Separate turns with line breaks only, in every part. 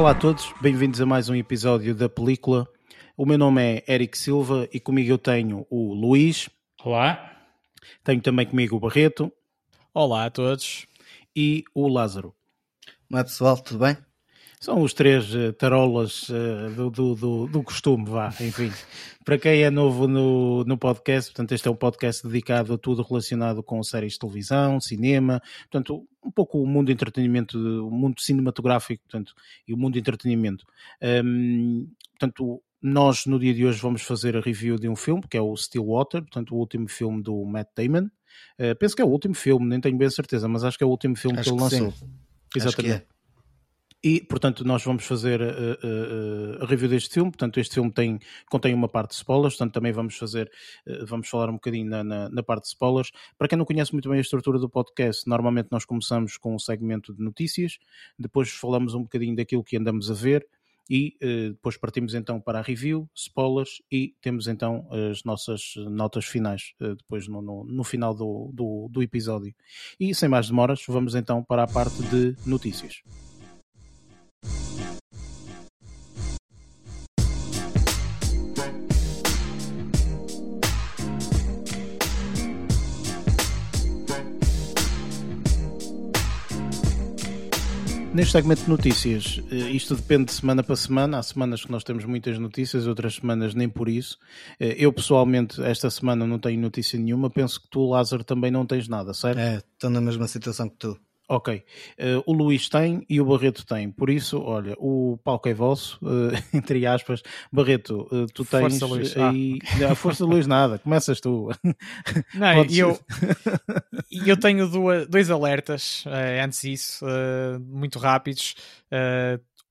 Olá a todos, bem-vindos a mais um episódio da película. O meu nome é Eric Silva e comigo eu tenho o Luís.
Olá.
Tenho também comigo o Barreto.
Olá a todos.
E o Lázaro.
Olá pessoal, tudo bem?
São os três uh, tarolas uh, do, do, do, do, costume, vá, enfim. Para quem é novo no, no podcast, portanto, este é um podcast dedicado a tudo relacionado com séries de televisão, cinema, portanto, um pouco o mundo de entretenimento, o mundo cinematográfico, portanto, e o mundo de entretenimento. Um, portanto, nós no dia de hoje vamos fazer a review de um filme, que é o Stillwater, portanto, o último filme do Matt Damon. Uh, penso que é o último filme, nem tenho bem a certeza, mas acho que é o último filme
acho
que ele lançou.
Sim.
Exatamente. E, portanto, nós vamos fazer a, a, a, review deste filme. Portanto, este filme tem, contém uma parte de spoilers, portanto, também vamos fazer, vamos falar um bocadinho na, na, na, parte de spoilers. Para quem não conhece muito bem a estrutura do podcast, normalmente nós começamos com um segmento de notícias, depois falamos um bocadinho daquilo que andamos a ver e depois partimos então para a review, spoilers e temos então as nossas notas finais depois no, no, no final do, do, do episódio. E sem mais demoras, vamos então para a parte de notícias. Neste segmento de notícias, isto depende de semana para semana. Há semanas que nós temos muitas notícias, outras semanas nem por isso. Eu, pessoalmente, esta semana não tenho notícia nenhuma. Penso que tu, Lázaro, também não tens nada, certo?
É, estou na mesma situação que tu.
Ok. Uh, o Luís tem e o Barreto tem. Por isso, olha, o palco é vosso, uh, entre aspas. Barreto, uh, tu tens
Força, Luís.
aí. Ah. Força Luís, nada. Começas tu.
Não, Podes... eu, eu tenho duas, dois alertas antes disso, muito rápidos.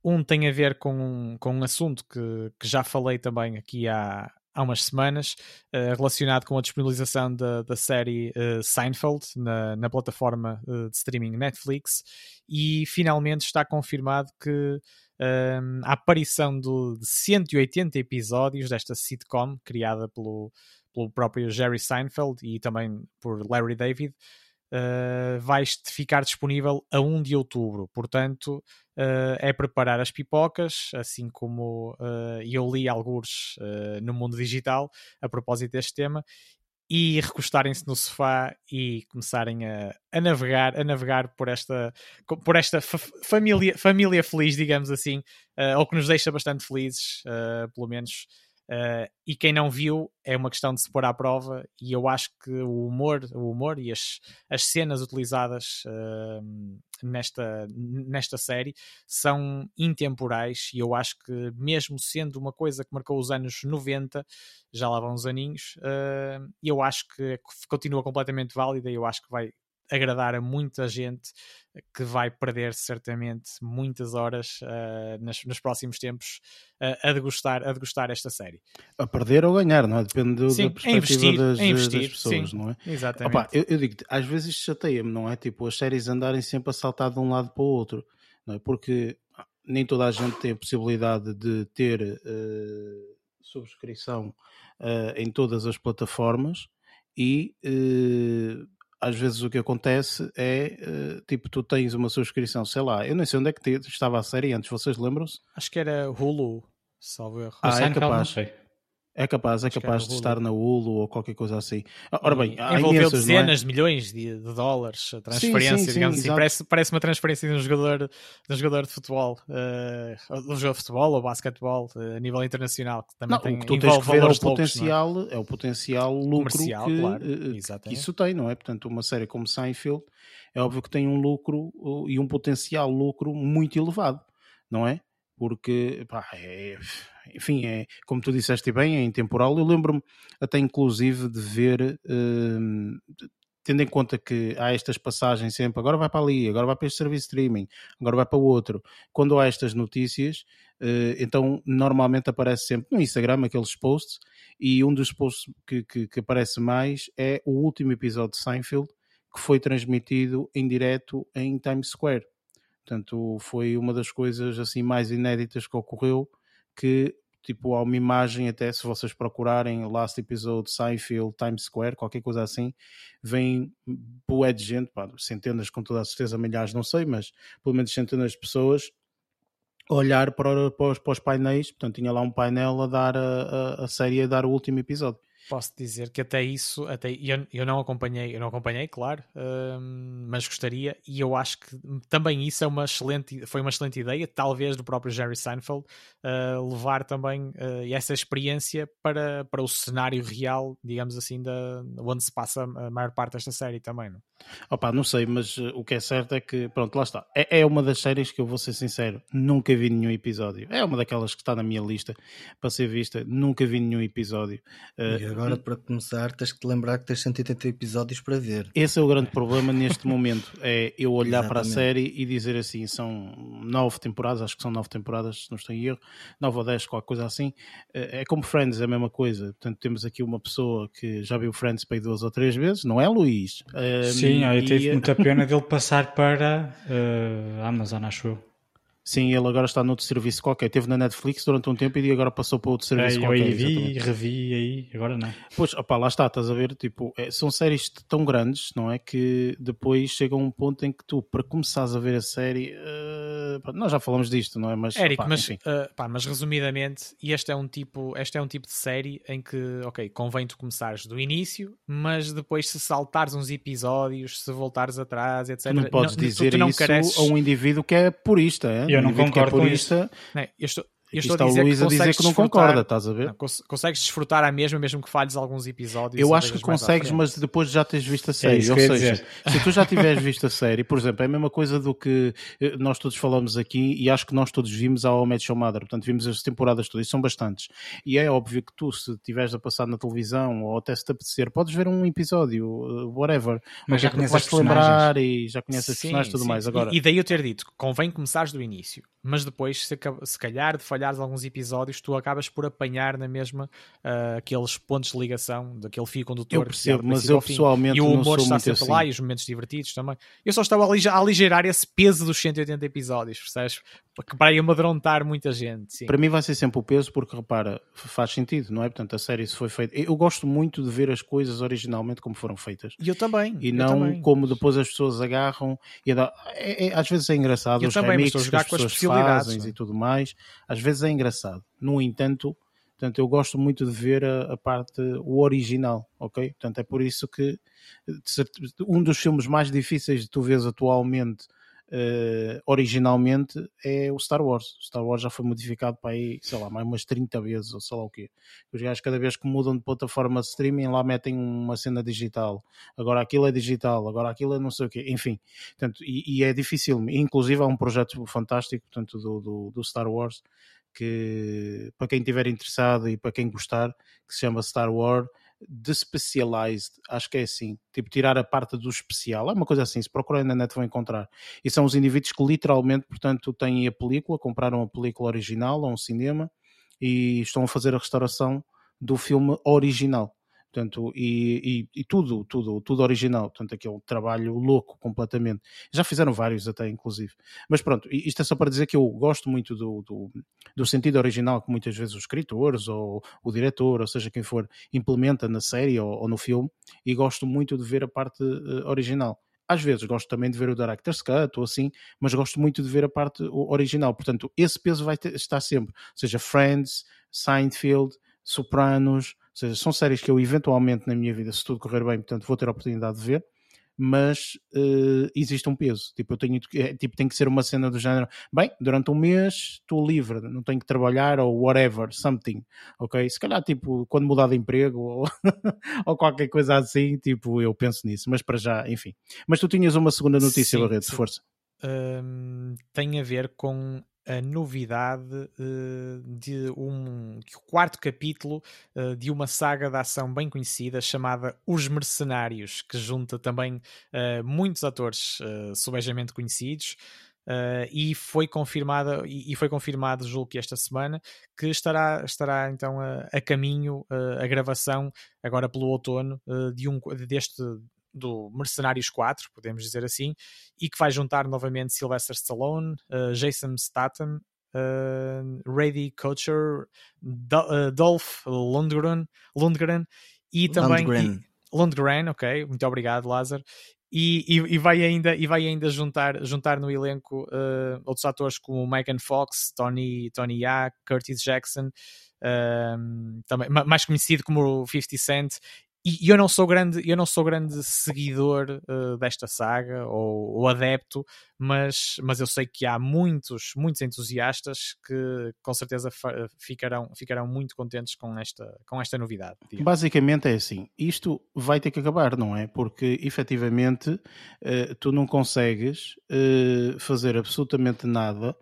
um tem a ver com, com um assunto que, que já falei também aqui há, há umas semanas, uh, relacionado com a disponibilização da, da série uh, Seinfeld na, na plataforma uh, de streaming Netflix e finalmente está confirmado que ehm, a aparição do, de 180 episódios desta sitcom criada pelo, pelo próprio Jerry Seinfeld e também por Larry David uh, vai ficar disponível a 1 de outubro. Portanto, uh, é preparar as pipocas, assim como uh, eu li alguns no mundo digital a propósito deste tema. E recostarem-se no sofá e começarem a, a, navegar, a navegar por esta, por esta família, família feliz, digamos assim, ou que nos deixa bastante felizes, pelo menos Uh, e quem não viu é uma questão de se pôr à prova e eu acho que o humor, o humor e as, as cenas utilizadas uh, nesta, nesta série são intemporais e eu acho que mesmo sendo uma coisa que marcou os anos 90, já lá vão uns aninhos, uh, eu acho que continua completamente válida e eu acho que vai agradar a muita gente que vai perder certamente muitas horas uh, nas, nos próximos tempos uh, a, degustar, a degustar esta série.
A perder ou ganhar, não é? Depende sim, da perspectiva
investir,
das,
investir,
das pessoas,
sim,
não é?
Exatamente.
Opa, eu, eu digo às vezes isto chateia-me, não é? Tipo, as séries andarem sempre a saltar de um lado para o outro, não é? Porque nem toda a gente tem a possibilidade de ter uh, subscrição em todas as plataformas e às vezes o que acontece é uh, tipo, tu tens uma subscrição, sei lá, eu nem sei onde é que te, estava a série antes, vocês lembram-se?
Acho que era Hulu, salvo erro.
Ah, é capaz. É capaz, é capaz de estar na Hulu ou qualquer coisa assim. Ora bem, há
envolveu
imensas,
dezenas
é?
de milhões de, de, dólares a transferência,
sim, sim,
digamos
sim,
assim. Parece, parece uma transferência de um jogador de, um jogador de futebol, uh, de um jogador de futebol ou basquetebol uh, a nível internacional. Que também
não,
tem,
o que tu tens que ver é o potencial,
loucos,
é? é? o potencial lucro
Comercial,
que,
claro.
uh, que isso tem, não é? Portanto, uma série como Seinfeld é óbvio que tem um lucro e um potencial lucro muito elevado, não é? Porque, pá, é enfim, é, como tu disseste bem, é intemporal. Eu lembro-me até inclusive de ver, uh, tendo em conta que há estas passagens sempre, agora vai para ali, agora vai para este serviço de streaming, agora vai para o outro. Quando há estas notícias, uh, então normalmente aparece sempre no Instagram aqueles posts, e um dos posts que, que, que aparece mais é o último episódio de Seinfeld, que foi transmitido em direto em Times Square. Portanto, foi uma das coisas assim mais inéditas que ocorreu que tipo há uma imagem até se vocês procurarem Last Episode Seinfeld Times Square, qualquer coisa assim, vem bué de gente, pá, centenas com toda a certeza, milhares, não sei, mas pelo menos centenas de pessoas olhar para, para, os, para os painéis, portanto tinha lá um painel a dar a, a, a série a dar o último episódio
posso dizer que até isso, até eu, eu não acompanhei, eu não acompanhei, claro, uh, mas gostaria e eu acho que também isso é uma excelente, foi uma excelente ideia, talvez do próprio Jerry Seinfeld uh, levar também uh, essa experiência para, para o cenário real, digamos assim, da, onde se passa a maior parte desta série também. Não?
Opa, não sei, mas eh, o que é certo é que, pronto, lá está. É, é uma das séries que eu vou ser sincero, nunca vi nenhum episódio. É uma daquelas que está na minha lista para ser vista, nunca vi nenhum episódio.
Uh, agora, para começar, tens que te lembrar que tens 180 episódios para ver.
Esse é o grande problema neste momento. É eu olhar Exatamente. para a série e dizer assim: são nove temporadas, acho que são nove tempodas, se não estou em erro, nove ou dez, qualquer coisa assim. É como Friends, é a mesma coisa. Portanto, temos aqui uma pessoa que já viu Friends para duas ou três vezes, não é, Luís?
Sim, eu tive muita pena dele passar para uh, Amazon, acho eu.
Sim, ele agora está noutro serviço qualquer. Teve na Netflix durante um tempo e agora passou para outro serviço é, qualquer.
Eu aí vi revi aí, agora não.
Pois, opá, lá está, estás a ver, tipo, é, são séries tão grandes, não é, que depois chega um ponto em que tu, para começares a ver a série, uh, nós já falamos disto, não é?
Mas, Eric, opá, mas, uh, pá, mas resumidamente, este é um tipo, este é um tipo de série em que, ok, convém tu começares do início, mas depois se saltares uns episódios, se voltares atrás, etc.
não podes não, dizer tu, tu não isso careces... a um indivíduo que é purista, é?
Eu não concordo com isso.
Não, eu estou, eu
estou a dizer, Luís a dizer que não concorda, estás a ver? Não,
consegues desfrutar a mesma, mesmo que falhes alguns episódios.
Eu acho que consegues, mas depois já tens visto a é série. É Ou seja, se tu já tiveres visto a série, por exemplo, é a mesma coisa do que eh, nós todos falamos aqui e acho que nós todos vimos a Match Show Mother. Portanto, vimos as temporadas todas e são bastantes. E é óbvio que tu, se estiveres a passar na televisão ou até se te apetecer, podes ver um episódio, uh, whatever.
Mas já conheces
as lembrar e já conheces as personagens e tudo sim, mais. Agora...
E, e daí eu ter dito, convém começares do início, mas depois, se, se calhar, de falhares alguns episódios tu acabas por apanhar na mesma uh, aqueles pontos de ligação daquele fio condutor.
Eu percebo, mas eu pessoalmente
E o humor está
sempre
assim. lá e os momentos divertidos também. Eu só estava a aligerar esse peso dos 180 episódios, percebes? Para ir amadrontar muita gente. Sim.
Para mim vai ser sempre o peso, porque repara, faz sentido, não é? Portanto, a série se foi feita. Eu gosto muito de ver as coisas originalmente como foram feitas.
E eu também.
E não
também.
como depois as pessoas agarram e é, é, às vezes é engraçado eu os também, remixes que as pessoas fazem e tudo mais. Às vezes é engraçado. No entanto, portanto, eu gosto muito de ver a, a, parte, o original, ok? Portanto, é por isso que um dos filmes mais difíceis de tu vês atualmente Uh, originalmente é o Star Wars. O Star Wars já foi modificado para aí, sei lá, mais umas 30 vezes ou sei lá o quê. Os gajos, cada vez que mudam de plataforma de streaming, lá metem uma cena digital. Agora aquilo é digital, agora aquilo é não sei o quê. Enfim, portanto, e, e é difícil. Inclusive, há um projeto fantástico portanto, do, do, do Star Wars que para quem estiver interessado e para quem gostar, que se chama Star Wars The Specialized, acho que é assim, tipo tirar a parte do especial, é uma coisa assim, se procurarem na net vão encontrar. E são os indivíduos que literalmente, portanto, têm a película, compraram a película original a um cinema e estão a fazer a restauração do filme original. Portanto, e, e, e, tudo, tudo, tudo original. Portanto, aquele trabalho louco completamente. Já fizeram vários até, inclusive. Mas pronto, isto é só para dizer que eu gosto muito do, do, do sentido original que muitas vezes os escritores ou o diretor, ou seja quem for, implementa na série ou, ou no filme e gosto muito de ver a parte uh, original. Às vezes gosto também de ver o Director's Cut ou assim, mas gosto muito de ver a parte original. Portanto, esse peso vai ter, estar sempre. Seja Friends, Seinfeld, Sopranos, seja, são séries que eu eventualmente na minha vida, se tudo correr bem, portanto vou ter a oportunidade de ver, mas uh, existe um peso. Tipo, eu tenho, é, tipo, tem que ser uma cena do género, bem, durante um mês estou livre, não tenho que trabalhar ou whatever, something, ok? Se calhar, tipo, quando mudar de emprego ou, ou qualquer coisa assim, tipo, eu penso nisso, mas para já, enfim. Mas tu tinhas uma segunda notícia, Barreto, de força.
Um, tem a ver com a novidade uh, de um quarto capítulo uh, de uma saga de ação bem conhecida chamada Os Mercenários, que junta também uh, muitos atores uh, conhecidos. e foi confirmada e, foi confirmado julgo que esta semana que estará estará então a, a caminho a gravação agora pelo outono de um deste do Mercenários 4, podemos dizer assim, e que vai juntar novamente Sylvester Stallone, uh, Jason Statham, uh, Brady Kutcher, Do uh, Dolph Lundgren, Lundgren e também...
Lundgren.
E, Lundgren, ok, muito obrigado, Lázaro. e, e, e, vai ainda, e vai ainda juntar, juntar no elenco uh, outros atores como Megan Fox, Tony, Tony Ya, Curtis Jackson, também, mais conhecido como 50 Cent, e eu não sou grande, eu não sou grande seguidor uh, desta saga ou, ou, adepto, mas, mas eu sei que há muitos, muitos entusiastas que com certeza ficarão, ficarão muito contentes com esta, com esta novidade.
Basicamente é assim, isto vai ter que acabar, não é? Porque efetivamente uh, tu não consegues uh, fazer absolutamente nada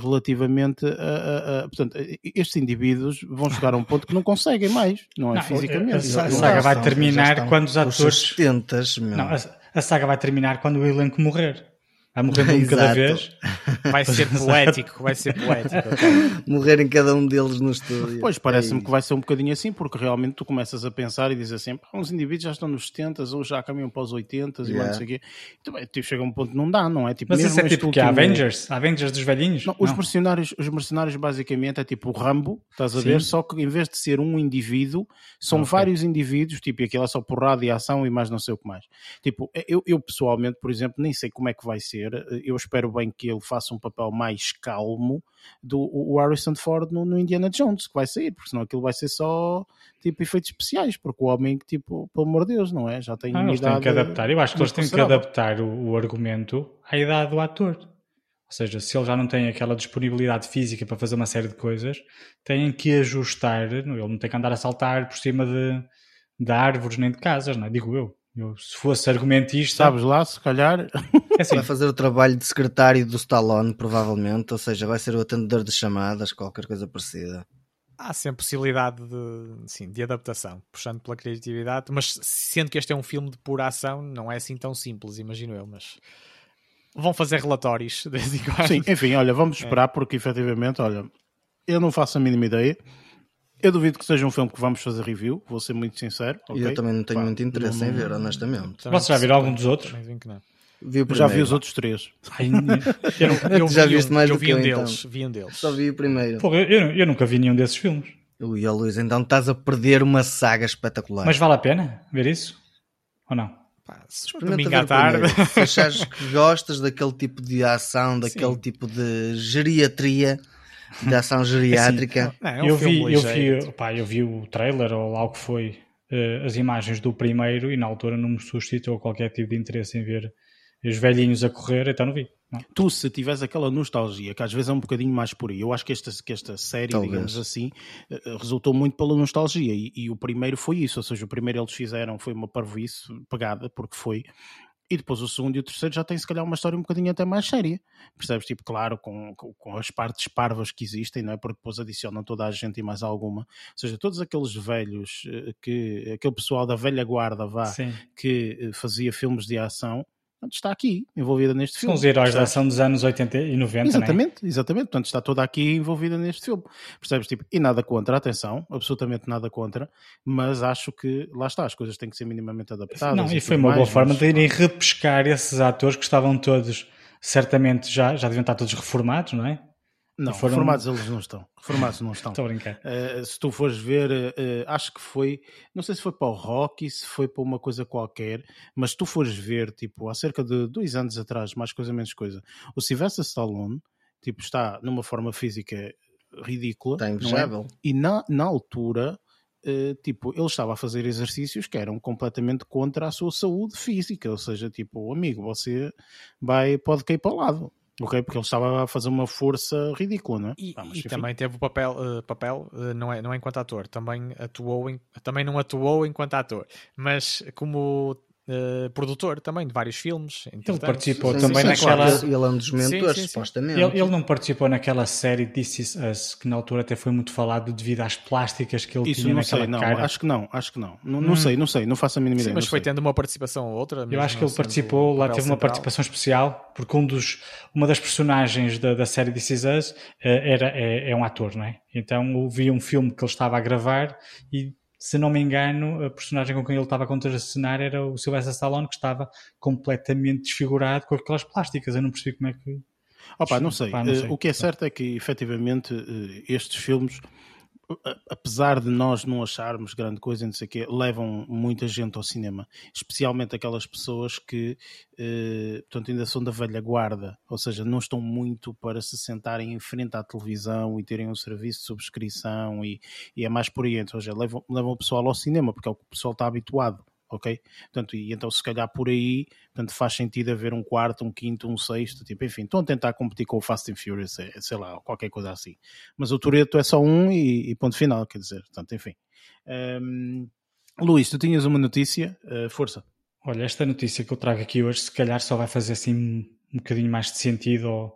relativamente a, a, a, Portanto, estes indivíduos vão chegar a um ponto que não conseguem mais, não é? Não, Fisicamente.
A, a saga vai terminar quando os atores.
70,
não, a, a saga vai terminar quando o elenco morrer. Vai morrer um cada vez.
Vai ser poético, vai ser poético.
Morrerem cada um deles no estúdio.
Pois, parece-me é que vai ser um bocadinho assim, porque realmente tu começas a pensar e dizes assim, uns indivíduos já estão nos 70 ou já caminham para os 80 yeah. e não sei o quê. Então, tipo, chega um ponto que não dá, não é?
Tipo, Mas isso é tipo que Avengers? Avengers dos velhinhos?
Não, não, Os, mercenários, os mercenários basicamente é tipo o Rambo, estás a Sim. ver? Só que em vez de ser um indivíduo, são okay. vários indivíduos, tipo, e aquilo é só porrada e ação e mais não sei o que mais. Tipo, eu, eu pessoalmente, por exemplo, nem sei como é que vai ser eu espero bem que ele faça um papel mais calmo do o Harrison Ford no, no Indiana Jones, que vai sair, porque senão aquilo vai ser só tipo efeitos especiais, porque o homem, tipo, pelo amor de Deus, não é? Já tem
ah, eles têm que adaptar. Eu acho que eles têm que adaptar o, o argumento à idade do ator. Ou seja, se ele já não tem aquela disponibilidade física para fazer uma série de coisas, têm que ajustar. Ele não tem que andar a saltar por cima de, de árvores nem de casas, não é? Digo eu. Eu, se fosse argumentista.
Sabes lá, se calhar.
É assim. Vai fazer o trabalho de secretário do Stallone, provavelmente. Ou seja, vai ser o atendedor de chamadas, qualquer coisa parecida.
Há sempre possibilidade de, sim, de adaptação, puxando pela criatividade. Mas sendo que este é um filme de pura ação, não é assim tão simples, imagino eu. Mas vão fazer relatórios desde quando.
Sim, enfim, olha, vamos é. esperar, é. porque efetivamente, olha, eu não faço a mínima ideia. Eu duvido que seja um filme que vamos fazer review, vou ser muito sincero.
Okay? Eu também não tenho Pá, muito interesse não, em ver, honestamente.
Você já viram algum dos outros?
Vi já vi os outros três.
Ai, eu, eu, eu já vi viste mais eu do vi que um eu, deles, então. vi um deles.
Só vi o primeiro.
Pô, eu, eu nunca vi nenhum desses filmes.
Ui, oh, Luís, então estás a perder uma saga espetacular.
Mas vale a pena ver isso? Ou não?
Pá, domingo à tarde.
Se achares que gostas daquele tipo de ação, daquele Sim. tipo de geriatria, de ação geriátrica. Assim,
é um eu, vi, eu, vi, pá, eu vi o trailer ou lá o que foi, uh, as imagens do primeiro e na altura não me suscitou qualquer tipo de interesse em ver os velhinhos a correr, então não vi. Não.
Tu, se tiveres aquela nostalgia, que às vezes é um bocadinho mais por aí, eu acho que esta, que esta série, Talvez. digamos assim, eh, resultou muito pela nostalgia. E, e, o primeiro foi isso, ou seja, o primeiro eles fizeram foi uma parvoíce pegada, porque foi e depois o segundo e o terceiro já tem se calhar uma história um bocadinho até mais séria, percebes? Tipo, claro, com, com, as partes parvas que existem, não é? Porque depois adicionam toda a gente e mais alguma. Ou seja, todos aqueles velhos, eh, que aquele pessoal da velha guarda, vá, Sim. que eh, fazia filmes de ação, portanto, está aqui envolvida neste filme.
São os heróis da ação dos anos 80 e 90,
Exatamente,
é?
exatamente. Portanto, está toda aqui envolvida neste filme. Percebes? Tipo, e nada contra, atenção, absolutamente nada contra, mas acho que, lá está, as coisas têm que ser minimamente adaptadas.
Não, e, e foi uma mais, boa forma mas... de irem repescar esses atores que estavam todos, certamente já, já deviam estar todos reformados, não é?
Não, foram... reformados eles não estão. Reformados não estão.
Estou a brincar.
Uh, se tu fores ver, uh, acho que foi, não sei se foi para o Rocky, se foi para uma coisa qualquer, mas se tu fores ver, tipo, há cerca de dois anos atrás, mais coisa menos coisa, o Sylvester Stallone, tipo, está numa forma física ridícula. Está
invejável.
É? E na, na altura, Uh, tipo, ele estava a fazer exercícios que eram completamente contra a sua saúde física, ou seja, tipo, amigo, você vai, pode cair para o lado. Ok, porque ele estava a fazer uma força ridícula, não é?
E, ah, e também teve o papel, uh, papel uh, não, é, não é enquanto ator, também atuou, em, também não atuou enquanto ator, mas como Uh, produtor também de vários filmes.
Ele participou sim, também sim, naquela.
Ele é um dos mentores, sim, supostamente.
Ele, ele, não participou naquela série This Is Us, que na altura até foi muito falado devido às plásticas que ele
Isso
tinha
não
naquela
sei, não,
cara.
Acho que não, acho que não. Não, não hum. sei, não sei, não faço a mínima ideia.
mas foi
sei.
tendo uma participação ou outra.
Eu acho que ele participou, lá teve uma participação especial, porque um dos, uma das personagens da, da série This Is Us eh, era, é, é um ator, não é? Então ouvi um filme que ele estava a gravar e se não me engano, a personagem com quem ele estava a contracenar era o Sylvester Stallone, que estava completamente desfigurado com aquelas plásticas. Eu não percebi como é que.
Opa, não sei. Não sei. Uh, o que é certo é que, efetivamente, uh, estes filmes apesar de nós não acharmos grande coisa, não sei quê, levam muita gente ao cinema, especialmente aquelas pessoas que eh, portanto, ainda são da velha guarda, ou seja, não estão muito para se sentarem em frente à televisão e terem um serviço de subscrição e, e é mais por aí, então, ou seja, levam, levam o pessoal ao cinema porque é o que o pessoal está habituado ok? Portanto, e então se calhar por aí portanto, faz sentido haver um quarto, um quinto, um sexto, tipo, enfim, estão a tentar competir com o Fast and Furious, é, sei lá, qualquer coisa assim. Mas o Toreto é só um e, e, ponto final, quer dizer, portanto, enfim. Um, Luís, tu tinhas uma notícia, uh, força.
Olha, esta notícia que eu trago aqui hoje, se calhar só vai fazer assim um bocadinho mais de sentido ou,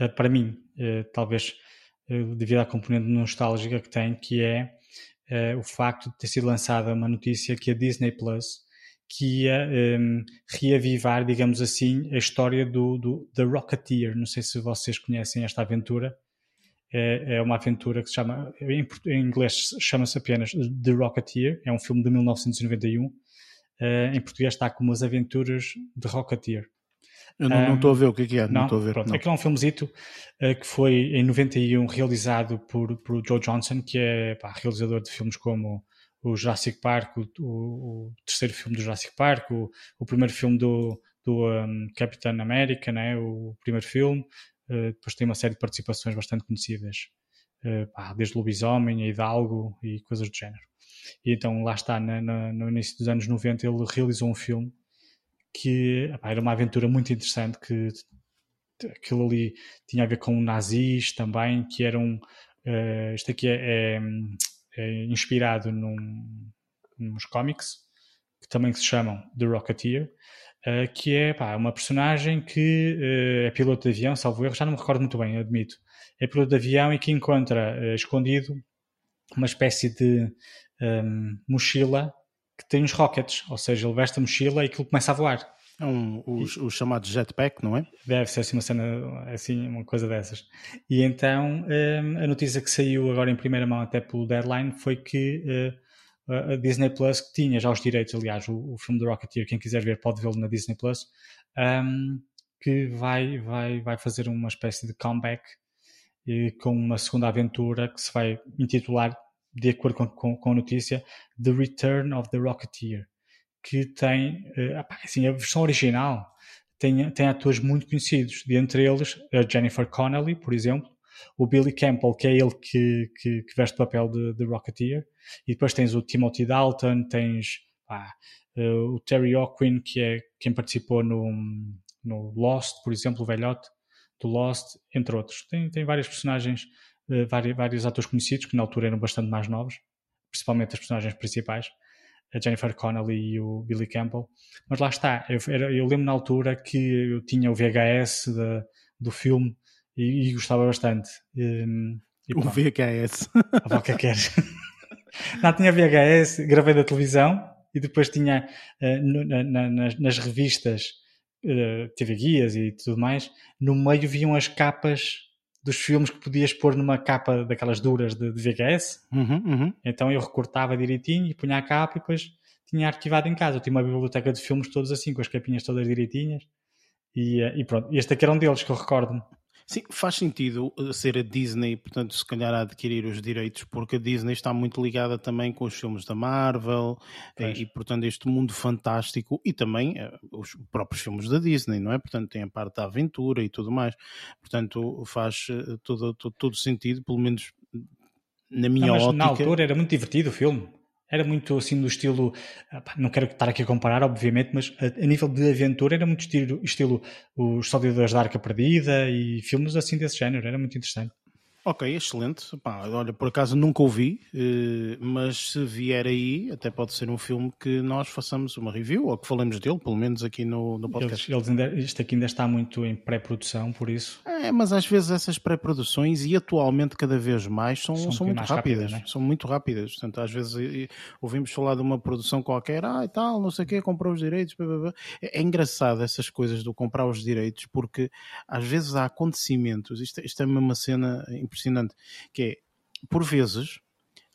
uh, para mim, uh, talvez devido à componente nostálgica que tem, que é o facto de ter sido lançada uma notícia que a Disney Plus que ia um, reavivar, digamos assim, a história do, do The Rocketeer. Não sei se vocês conhecem esta aventura. É, é uma aventura que se chama, em, em inglês chama-se apenas The Rocketeer, é um filme de 1991. Uh, eh, em português está como As Aventuras de Rocketeer.
Eu não estou um, a ver o que é que é, não estou a ver. Pronto,
não. Aquilo é um filmezito uh, que foi em 91 realizado por, por Joe Johnson, que é pá, realizador de filmes como o Jurassic Park, o, o, terceiro filme do Jurassic Park, o, o primeiro filme do, do um, Capitão América, né? o primeiro filme. Uh, depois tem uma série de participações bastante conhecidas, uh, pá, desde Lobisomem a Hidalgo e coisas do género. E então lá está, na, na, no início dos anos 90, ele realizou um filme que pá, era uma aventura muito interessante, que aquilo ali tinha a ver com nazis também, que eram. Uh, isto aqui é, é é inspirado num, nos cómics, que também se chamam The Rocketeer, uh, que é pá, uma personagem que uh, é piloto de avião, salvo erro, já não me recordo muito bem, admito. É piloto de avião e que encontra uh, escondido uma espécie de um, mochila que tem uns rockets, ou seja, ele veste a mochila e aquilo começa a voar.
É um, os, o chamado jetpack, não é?
Deve ser assim uma cena, assim, uma coisa dessas. E então um, a notícia que saiu agora em primeira mão até pelo Deadline foi que uh, a Disney Plus, que tinha já os direitos, aliás, o, o filme do Rocketeer, quem quiser ver pode vê-lo na Disney Plus, um, que vai, vai, vai fazer uma espécie de comeback e, com uma segunda aventura que se vai intitular, de acordo com, com, com a notícia, The Return of the Rocketeer que tem, uh, assim, a versão original tem, tem atores muito conhecidos, dentre eles a Jennifer Connelly, por exemplo, o Billy Campbell, que é ele que, que, que veste o papel de, de, Rocketeer, e depois tens o Timothy Dalton, tens uh, o Terry O'Quinn, que é quem participou no, no Lost, por exemplo, o velhote do Lost, entre outros. Tem, tem vários personagens, uh, vários, vários atores conhecidos, que na altura eram bastante mais novos, principalmente as personagens principais a Jennifer Connelly e o Billy Campbell. Mas lá está, eu, eu lembro na altura que eu tinha o VHS de, do filme e, e, gostava bastante. E,
e o VHS.
Ah, o que é que queres? Não, tinha VHS, gravei da televisão e depois tinha uh, na, na, nas, nas, revistas uh, TV Guias e tudo mais, no meio viam as capas dos filmes que podias pôr numa capa daquelas duras de, de VHS.
Uhum, uhum.
Então eu recortava direitinho e punha a capa e depois tinha arquivado em casa. Eu tinha uma biblioteca de filmes todos assim, com as capinhas todas direitinhas. E, eh, e pronto, este aqui era um deles que eu recordo-me.
Sim, faz sentido eh, ser a Disney, portanto, se calhar a adquirir os direitos, porque a Disney está muito ligada também com os filmes da Marvel e, eh, e, portanto, este mundo fantástico e também uh, os próprios filmes da Disney, não é? Portanto, tem a parte da aventura e tudo mais. Portanto, faz todo, todo, todo sentido, pelo menos na minha não, ótica.
Na altura era muito divertido o filme. Era muito assim do estilo, não quero estar aqui a comparar, obviamente, mas a, a nível de aventura era muito estilo, estilo Os Salvadores da Arca Perdida e filmes assim desse género, era muito interessante.
Ok, excelente. Pá, olha, por acaso nunca ouvi, eh, mas se vier aí, até pode ser um filme que nós façamos uma review ou que falemos dele, pelo menos aqui no, no podcast.
Eles, eles ainda, isto aqui ainda está muito em pré-produção, por isso.
É, mas às vezes essas pré-produções e atualmente cada vez mais são, são, são muito rápidas. rápidas é? São muito rápidas. Portanto, às vezes ouvimos falar de uma produção qualquer, ah e tal, não sei o quê, comprou os direitos. Blá, blá, blá. É, é, engraçado essas coisas do comprar os direitos, porque às vezes há acontecimentos, isto, isto é uma cena impressionante, que é, por vezes,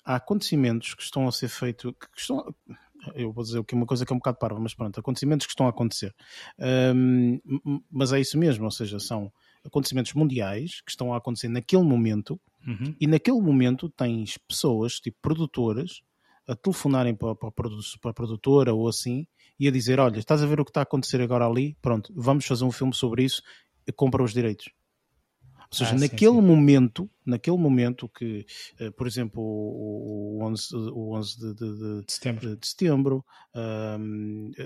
há acontecimentos que estão a ser feitos, que estão, eu vou dizer que é uma coisa que é um bocado parva, mas pronto, acontecimentos que estão a acontecer. Um, mas é isso mesmo, ou seja, são acontecimentos mundiais que estão a acontecer naquele momento
uhum.
e naquele momento tens pessoas, tipo produtoras, a telefonarem para, para, para a produtora ou assim e a dizer: Olha, estás a ver o que está a acontecer agora ali? Pronto, vamos fazer um filme sobre isso, compra os direitos. Ou seja, ah, naquele sim, sim. momento, naquele momento que, uh, por exemplo, o, o 11, o 11 de, de, de,
de setembro,
de setembro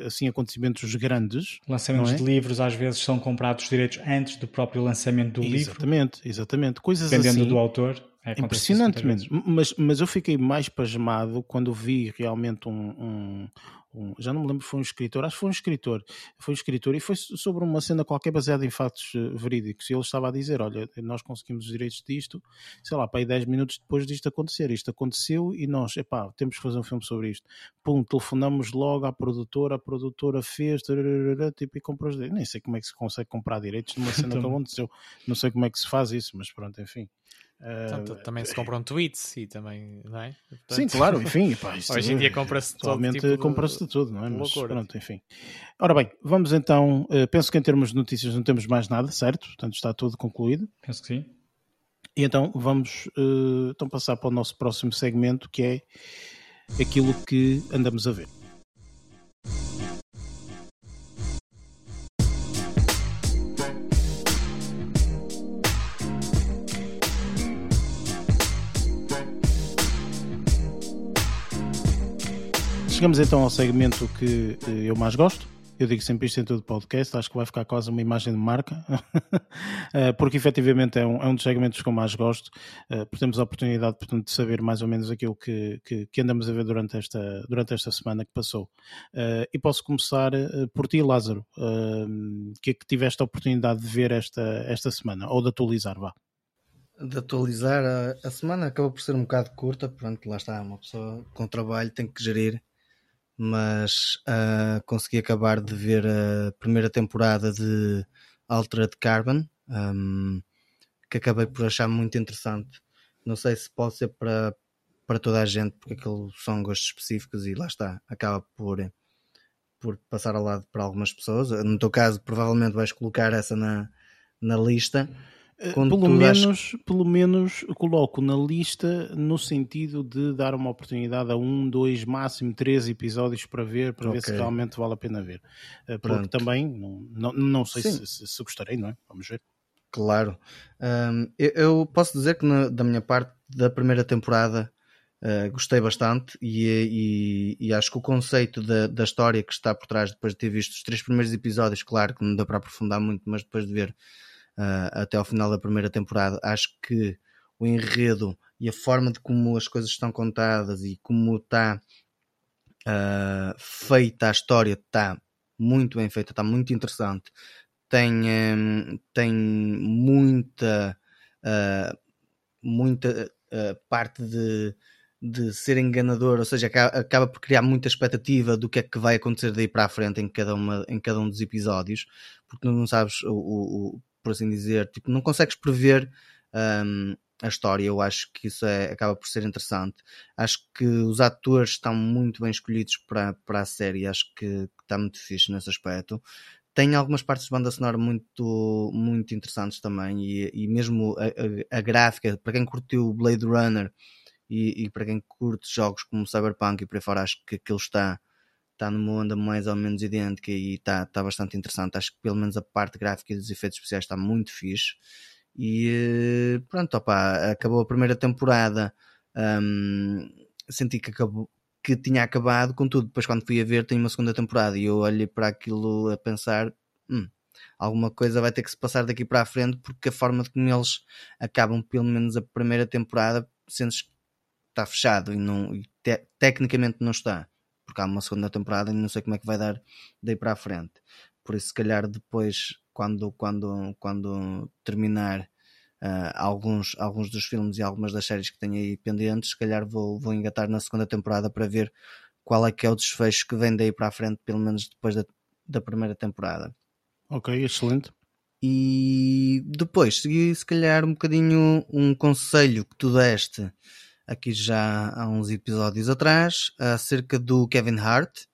assim, acontecimentos grandes.
Lançamentos
é?
de livros às vezes são comprados direitos antes do próprio lançamento do
exatamente,
livro.
Exatamente, exatamente. Coisas
Dependendo
assim,
do autor.
É impressionante mesmo. Mas, mas eu fiquei mais pasmado quando vi realmente um, um, um, já não me lembro, foi um escritor, acho que foi um escritor, foi um escritor e foi sobre uma cena qualquer baseada em factos uh, verídicos. E ele estava a dizer: Olha, nós conseguimos os direitos disto, sei lá, para aí 10 minutos depois disto acontecer. Isto aconteceu e nós, epá, temos que fazer um filme sobre isto. Pum, telefonamos logo à produtora, a produtora fez, tararara, tipo, e comprou os direitos. Nem sei como é que se consegue comprar direitos numa cena que aconteceu, não sei como é que se faz isso, mas pronto, enfim.
Portanto, também se compram tweets e também, não é?
Portanto, sim, claro, enfim. Pá,
hoje em dia compra-se
todo tipo compra-se de tudo, não é?
Mas loucura.
pronto, enfim. Ora bem, vamos então. Uh, penso que em termos de notícias não temos mais nada, certo? Portanto, está tudo concluído.
Penso que sim.
E então vamos uh, então passar para o nosso próximo segmento que é aquilo que andamos a ver. Chegamos então ao segmento que eh, eu mais gosto. Eu digo sempre isto em todo podcast, acho que vai ficar quase uma imagem de marca, eh, porque efetivamente é um, é um dos segmentos que eu mais gosto, eh, porque temos a oportunidade portanto, de saber mais ou menos aquilo que, que, que, andamos a ver durante esta, durante esta semana que passou. E posso começar por ti, Lázaro, que é que tiveste a oportunidade de ver esta, esta semana, ou de atualizar, vá
de atualizar. A, a, semana acaba por ser um bocado curta, pronto, lá está, uma pessoa com trabalho tem que gerir mas uh, consegui acabar de ver a primeira temporada de Altered Carbon, um, que acabei por achar muito interessante. Não sei se pode ser para, para toda a gente, porque aquilo são gostos específicos e lá está, acaba por, por passar ao lado para algumas pessoas. No teu caso, provavelmente vais colocar essa na, na lista.
Eh, pelo menos, pelo menos coloco na lista no sentido de dar uma oportunidade a um, dois, máximo três episódios para ver, para okay. ver se realmente vale a pena ver. Eh, porque Pronto. também não, não, não sei se, se, se, gostarei, não é? Vamos ver.
Claro. Um, eu, eu, posso dizer que na, da minha parte, da primeira temporada, uh, gostei bastante e, e, e, acho que o conceito da, da história que está por trás, depois de ter visto os três primeiros episódios, claro que não dá para aprofundar muito, mas depois de ver até ao final da primeira temporada. Acho que o enredo e a forma de como as coisas estão contadas e como está uh, feita a história está muito bem feita, está muito interessante. Tem, um, tem muita, uh, muita parte de, de ser enganador, ou seja, acaba, acaba, por criar muita expectativa do que é que vai acontecer daí para a frente em cada, uma, em cada um dos episódios, porque não sabes o, o, por assim dizer, tipo, não consegues prever um, a história. Eu acho que isso é, acaba por ser interessante. Acho que os atores estão muito bem escolhidos para, para a série, acho que, que está muito fixe nesse aspecto. Tem algumas partes de banda sonora muito, muito interessantes também, e, e mesmo a, a, a, gráfica, para quem curtiu Blade Runner e, e, para quem curte jogos como Cyberpunk e por aí fora, acho que aquilo está, está numa onda mais ou menos idêntica e está, está bastante interessante. Acho que pelo menos a parte gráfica e dos efeitos especiais está muito fixe. E pronto, opa, acabou a primeira temporada. Um, senti que acabou que tinha acabado, contudo, depois quando fui a ver tem uma segunda temporada e eu olhei para aquilo a pensar hum, alguma coisa vai ter que se passar daqui para a frente porque a forma de como eles acabam pelo menos a primeira temporada sentes que está fechado e, não, e te, tecnicamente não está porque há uma segunda temporada e não sei como é que vai dar daí para a frente. Por isso, se calhar depois, quando, quando, quando terminar uh, alguns, alguns dos filmes e algumas das séries que tenho aí pendentes, se calhar vou, vou engatar na segunda temporada para ver qual é que é o desfecho que vem daí para a frente, pelo menos depois da, da primeira temporada.
Ok, excelente.
E depois segui se calhar um bocadinho um conselho que tu deste aqui já há uns episódios atrás, acerca do Kevin Hart,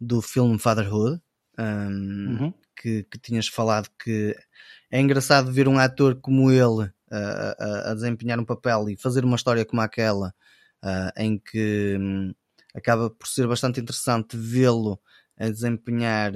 do filme Fatherhood, um, uhum. que, que tinhas falado que é engraçado ver um ator como ele a, a, desempenhar um papel e fazer uma história como aquela, uh, em que um, acaba por ser bastante interessante vê-lo a desempenhar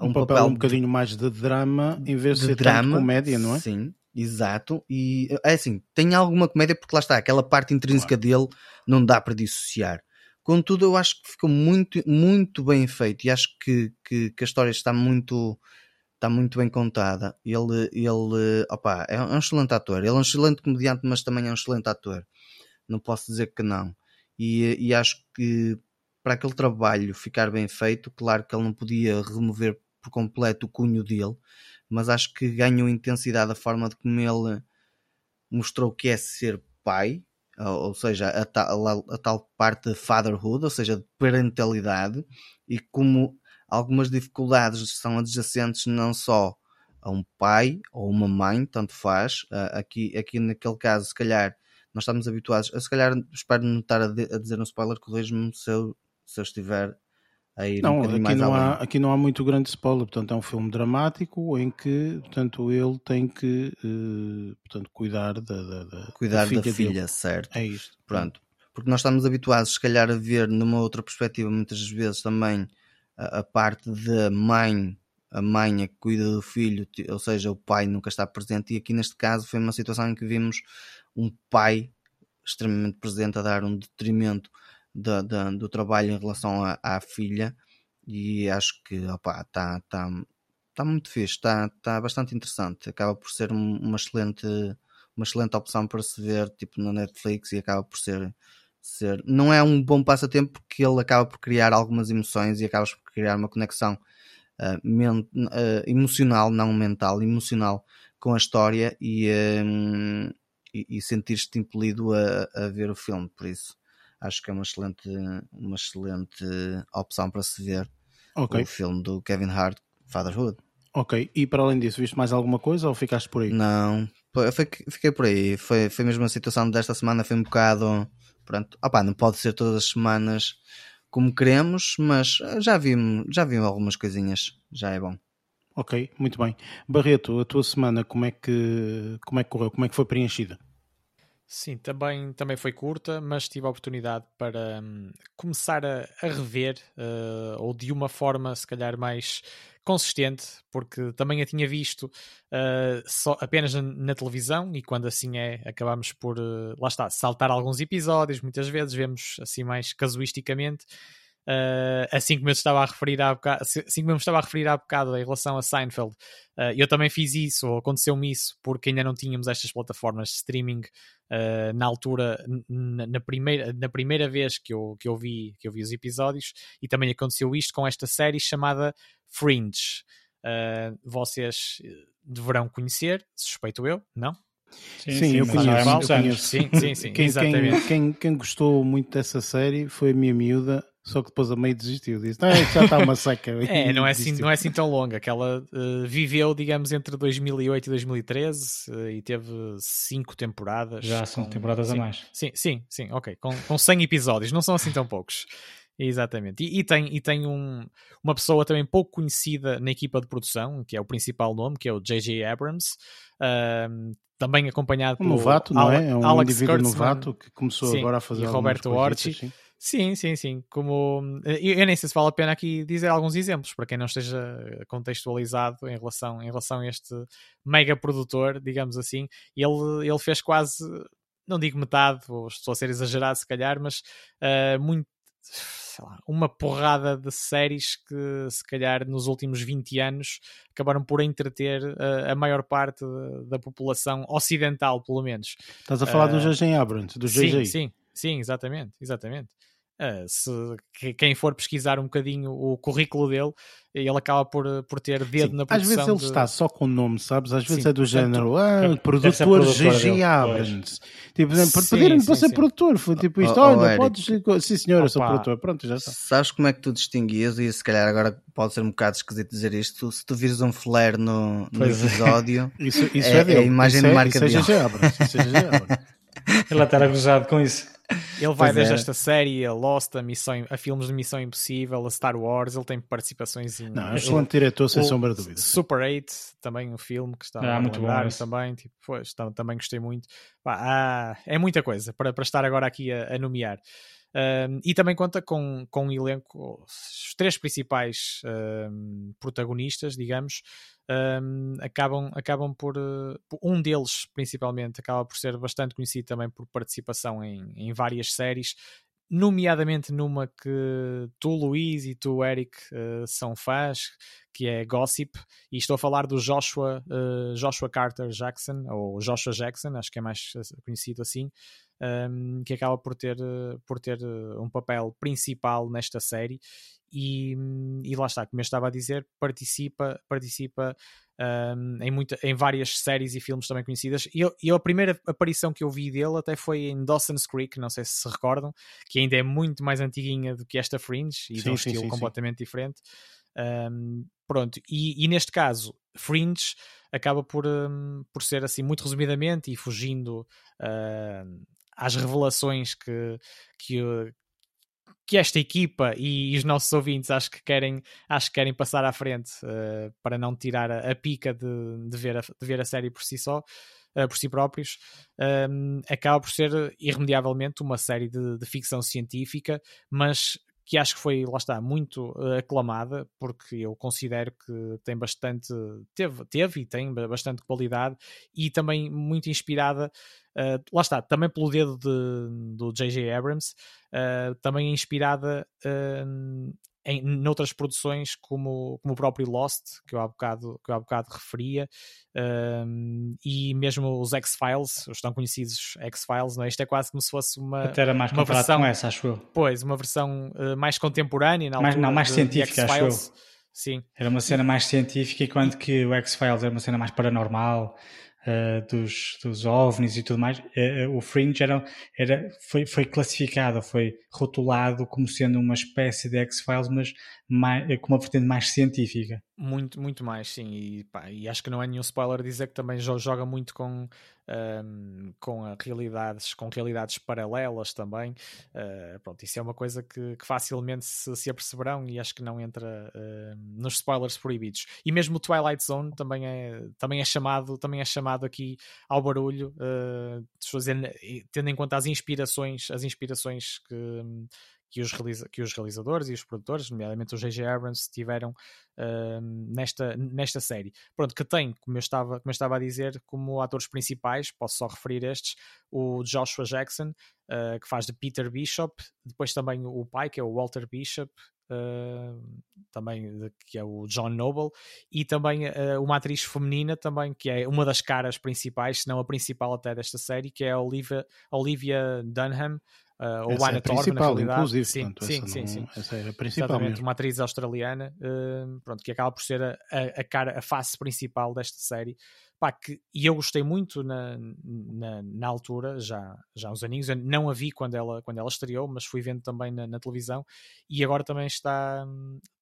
um, um, papel, papel um bocadinho mais de drama em vez de, de ser drama, comédia, não é?
Sim, exato. E é assim, tem alguma comédia porque lá está, aquela parte intrínseca claro. dele não dá para dissociar. Contudo, eu acho que ficou muito, muito bem feito e acho que, que, que a história está muito está muito bem contada. Ele, ele opa, é um excelente ator. Ele é um excelente comediante, mas também é um excelente ator. Não posso dizer que não. E, e acho que para aquele trabalho ficar bem feito, claro que ele não podia remover por completo o cunho dele, mas acho que ganhou intensidade a forma de como ele mostrou que é ser pai, ou seja, a tal, a tal parte de fatherhood, ou seja, de parentalidade, e como algumas dificuldades são adjacentes não só a um pai ou uma mãe, tanto faz. Aqui, aqui naquele caso, se calhar, nós estamos habituados, a, se calhar, espero não estar a, de, a dizer um spoiler, corrijo-me se se eu estiver a
não,
um
aqui não há Aqui não há muito grande spoiler, portanto é um filme dramático em que portanto, ele tem que uh, portanto, cuidar da, da, da
cuidar
da filha,
da filha certo.
É isto.
Pronto. Porque nós estamos habituados, se calhar, a ver numa outra perspectiva, muitas vezes também a, a parte da mãe, a mãe é que cuida do filho, ou seja, o pai nunca está presente, e aqui neste caso foi uma situação em que vimos um pai extremamente presente a dar um detrimento do, do, trabalho em relação à, à, filha e acho que está tá, tá muito fixe, está tá bastante interessante, acaba por ser uma excelente uma excelente opção para se ver tipo na Netflix e acaba por ser ser. Não é um bom passatempo porque ele acaba por criar algumas emoções e acabas por criar uma conexão uh, men- uh, emocional, não mental, emocional com a história e, uh, e, e sentir-te impelido a, a, ver o filme. Por isso, acho que é uma excelente, uma excelente opção para se ver okay. o filme do Kevin Hart, Fatherhood.
Ok, e para além disso, viste mais alguma coisa ou ficaste por aí?
Não, fiquei por aí. Foi, foi mesmo a situação desta semana, foi um bocado Pronto, opa, não pode ser todas as semanas como queremos, mas já vimos, já vimos algumas coisinhas, já é bom.
Ok, muito bem. Barreto, a tua semana como é que como é que correu? Como é que foi preenchida?
Sim, também, também foi curta, mas tive a oportunidade para hum, começar a, a rever, uh, ou de uma forma se calhar mais consistente, porque também a tinha visto uh, só, apenas na, na, televisão e quando assim é, acabamos por, uh, lá está, saltar alguns episódios, muitas vezes vemos assim mais casuisticamente. Uh, assim como eu estava a referir há bocado, assim como eu estava a referir há bocado em relação a Seinfeld, uh, eu também fiz isso, ou aconteceu-me isso, porque ainda não tínhamos estas plataformas de streaming uh, na altura, na, primeira, na primeira vez que eu, que, eu vi, que eu vi os episódios, e também aconteceu isto com esta série chamada Fringe. vocês deverão conhecer, suspeito eu, não?
Sim, sim, sim eu, conheço, eu conheço.
Sim, sim, sim,
quem, exatamente. Quem, quem, quem, gostou muito dessa série foi a minha miúda só que depois a meio desistiu, disse, ah, já está uma seca.
é, não é, assim, não é assim tão longa, que ela uh, viveu, digamos, entre 2008 e 2013 uh, e teve cinco temporadas.
Já são com... temporadas
sim,
a mais.
Sim, sim, sim, ok, com, com 100 episódios, não são assim tão poucos. Exatamente. E, e, tem, e tem um, uma pessoa também pouco conhecida na equipa de produção, que é o principal nome, que é o J.J. Abrams, uh, também acompanhado
um novato, não é? É um Alex indivíduo Kurtzman, novato que começou sim, agora a fazer
e Roberto Orci. Sim, sim, sim. Como eu, eu, nem sei se vale a pena aqui dizer alguns exemplos para quem não esteja contextualizado em relação, em relação a este mega produtor, digamos assim. Ele, ele fez quase, não digo metade, ou estou a ser exagerado se calhar, mas uh, muito lá, uma porrada de séries que se calhar nos últimos 20 anos acabaram por entreter uh, a maior parte da população ocidental, pelo menos.
Estás a falar uh, do J.J. Abrams, do
J.J. Sim, sim, sim, exatamente, exatamente. Uh, se quem for pesquisar um bocadinho o currículo dele, ele acaba por, por ter dedo Sim, na produção.
Às vezes ele de... está só com o nome, sabes? Às vezes sim, é do género, ah, produtor GG Abrams. Tipo, pedirem-me para ser sim. produtor, foi tipo isto, oh, olha, oh, podes. Sim, senhor, eu sou produtor, pronto, já está.
Sabes como é que tu distinguias? E se calhar agora pode ser um bocado esquisito dizer isto. Se tu vires um flare no, no é. episódio,
isso, isso é, é,
é, a imagem
isso
de marca
é, isso é GG Abrams. Isso é GG Abrams.
Ele está a gozado com isso.
Ele vai pois desde é. esta série, a Lost, a, missão, a filmes de Missão Impossível, a Star Wars, ele tem participações em.
Não, é um excelente diretor, sem sombra de dúvida.
Super 8, também um filme que está ah, muito bom também, tipo, pois, também gostei muito. Ah, é muita coisa para, para estar agora aqui a, a nomear. E também conta com, com um elenco, os três principais protagonistas, digamos, um, acabam, acabam por, uh, um deles principalmente acaba por ser bastante conhecido também por participação em, em várias séries nomeadamente numa que tu, Luís, e tu, Eric, uh, são fãs, que é Gossip, e estou a falar do Joshua, uh, Joshua Carter Jackson, ou Joshua Jackson, acho que é mais conhecido assim, um, que acaba por ter, por ter um papel principal nesta série e, e lá está, como eu estava a dizer, participa, participa um, em, muita, em várias séries e filmes também conhecidas. E, eu, e a primeira aparição que eu vi dele até foi em Dawson's Creek, não sei se se recordam, que ainda é muito mais antiguinha do que esta Fringe e sim, de um sim, estilo sim, completamente diferente. Um, pronto, e, e, neste caso, Fringe acaba por, um, por ser assim, muito resumidamente e fugindo uh, às revelações que, que, que esta equipa e, os nossos ouvintes acho que querem, acho que querem passar à frente uh, para não tirar a, a pica de, de, ver a, de ver a série por si só. Uh, por si próprios, um, acaba por ser irremediavelmente uma série de, de, ficção científica, mas que acho que foi, lá está, muito uh, aclamada, porque eu considero que tem bastante, teve, teve e tem bastante qualidade e também muito inspirada, uh, lá está, também pelo dedo de, do J.J. Abrams, uh, também inspirada em noutras produções como, como o próprio Lost, que eu há bocado, que eu há bocado referia, um, e mesmo os X-Files, os tão conhecidos X-Files, não é? Isto é quase como se fosse uma,
Até era mais uma versão com essa, acho eu.
Pois, uma versão uh, mais contemporânea, na
mais, não, mais de, científica, de acho eu.
Sim.
Era uma cena mais científica, enquanto que o X-Files era uma cena mais paranormal, uh, dos, dos OVNIs e tudo mais, uh, o Fringe era, era, foi, foi classificado, foi rotulado como sendo uma espécie de X-Files, mas mais, com uma vertente mais científica.
Muito, muito mais, sim. E, pá, e acho que não é nenhum spoiler dizer que também joga muito com, um, com realidades, com realidades paralelas também. Uh, pronto, isso é uma coisa que, que facilmente se, se, aperceberão e acho que não entra uh, nos spoilers proibidos. E mesmo o Twilight Zone também é, também é chamado, também é chamado aqui ao barulho, uh, tendo em conta as inspirações, as inspirações que que os, realiza que os realizadores e os produtores, nomeadamente o J.J. Abrams, tiveram uh, nesta, nesta série. Pronto, que tem, como eu, estava, como eu estava a dizer, como atores principais, posso só referir estes, o Joshua Jackson, uh, que faz de Peter Bishop, depois também o pai, que é o Walter Bishop, Uh, também de, que é o John Noble e também uh, uma atriz feminina também que é uma das caras principais, se não a principal até desta série, que é a Olivia, Olivia Dunham uh, ou Anna é na realidade.
Inclusive, sim, portanto, sim, sim, não, sim, Essa é a principal Exatamente, mesmo.
uma atriz australiana, uh, pronto, que acaba por ser a, a, cara, a face principal desta série. Pá, que, e eu gostei muito na, na, na, altura, já, já há uns aninhos, eu não a vi quando ela, quando ela estreou, mas fui vendo também na, na televisão e agora também está,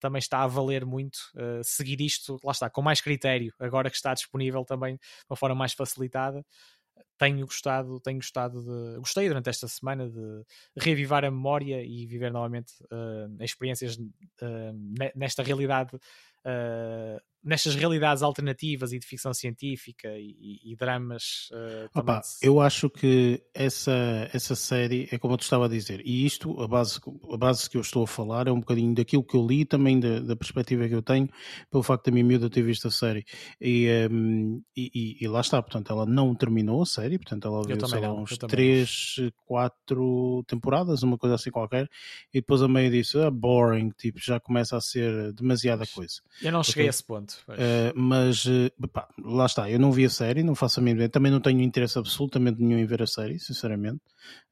também está a valer muito uh, seguir isto, lá está, com mais critério, agora que está disponível também de uma forma mais facilitada tenho gostado, tenho gostado de. Gostei durante esta semana de reavivar a memória e viver novamente uh, experiências uh, nesta realidade uh, nestas realidades alternativas e de ficção científica e, e dramas. Uh,
Opa, eu acho que essa, essa série é como eu te estava a dizer, e isto, a base, a base que eu estou a falar, é um bocadinho daquilo que eu li, também da, da perspectiva que eu tenho, pelo facto da minha miúda ter visto a série. E, um, e, e, lá está, portanto, ela não terminou a série, portanto, ela viu sei lá, uns 3, 4 temporadas, uma coisa assim qualquer, e depois a meio disse, ah, boring, tipo, já começa a ser demasiada coisa.
Eu não cheguei a esse ponto.
Uh, mas uh, pá, lá está, eu não vi a série, não faço a mínima ideia, também não tenho interesse absolutamente nenhum em ver a série, sinceramente.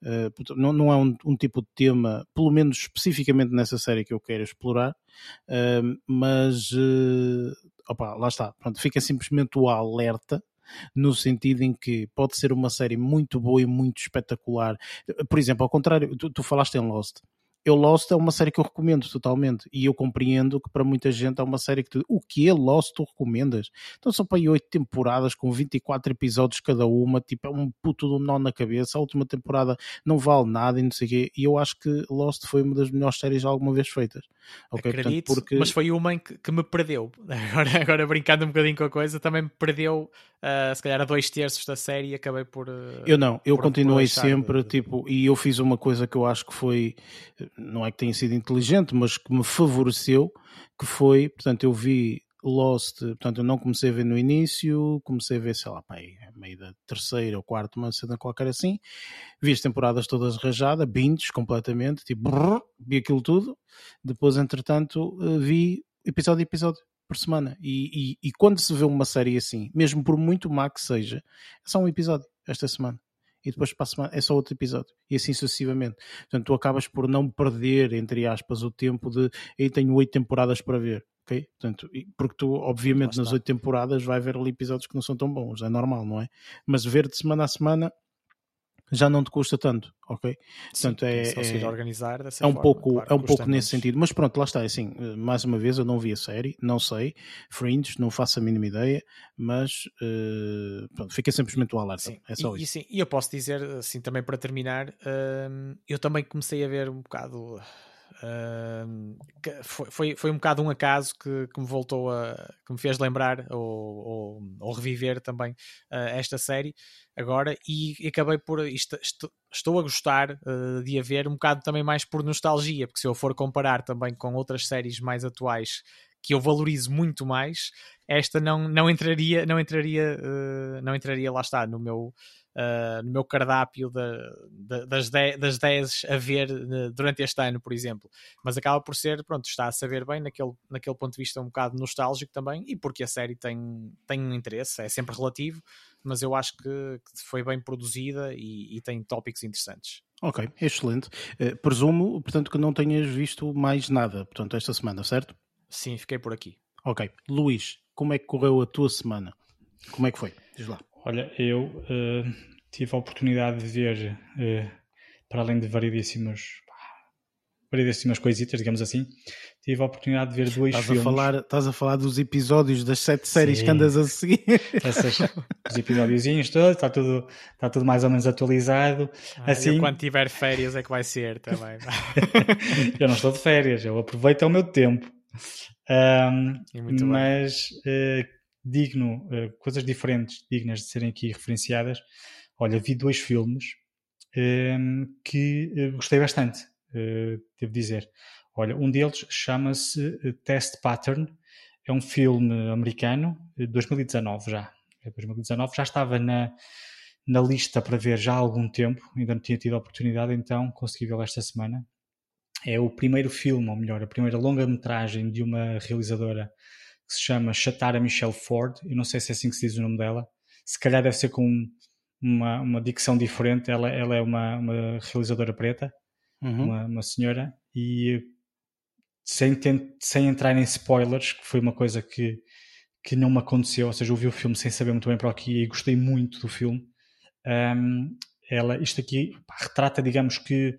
Uh, não, não é um, um, tipo de tema, pelo menos especificamente nessa série que eu quero explorar, mas opa, lá está, pronto, fica simplesmente o alerta no sentido em que pode ser uma série muito boa e muito espetacular. Por exemplo, ao contrário, tu, tu falaste em Lost eu Lost é uma série que eu recomendo totalmente e eu compreendo que para muita gente é uma série que tu, o que é Lost tu recomendas? Então são para aí oito temporadas com 24 episódios cada uma, tipo é um puto do nó na cabeça, a última temporada não vale nada e não sei o quê, e eu acho que Lost foi uma das melhores séries alguma vez feitas.
Okay? Acredito, Portanto, porque... mas foi uma que, que me perdeu. Agora, agora brincando um bocadinho com a coisa, também me perdeu uh, se calhar a dois terços da série e acabei por. Uh,
eu não, eu por, continuei por sempre, de... tipo, e eu fiz uma coisa que eu acho que foi, não é que tenha sido inteligente, mas que me favoreceu, que foi, portanto, eu vi Lost, portanto, eu não comecei a ver no início, comecei a ver, sei lá, pá, meio da terceira ou quarta, uma cena qualquer assim. Vi as temporadas todas rajadas, binges completamente, tipo, brrr, vi aquilo tudo. Depois, entretanto, eh, vi episódio a episódio por semana. E, e, e, quando se vê uma série assim, mesmo por muito má que seja, é só um episódio esta semana. E depois para a semana é só outro episódio. E assim sucessivamente. Portanto, tu acabas por não perder, entre aspas, o tempo de eu tenho oito temporadas para ver. ok Portanto, porque tu, obviamente, nas oito temporadas vai haver ali episódios que não são tão bons, é normal, não é? Mas ver de semana a semana já não te custa tanto, ok?
Sim, Portanto, é, é, organizar
é um forma, pouco, claro, é um pouco nesse sentido. Mas pronto, lá está, é assim, mais uma vez eu não vi a série, não sei, Fringe, não faço a mínima ideia, mas uh, pronto, fica simplesmente o alerta. Sim. É só
e,
isso.
E, sim, e eu posso dizer, assim, também para terminar, uh, eu também comecei a ver um bocado Foi, foi, foi um bocado um acaso que, que me voltou a que me fez lembrar ou, ou, ou reviver também uh, esta série agora. E, e acabei por isto, estou, estou a gostar uh, de a ver um bocado também mais por nostalgia, porque se eu for comparar também com outras séries mais atuais que eu valorizo muito mais, esta não, não entraria, não entraria, uh, não entraria lá está no meu uh, no meu cardápio de, de, das, 10, das 10 a ver uh, durante este ano, por exemplo. Mas acaba por ser, pronto, está a saber bem naquele, naquele ponto de vista um bocado nostálgico também e porque a série tem, tem um interesse, é sempre relativo, mas eu acho que, que foi bem produzida e, e tem tópicos interessantes.
Ok, excelente. Uh, presumo, portanto, que não tenhas visto mais nada, portanto, esta semana, certo?
Sim, fiquei por aqui.
Ok. Luís, como é que correu a tua semana? Como é que foi? Diz lá.
Olha, eu uh, tive a oportunidade de ver, uh, para além de variedíssimas, variedíssimas coisitas, digamos assim, tive a oportunidade de ver dois
estás
filmes.
A falar, estás a falar dos episódios das sete séries Sim. que andas a seguir.
Essas, os episódiozinhos todos, está tudo, está tudo mais ou menos atualizado.
Ah, assim,
quando
tiver férias é que vai ser também.
eu não estou de férias, eu aproveito o meu tempo. Um, mas uh, digno, uh, coisas diferentes, dignas de serem aqui referenciadas. Olha, vi dois filmes uh, que uh, gostei bastante, uh, devo dizer. Olha, um deles chama-se Test Pattern, é um filme americano, de 2019 já. É 2019, já estava na, na lista para ver já há algum tempo, ainda não tinha tido a oportunidade, então consegui vê-lo esta semana. É o primeiro filme, ou melhor, a primeira longa-metragem de uma realizadora que se chama Shatara Michelle Ford. Eu não sei se é assim que se diz o nome dela. Se calhar deve ser com uma, uma dicção diferente. Ela, ela é uma, uma realizadora preta, uhum. uma, uma, senhora, e sem, sem entrar em spoilers, que foi uma coisa que, que não me aconteceu. Ou seja, eu vi o filme sem saber muito bem para o que ia e gostei muito do filme. Um, ela, isto aqui pá, retrata, digamos que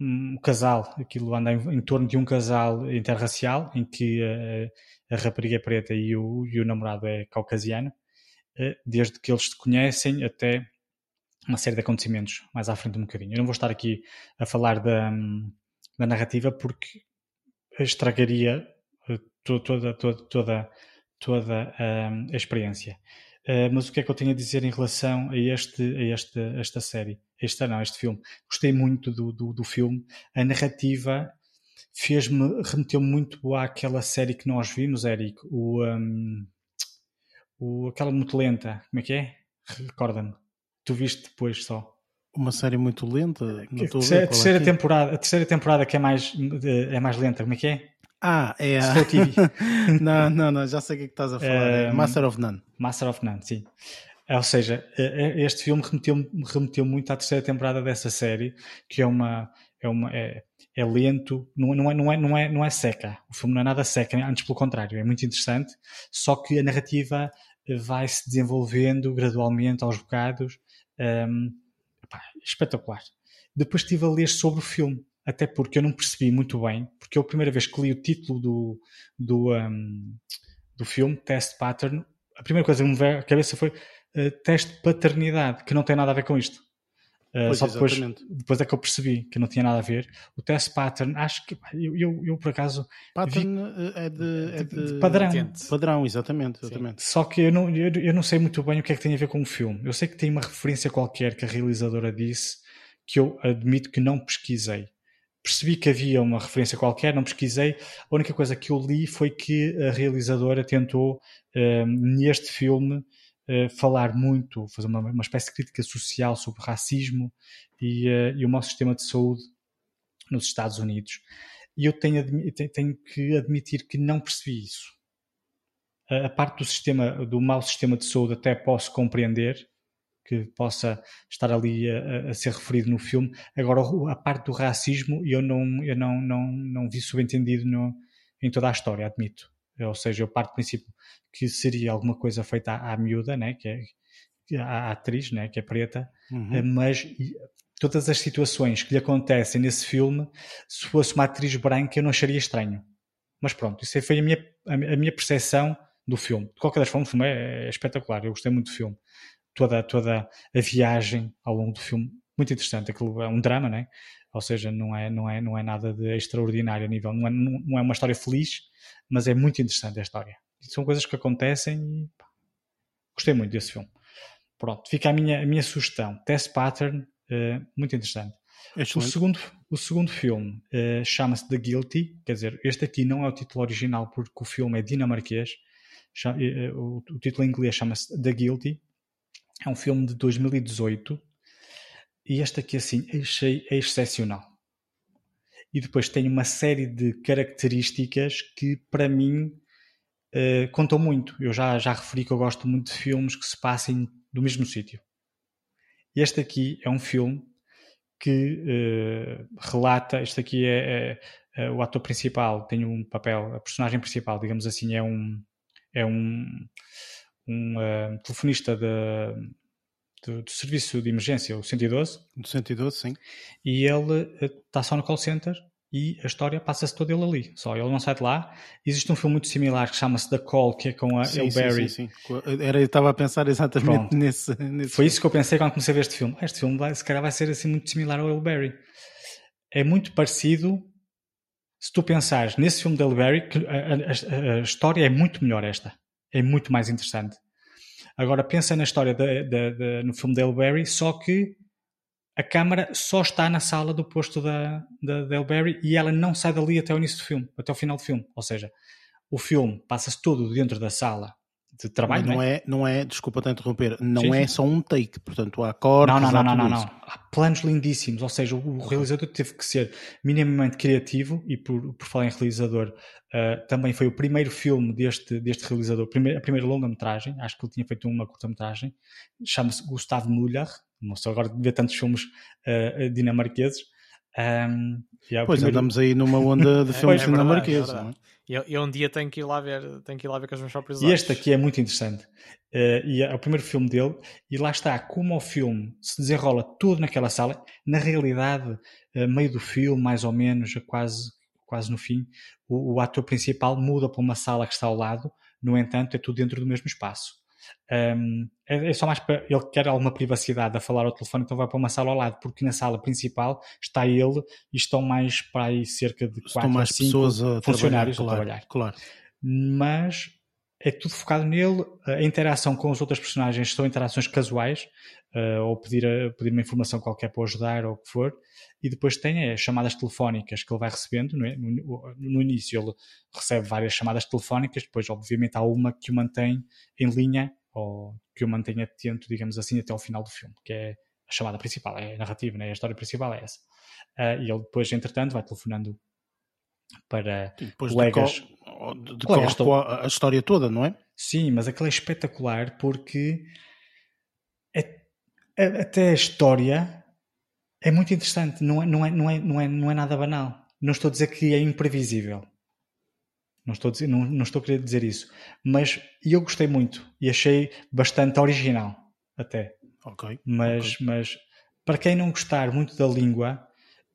um casal, aquilo anda em, em, torno de um casal interracial em que uh, a rapariga é preta e o, e o namorado é caucasiano, eh, desde que eles se conhecem até uma série de acontecimentos mais à frente um bocadinho. Eu não vou estar aqui a falar da, da narrativa porque estragaria eh, toda, toda, toda, toda a, a experiência. Uh, mas o que é que eu tenho a dizer em relação a, este, a este, esta série? Este não, este filme. Gostei muito do, do, do filme. A narrativa fez-me, remeteu-me muito àquela série que nós vimos, Eric, o, um, o, aquela muito lenta, como é que é? Recorda-me. Tu viste depois só.
Uma série muito lenta?
Não a terceira, a terceira é temporada, a terceira temporada que é mais, é mais lenta, como é que é?
Ah, é a... não, não, não, já sei o que é que estás a falar. É Master of None.
Master of None, sim. Ou seja, este filme remeteu, remeteu muito à terceira temporada dessa série, que é uma, é uma, é, é lento, não, não, é, não, é, não, é, não é seca. O filme não é nada seca, antes pelo contrário, é muito interessante. Só que a narrativa vai se desenvolvendo gradualmente aos bocados. Um, espetacular. Depois estive a ler sobre o filme. Até porque eu não percebi muito bem, porque eu a primeira vez que li o título do, do, um, do filme, Test Pattern, a primeira coisa que me veio à cabeça foi uh, teste de paternidade, que não tem nada a ver com isto. Uh, só depois, depois é que eu percebi que não tinha nada a ver. O test pattern, acho que eu, eu, eu por acaso.
Pattern vi, é, de, é de,
de, padrão.
Padrão, exatamente. exatamente.
Só que eu não, eu, eu, não sei muito bem o que é que tem a ver com o filme. Eu sei que tem uma referência qualquer que a realizadora disse que eu admito que não pesquisei. Percebi que havia uma referência qualquer, não pesquisei. A única coisa que eu li foi que a realizadora tentou, uh, neste filme, uh, falar muito, fazer uma, uma, espécie de crítica social sobre racismo e, uh, e o mau sistema de saúde nos Estados Unidos. E eu tenho, tenho que admitir que não percebi isso. A, a parte do sistema, do mau sistema de saúde até posso compreender, que possa estar ali a, a, ser referido no filme. Agora, a parte do racismo, eu não, eu não, não, não vi subentendido no, em toda a história, admito. Ou seja, eu parto do princípio que seria alguma coisa feita à, à miúda, né? que é a atriz, né? que é preta, uhum. Eh, mas todas as situações que lhe acontecem nesse filme, se fosse uma atriz branca, eu não acharia estranho. Mas pronto, isso foi a minha, a minha percepção do filme. De qualquer das formas, o filme é, é espetacular, eu gostei muito do filme. Toda, toda a viagem ao longo do filme, muito interessante. Aquilo é um drama, né? ou seja, não é, não é, não é nada de extraordinário a nível, não é, não é uma história feliz, mas é muito interessante a história. São coisas que acontecem e pá, gostei muito desse filme. Pronto, fica a minha, a minha sugestão. Test Pattern, uh, muito interessante. O segundo, o segundo filme uh, chama-se The Guilty, quer dizer, este aqui não é o título original porque o filme é dinamarquês. O, o título em inglês chama-se The Guilty. É um filme de 2018 e este aqui, assim, achei excepcional. E depois tem uma série de características que, para mim, uh, contam muito. Eu já, já referi que eu gosto muito de filmes que se passem do mesmo sítio. Este aqui é um filme que uh, relata. Este aqui é, é, é, o ator principal, tem um papel, a personagem principal, digamos assim, é um, é um, um uh, telefonista de do, do, serviço de emergência, o 112.
Do 112, sim.
E ele está eh, só no call center e a história passa-se toda ele ali. Só ele não sai de lá. Existe um filme muito similar que chama-se The Call, que é com a sim, Barry.
Sim, sim, sim. Era, eu estava a pensar exatamente nesse, nesse,
Foi isso que eu pensei quando comecei a ver este filme. Este filme vai, se calhar vai ser assim muito similar ao El Barry. É muito parecido. Se tu pensares nesse filme de El Barry, a, a, a, história é muito melhor esta. É muito mais interessante. Agora pensa na história de, de, de, no filme de Barry, só que a câmara só está na sala do posto da, da, e ela não sai dali até o início do filme, até o final do filme. Ou seja, o filme passa-se todo dentro da sala de trabalho.
Não,
não
é? é, não é, desculpa-te interromper, não sim, é só um take, portanto há cortes,
não, não, não, não, não, não. Há planos lindíssimos, ou seja, o realizador teve que ser minimamente criativo e por, por falar em realizador, uh, também foi o primeiro filme deste, deste realizador, primeiro, a primeira longa-metragem, acho que ele tinha feito uma curta-metragem, chama-se Gustavo Müller, não sei agora de ver tantos filmes uh, dinamarqueses, um,
yeah, pois primeiro... andamos aí numa onda de filmes é, dinamarqueses. É
eu, eu, um dia tenho que ir lá ver, tenho que ir lá ver com os meus próprios
olhos. E este aqui é muito interessante. Uh, e é o primeiro filme dele, e lá está, como o filme se desenrola todo naquela sala, na realidade, uh, meio do filme, mais ou menos, quase, quase no fim, o, o ator principal muda para uma sala que está ao lado, no entanto, é tudo dentro do mesmo espaço. Um, é, é, só mais para ele quer alguma privacidade a falar ao telefone, então vai para uma sala ao lado, porque na sala principal está ele e estão mais para aí cerca de 4 a 5 funcionários
trabalhar,
a trabalhar.
Claro.
Mas é tudo focado nele. A interação com os outros personagens são interações casuais, uh, ou pedir, a, pedir uma informação qualquer para ajudar ou o que for. E depois tem as chamadas telefónicas que ele vai recebendo. É? No, no, início ele recebe várias chamadas telefónicas, depois obviamente há uma que o mantém em linha ou que o mantém atento, digamos assim, até ao final do filme, que é a chamada principal, é a narrativa, né? a história principal é essa. Uh, e ele depois, entretanto, vai telefonando para depois colegas.
De, de colegas a, a história toda, não é?
Sim, mas aquilo é espetacular porque é, é, até a história é muito interessante, não é, não, é, não, é, não, é, não é nada banal. Não estou a dizer que é imprevisível. Não estou, a dizer, não, não estou a querer dizer isso. Mas eu gostei muito e achei bastante original, até.
Ok.
Mas,
okay.
mas para quem não gostar muito da língua,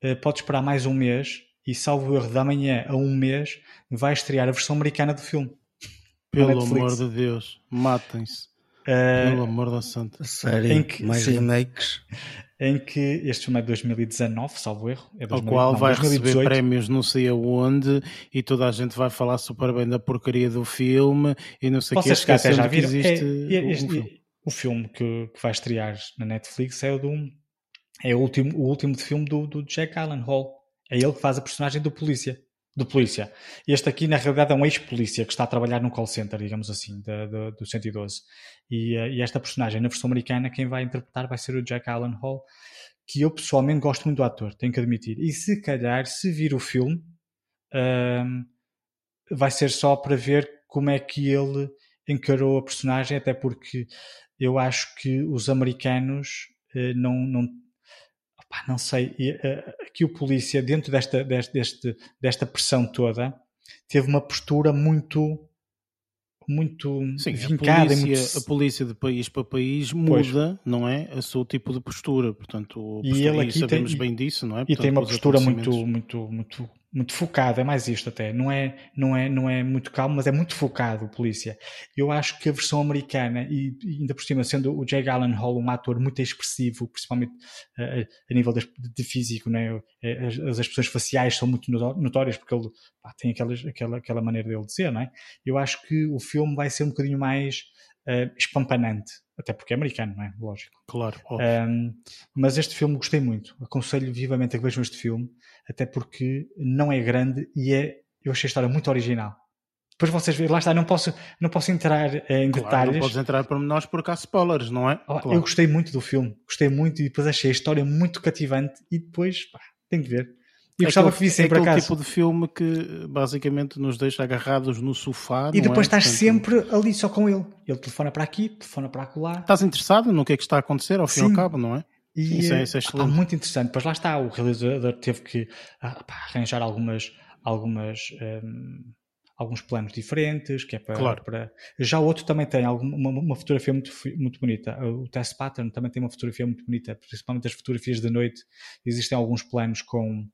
uh, pode esperar mais um mês e, salvo erro, da manhã a um mês, vai estrear a versão americana do filme.
Pelo amor de Deus, matem-se. Uh, Pelo amor da santa.
Sério? Em que, mais sim, remakes?
Em que este filme é de 2019, salvo erro. É 2000,
o qual não, vai 2018. receber prémios não sei aonde e toda a gente vai falar super bem da porcaria do filme e não sei o que.
Vocês até já viram. Existe é, é, este, um filme. O filme que, que, vai estrear na Netflix é o do é o último, o último filme do, do Jack Allen Hall. É ele que faz a personagem do polícia do polícia. Este aqui, na realidade, é um ex-polícia que está a trabalhar no call center, digamos assim, de, de, do 112. E, uh, e, esta personagem, na versão americana, quem vai interpretar vai ser o Jack Allen Hall, que eu pessoalmente gosto muito do ator, tenho que admitir. E se calhar, se vir o filme, uh, vai ser só para ver como é que ele encarou a personagem, até porque eu acho que os americanos uh, não, não Pá, não sei, uh, aqui o polícia, dentro desta, deste, desta pressão toda, teve uma postura muito muito
Sim, vincada. A polícia, muito... a polícia de país para país muda, pois. não é? O seu tipo de postura, portanto,
e ele aqui sabemos tem, bem disso, não é? Portanto, e tem uma postura muito, muito, muito muito focado, é mais isto até, não é, não é, não é muito calmo, mas é muito focado o polícia. Eu acho que a versão americana, e, e ainda por cima sendo o Jake Allen Hall um ator muito expressivo, principalmente uh, a nível de, de físico, né? as, as expressões faciais são muito notórias porque ele pá, tem aquelas, aquela, aquela maneira dele dizer, não é? Eu acho que o filme vai ser um bocadinho mais uh, espampanante, até porque é americano, não é? Lógico.
Claro.
Um, mas este filme gostei muito, aconselho vivamente a que vejam este filme até porque não é grande e é, eu achei a história muito original. Depois vocês verem, lá está, não posso, não posso entrar eh, em claro, detalhes. Não
podes entrar para nós porque há spoilers, não é?
Oh, claro. Eu gostei muito do filme, gostei muito e depois achei a história muito cativante e depois, pá, tenho que ver.
E é gostava que vissem é para casa. tipo de filme que basicamente nos deixa agarrados no sofá.
E depois é? estás Portanto, sempre ali só com ele. Ele telefona para aqui, telefona para lá.
Estás interessado no que é que está a acontecer ao fim e ao cabo, não é?
E isso é, isso é ah, muito interessante. Pois lá está, o realizador teve que ah, pá, arranjar algumas, algumas, um, alguns planos diferentes, que é para, claro. para... Já o outro também tem alguma, uma, uma, fotografia muito, muito bonita. O Test Pattern também tem uma fotografia muito bonita, principalmente as fotografias de noite. Existem alguns planos com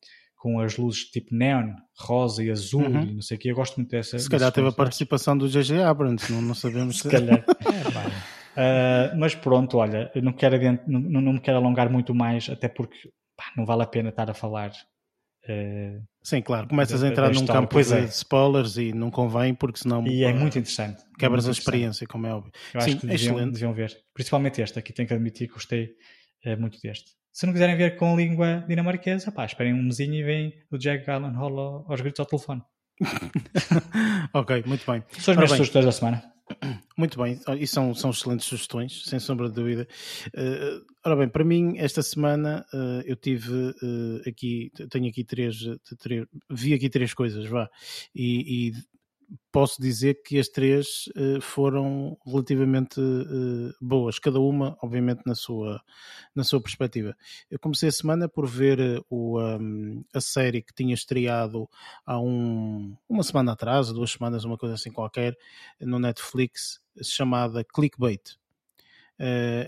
com as luzes tipo neon, rosa e azul uhum. e não sei o que. Eu gosto muito dessa.
Se calhar teve a participação do J.J. Abrams, não, não sabemos.
se calhar. é, Uh, mas pronto, olha, não, quero não, não me quero alongar muito mais, até porque pá, não vale a pena estar a falar. Uh,
Sim, claro, começas a entrar num campo de é. spoilers e não convém, porque senão.
E é muito interessante.
Quebras
muito
a experiência, como é óbvio.
Eu Sim, acho que deviam, deviam, ver. Principalmente este, aqui tenho que admitir que gostei uh, muito deste. Se não quiserem ver com língua dinamarquesa, pá, esperem um mesinho e veem o Jack Allen Hall aos gritos ao telefone.
ok, muito bem.
São as minhas sugestões da semana.
Muito bem, e são, são excelentes sugestões, sem sombra de dúvida. Uh, ora bem, para mim, esta semana uh, eu tive uh, aqui, tenho aqui três, três, vi aqui três coisas, vá, e, e posso dizer que as três uh, foram relativamente uh, boas, cada uma, obviamente, na sua, na sua perspectiva. Eu comecei a semana por ver uh, o, um, a série que tinha estreado há um, uma semana atrás, duas semanas, uma coisa assim qualquer, no Netflix, chamada Clickbait.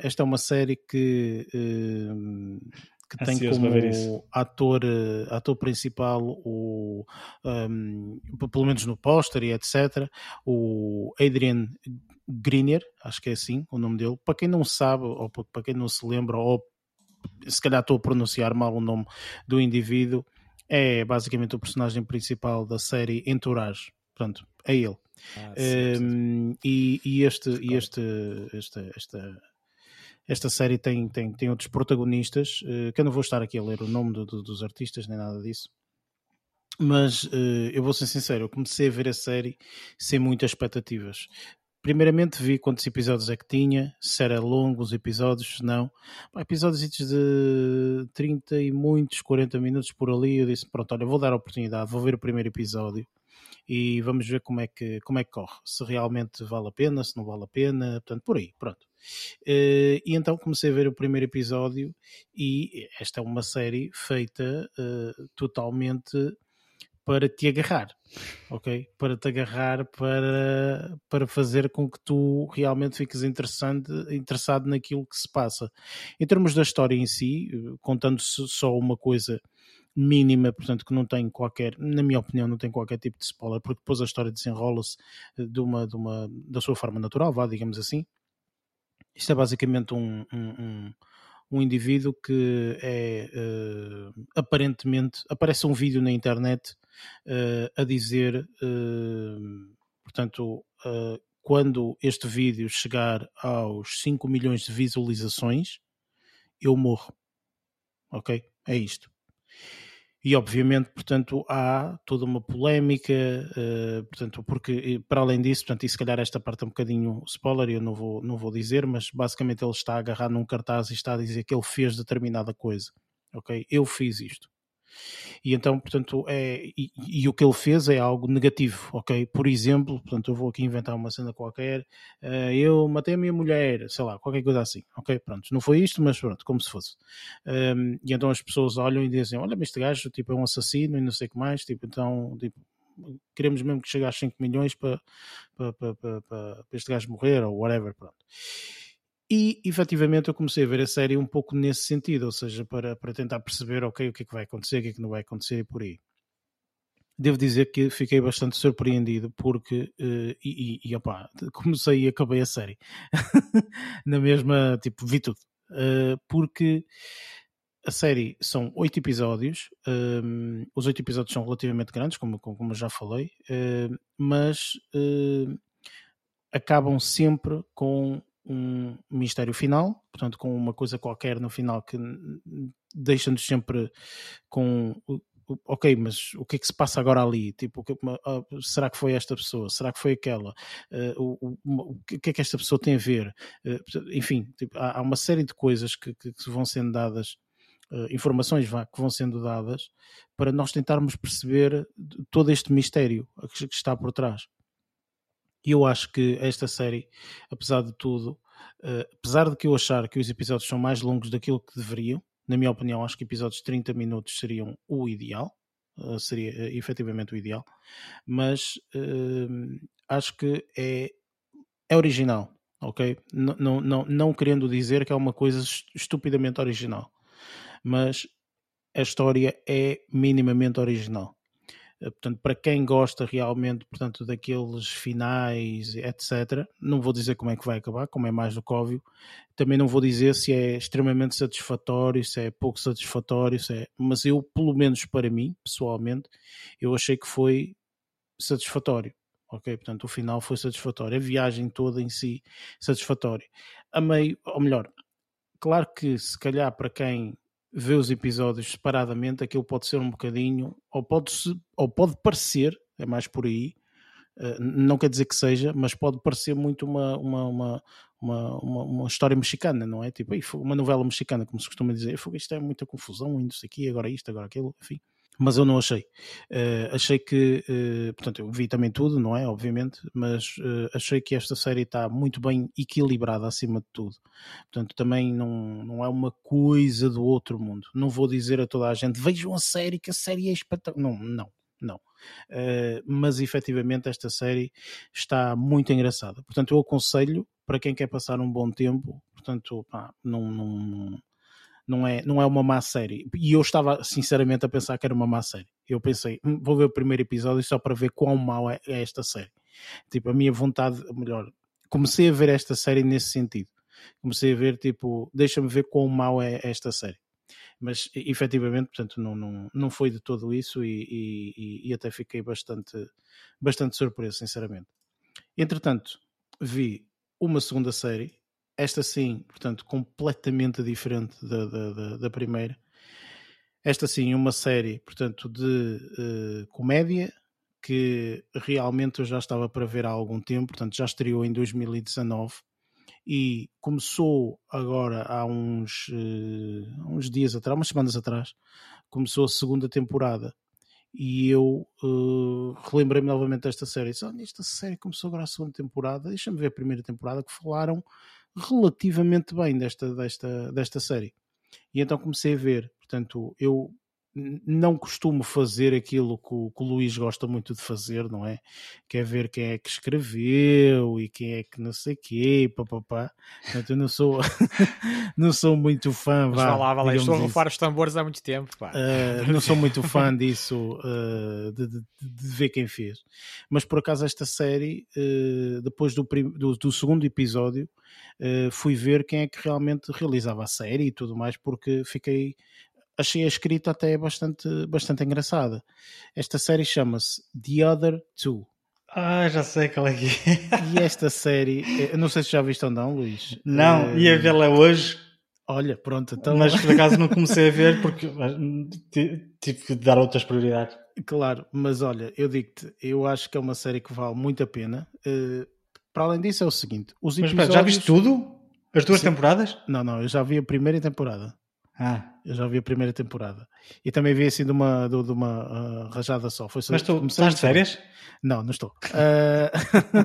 esta é uma série que que tem como ator, eh, ator principal o um, pelo menos no póster e etc o Adrian Grenier, acho que é assim o nome dele. Para quem não sabe ou para quem não se lembra ou se calhar estou a pronunciar mal o nome do indivíduo, é basicamente o personagem principal da série Entourage. Pronto, é ele. Ah, sim, um, e, e, este, e este, esta, esta esta série tem, tem, tem outros protagonistas, uh, que eu não vou estar aqui a ler o nome do, do, dos artistas nem nada disso. Mas uh, eu vou ser sincero, eu comecei a ver a série sem muitas expectativas. Primeiramente vi quantos episódios é que tinha, se era longo os episódios, se não. Episódios de 30 e muitos, 40 minutos por ali. Eu disse: Pronto, olha, vou dar a oportunidade, vou ver o primeiro episódio e vamos ver como é que, como é que corre. Se realmente vale a pena, se não vale a pena, portanto, por aí, pronto. Uh, e então comecei a ver o primeiro episódio e esta é uma série feita uh, totalmente para te agarrar, ok? Para te agarrar para, para fazer com que tu realmente fiques interessante, interessado naquilo que se passa. Em termos da história em si, contando só uma coisa mínima, portanto que não tem qualquer, na minha opinião, não tem qualquer tipo de spoiler, porque depois a história desenrola-se de uma, de uma, da sua forma natural, vá, digamos assim. Isto é basicamente um, um, um, indivíduo que é uh, aparentemente aparece um vídeo na internet uh, a dizer, uh, portanto, quando este vídeo chegar aos 5 milhões de visualizações, eu morro. Ok? É isto. E obviamente, portanto, há toda uma polémica, uh, portanto, porque para além disso, portanto, e se calhar esta parte é um bocadinho spoiler, eu não vou, não vou dizer, mas basicamente ele está agarrado num cartaz e está a dizer que ele fez determinada coisa. Ok? Eu fiz isto. E então, portanto, é, e, e, o que ele fez é algo negativo, ok? Por exemplo, portanto, eu vou aqui inventar uma cena qualquer, uh, eu matei a minha mulher, sei lá, qualquer coisa assim, ok? Pronto, não foi isto, mas pronto, como se fosse. Um, e então as pessoas olham e dizem, olha, mas este gajo, tipo, é um assassino e não sei o que mais, tipo, então, tipo, queremos mesmo que chegue a 5 milhões para, para, para, para, para este gajo morrer ou whatever, pronto. E efetivamente eu comecei a ver a série um pouco nesse sentido, ou seja, para, para tentar perceber ok, o que é que vai acontecer, o que é que não vai acontecer e por aí. Devo dizer que fiquei bastante surpreendido porque, uh, e, e, opa, comecei e acabei a série na mesma, tipo, vi tudo. Uh, porque a série são oito episódios, ehm, os oito episódios são relativamente grandes, como, como já falei, uh, mas acabam sempre com um mistério final, portanto, com uma coisa qualquer no final que deixa-nos sempre com ok, mas o que é que se passa agora ali? Tipo, ah, será que foi esta pessoa? Será que foi aquela? Uh, o, o, que é que esta pessoa tem a ver? Uh, enfim, tipo, há, uma série de coisas que, que, vão sendo dadas, informações que vão sendo dadas para nós tentarmos perceber todo este mistério que está por trás. E eu acho que esta série, apesar de tudo, uh, apesar de que eu achar que os episódios são mais longos daquilo que deveriam, na minha opinião, acho que episódios de 30 minutos seriam o ideal, uh, seria uh, efetivamente o ideal, mas uh, acho que é, é original, ok? Não, não, não querendo dizer que é uma coisa estupidamente original, mas a história é minimamente original. Eh, portanto, para quem gosta realmente portanto, daqueles finais, etc., não vou dizer como é que vai acabar, como é mais do que óbvio. Também não vou dizer se é extremamente satisfatório, se é pouco satisfatório, se é... mas eu, pelo menos para mim, pessoalmente, eu achei que foi satisfatório. Ok, portanto, o final foi satisfatório. A viagem toda em si, satisfatória. A meio, ou melhor, claro que se calhar para quem vê os episódios separadamente, aquilo pode ser um bocadinho, ou pode, ou pode parecer, é mais por aí, uh, não quer dizer que seja, mas pode parecer muito uma, uma, uma, uma, história mexicana, não é? Tipo, uma novela mexicana, como se costuma dizer, isto é muita confusão, isto aqui, agora isto, agora aquilo, enfim mas eu não achei. Uh, achei que, uh, portanto, eu vi também tudo, não é? Obviamente, mas uh, achei que esta série está muito bem equilibrada acima de tudo. Portanto, também não, não é uma coisa do outro mundo. Não vou dizer a toda a gente vejam a série, que a série é espetacular. Não, não, não. mas efetivamente esta série está muito engraçada. Portanto, eu aconselho para quem quer passar um bom tempo, portanto, pá, não, não não é, não é uma má série. E eu estava sinceramente a pensar que era uma má série. Eu pensei, hum, vou ver o primeiro episódio só para ver quão mau é, é esta série. Tipo, a minha vontade, melhor, comecei a ver esta série nesse sentido. Comecei a ver, tipo, deixa-me ver quão mau é esta série. Mas efetivamente, portanto, não, não, não foi de todo isso e, e, e até fiquei bastante, bastante surpreso, sinceramente. Entretanto, vi uma segunda série esta sim, portanto, completamente diferente da, da, da primeira. Esta sim, uma série, portanto, de uh, comédia que realmente eu já estava para ver há algum tempo, portanto, já estreou em 2019 e começou agora há uns, uh, uns dias atrás, umas semanas atrás, começou a segunda temporada e eu uh, relembrei-me novamente desta série. Disse, oh, esta série começou agora a segunda temporada, deixa-me ver a primeira temporada que falaram relativamente bem desta, desta, desta série. E então comecei a ver, portanto, eu não costumo fazer aquilo que o, que o, Luís gosta muito de fazer, não é? Que é ver quem é que escreveu e quem é que não sei quê, papapá. Portanto, eu não sou, não sou muito fã.
Mas vá, lá, vá lá, estou a rufar os tambores há muito tempo.
Uh, não sou muito fã disso, uh, de, de, de, ver quem fez. Mas por acaso, esta série, uh, depois do, do, do, segundo episódio, fui ver quem é que realmente realizava a série e tudo mais, porque fiquei achei a escrita até bastante, bastante engraçada. Esta série chama-se The Other Two.
Ah, já sei qual é que
é. E esta série, eu não sei se já viste ou não, Luís.
Não, uh, ia vê-la hoje.
Olha, pronto, então.
Mas por acaso não comecei a ver porque tive que dar outras prioridades.
Claro, mas olha, eu digo-te, eu acho que é uma série que vale muito a pena. Uh, para além disso, é o seguinte: os
episódios. Mas, já viste tudo? As duas Sim. temporadas?
Não, não, eu já vi a primeira temporada.
Ah.
Eu já vi a primeira temporada. E também vi assim de uma, de, de uma uh, rajada só. Foi só
Mas tu estás de férias?
Não, não estou. Uh...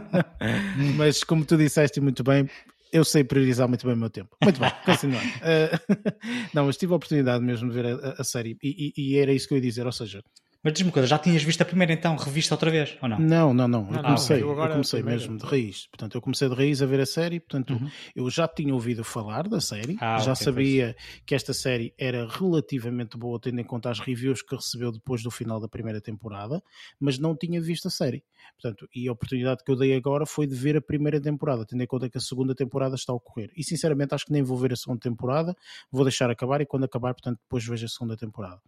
Mas como tu disseste muito bem, eu sei priorizar muito bem o meu tempo. Muito bem, continuando. Uh... não, mas tive a oportunidade mesmo de ver a, a série e, e, e, era isso que eu ia dizer. Ou seja,
mas diz-me uma coisa, já tinhas visto a primeira então, revista outra vez, ou não?
Não, não, não. Eu ah, comecei, eu, eu comecei mesmo de raiz. Portanto, eu comecei de raiz a ver a série, portanto, uhum. eu já tinha ouvido falar da série, ah, já okay, sabia que esta série era relativamente boa, tendo em conta as reviews que recebeu depois do final da primeira temporada, mas não tinha visto a série. Portanto, e a oportunidade que eu dei agora foi de ver a primeira temporada, tendo em conta que a segunda temporada está a ocorrer. E sinceramente acho que nem vou ver a segunda temporada, vou deixar acabar e quando acabar, portanto, depois vejo a segunda temporada.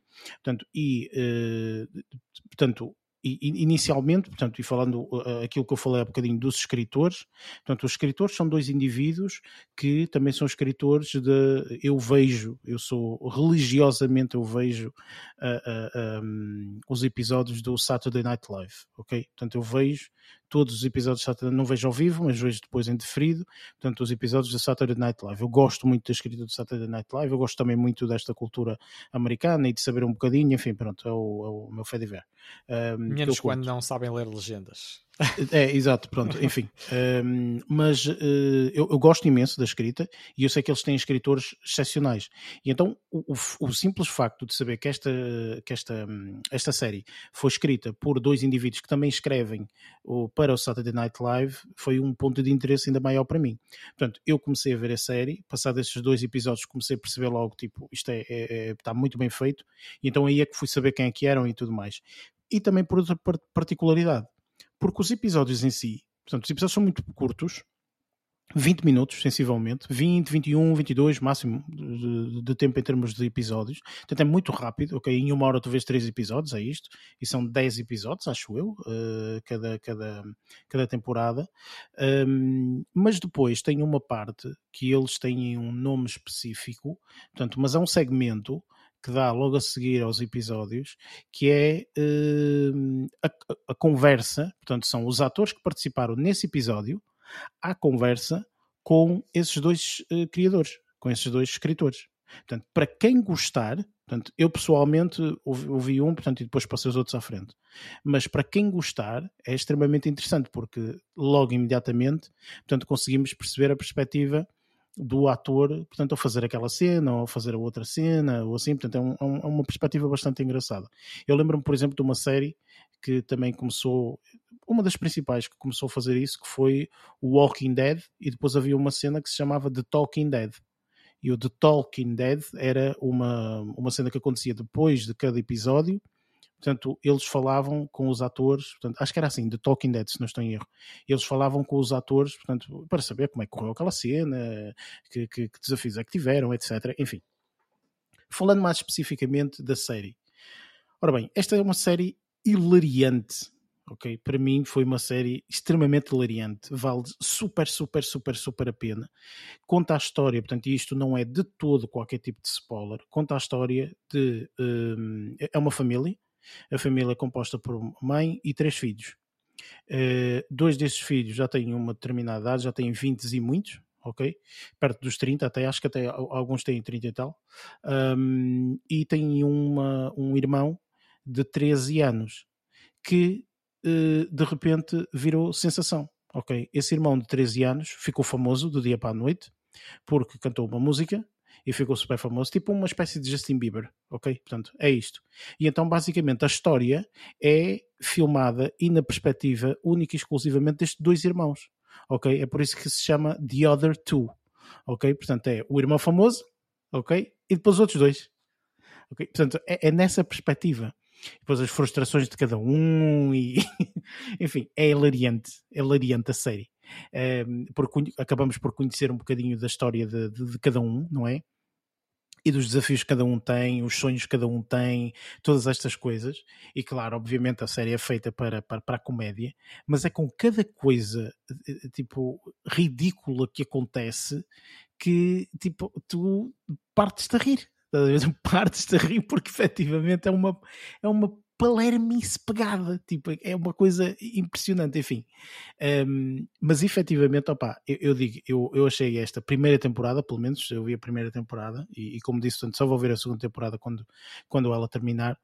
Portanto, e uh, portanto, inicialmente, portanto, e falando uh, aquilo que eu falei há bocadinho dos escritores, portanto, os escritores são dois indivíduos que também são escritores de, eu vejo, eu sou religiosamente, eu vejo uh, uh, um, os episódios do Saturday Night Live, ok? Portanto, eu vejo todos os episódios de Saturday, não vejo ao vivo, mas vejo depois em deferido, portanto, os episódios da Saturday Night Live. Eu gosto muito da escrita do Saturday Night Live, eu gosto também muito desta cultura americana e de saber um bocadinho, enfim, pronto, é o, é o meu fé de ver.
Um, Menos quando não sabem ler legendas.
É, exato, pronto, enfim. Um, mas uh, eu, eu, gosto imenso da escrita e eu sei que eles têm escritores excepcionais. E então o, o, o, simples facto de saber que esta, que esta, esta série foi escrita por dois indivíduos que também escrevem o, para o Saturday Night Live foi um ponto de interesse ainda maior para mim. Portanto, eu comecei a ver a série, passado esses dois episódios, comecei a perceber logo, tipo, isto é, é, é está muito bem feito, e então aí é que fui saber quem é que eram e tudo mais. E também por outra particularidade porque os episódios em si, portanto, os episódios são muito curtos, 20 minutos, sensivelmente, 20, 21, 22 máximo de, de, tempo em termos de episódios. Portanto, é muito rápido, ok? Em uma hora tu vês três episódios, é isto, e são 10 episódios, acho eu, uh, cada, cada, cada temporada. Um, mas depois tem uma parte que eles têm um nome específico, portanto, mas é um segmento que dá logo a seguir aos episódios, que é uh, a, a, conversa, portanto, são os atores que participaram nesse episódio, à conversa com esses dois uh, criadores, com esses dois escritores. Portanto, para quem gostar, portanto, eu pessoalmente ouvi, ouvi, um, portanto, e depois passei os outros à frente. Mas para quem gostar, é extremamente interessante, porque logo imediatamente, portanto, conseguimos perceber a perspectiva do ator, portanto, a fazer aquela cena, ou a fazer a outra cena, ou assim, portanto, é, um, é uma perspectiva bastante engraçada. Eu lembro-me, por exemplo, de uma série que também começou, uma das principais que começou a fazer isso, que foi o Walking Dead, e depois havia uma cena que se chamava The Talking Dead. E o The Talking Dead era uma, uma cena que acontecia depois de cada episódio, Portanto, eles falavam com os atores, portanto, acho que era assim, de Talking Dead, se não estou em erro. Eles falavam com os atores, portanto, para saber como é que correu aquela cena, que, que, que desafios é que tiveram, etc. Enfim. Falando mais especificamente da série. Ora bem, esta é uma série hilariante. Ok, para mim foi uma série extremamente hilariante, vale super, super, super, super a pena. Conta a história, portanto, isto não é de todo qualquer tipo de spoiler. Conta a história de. Um, é uma família, a família é composta por mãe e três filhos. Uh, dois desses filhos já têm uma determinada idade, já têm 20 e muitos, ok? Perto dos 30, até acho que até alguns têm 30 e tal. Um, e tem uma, um irmão de 13 anos que uh, de repente virou sensação, ok? Esse irmão de 13 anos ficou famoso do dia para a noite porque cantou uma música e ficou super famoso, tipo uma espécie de Justin Bieber, ok? Portanto, é isto. E então, basicamente, a história é filmada e na perspectiva única e exclusivamente destes dois irmãos, ok? É por isso que se chama The Other Two, ok? Portanto, é o irmão famoso, ok? E depois os outros dois, ok? Portanto, é, é nessa perspectiva. Depois as frustrações de cada um e enfim, é hilariante, é hilariante a série. Um, porque acabamos por conhecer um bocadinho da história de, de, de cada um, não é? E dos desafios que cada um tem, os sonhos que cada um tem, todas estas coisas. E claro, obviamente a série é feita para, para, para a comédia, mas é com cada coisa eh, tipo ridícula que acontece que tipo tu partes-te a rir. Partes-te a rir porque efetivamente é uma, é uma palermice pegada, tipo, é uma coisa impressionante, enfim. Um, mas efetivamente, opa, eu, eu digo, eu, eu achei esta primeira temporada, pelo menos eu vi a primeira temporada, e, e como disse, portanto, só vou ver a segunda temporada quando, quando ela terminar.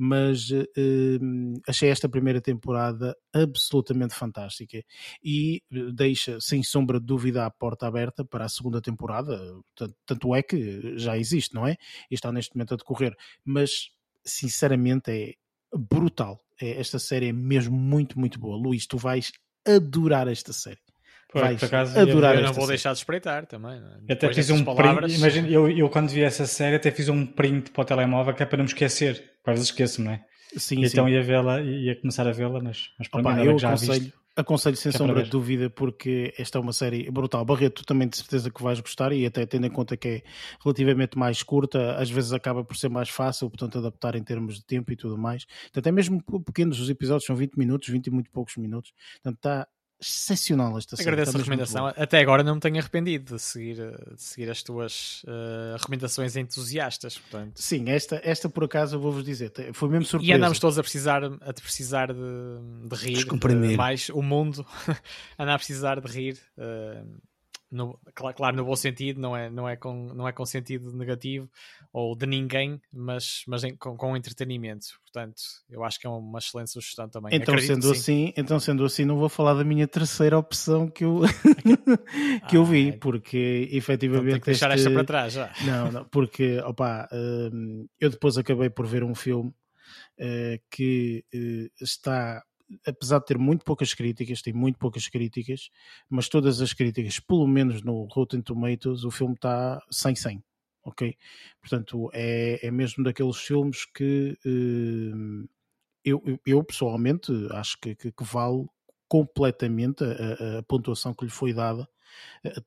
Mas uh, achei esta primeira temporada absolutamente fantástica e deixa, sem sombra de dúvida, a porta aberta para a segunda temporada. Tanto, tanto é que já existe, não é? E está neste momento a decorrer. Mas sinceramente é brutal. É, esta série é mesmo muito, muito boa. Luís, tu vais adorar esta série.
Pô, vais acaso, adorar eu, eu não vou série. deixar de espreitar também.
É? Até fiz um palavras... print, imagina, eu, eu quando vi essa série até fiz um print para o telemóvel que é para não me esquecer. Às vezes esqueço, não é? Sim, então sim. ia vê-la, ia começar a vê-la, mas, mas
pronto, Opa, eu já aconselho, aconselho sem sombra de dúvida, porque esta é uma série brutal. Barreto, tu também de certeza que vais gostar, e até tendo em conta que é relativamente mais curta, às vezes acaba por ser mais fácil, portanto, adaptar em termos de tempo e tudo mais. Até mesmo pequenos, os episódios são 20 minutos, 20 e muito poucos minutos. Portanto, está excepcional esta série.
Agradeço a recomendação. Até agora não me tenho arrependido de seguir, de seguir as tuas uh, recomendações entusiastas. Portanto.
Sim, esta, esta por acaso eu vou-vos dizer, foi mesmo surpresa.
E andamos todos a precisar, a precisar de, de rir. Uh, mais o mundo anda a precisar de rir. Uh, no, claro, no bom sentido, não é, não, é com, não é com sentido negativo ou de ninguém, mas, mas em, com, com entretenimento. Portanto, eu acho que é uma excelente sugestão também.
Então, Acredito sendo assim, então, sendo assim, não vou falar da minha terceira opção que eu, que eu vi, ah, porque efetivamente. Então,
que deixar este... esta para trás já.
Não, não porque, opa, hum, eu depois acabei por ver um filme uh, que uh, está apesar de ter muito poucas críticas, tem muito poucas críticas, mas todas as críticas, pelo menos no Rotten Tomatoes, o filme está 100-100, ok? Portanto, é, é mesmo daqueles filmes que uh, eu, eu, pessoalmente acho que, que, que vale completamente a, a, pontuação que lhe foi dada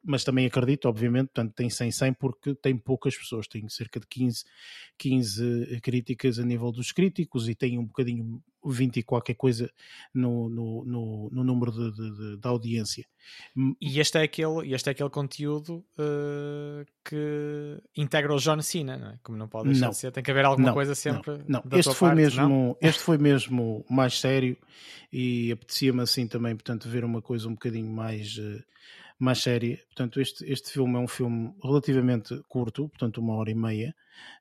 mas também acredito, obviamente, portanto, tem 100 100 porque tem poucas pessoas, tem cerca de 15, 15 críticas a nível dos críticos e tem um bocadinho 20 e qualquer coisa no, no, no, no número de, de, de, audiência.
E este é aquele, este é aquele conteúdo uh, que integra o John Cena, não é? Como não pode deixar não, de ser, tem que haver alguma não, coisa sempre.
Não, não. este foi parte, mesmo, este foi mesmo mais sério e apetecia-me assim também, portanto, ver uma coisa um bocadinho mais. Uh, mais séria. Portanto, este, este filme é um filme relativamente curto, portanto, uma hora e meia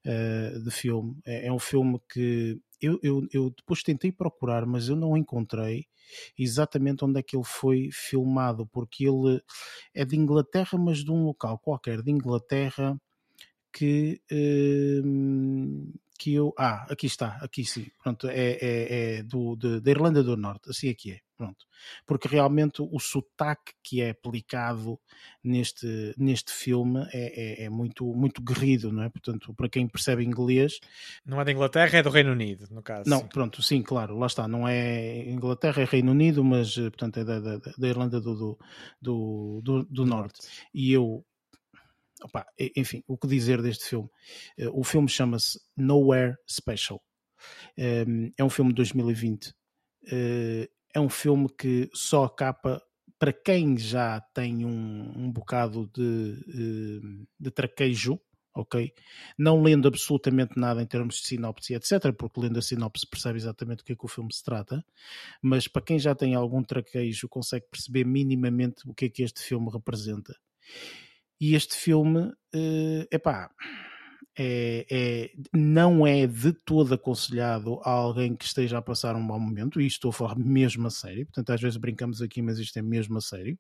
uh, de filme. É, é, um filme que eu, eu, eu depois tentei procurar, mas eu não encontrei exatamente onde é que ele foi filmado, porque ele é de Inglaterra, mas de um local qualquer de Inglaterra que. Uh, que eu. Ah, aqui está, aqui sim. Pronto, é, é, é do, de, da Irlanda do Norte, assim aqui é. Pronto. Porque realmente o sotaque que é aplicado neste, neste filme é, é, é, muito, muito guerrido, não é? Portanto, para quem percebe inglês.
Não é da Inglaterra, é do Reino Unido, no caso.
Não, pronto, sim, claro, lá está. Não é Inglaterra, é Reino Unido, mas portanto é da, da, da Irlanda do, do, do, do, do Norte. E eu Opa, enfim, o que dizer deste filme? Eh, o filme chama-se Nowhere Special. Ehm, é um filme de 2020. Eh, é um filme que só capa, para quem já tem um, um bocado de, ehm, de traquejo, ok? Não lendo absolutamente nada em termos de sinopse, etc., porque lendo a sinopse percebe exatamente o que é que o filme se trata, mas para quem já tem algum traquejo consegue perceber minimamente o que é que este filme representa. E este filme, uh, epá, é, é, não é de todo aconselhado a alguém que esteja a passar um mau momento, e estou a falar mesmo a sério, portanto às vezes brincamos aqui, mas isto é mesmo a sério.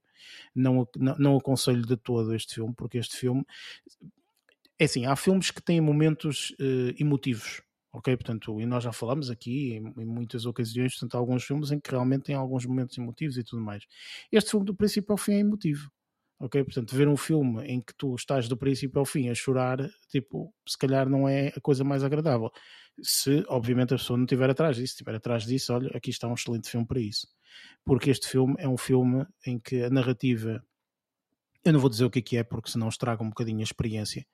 Não, não, não aconselho de todo este filme, porque este filme é assim, há filmes que têm momentos uh, emotivos, ok? Portanto, e nós já falamos aqui em, em, muitas ocasiões, portanto, há alguns filmes em que realmente têm alguns momentos emotivos e tudo mais. Este filme, do princípio ao fim, é emotivo. Ok? Portanto, ver um filme em que tu estás do princípio ao fim a chorar, tipo, se calhar não é a coisa mais agradável. Se, obviamente, a pessoa não estiver atrás disso, estiver atrás disso, olha, aqui está um excelente filme para isso. Porque este filme é um filme em que a narrativa eu não vou dizer o que é que é, porque senão estraga um bocadinho a experiência.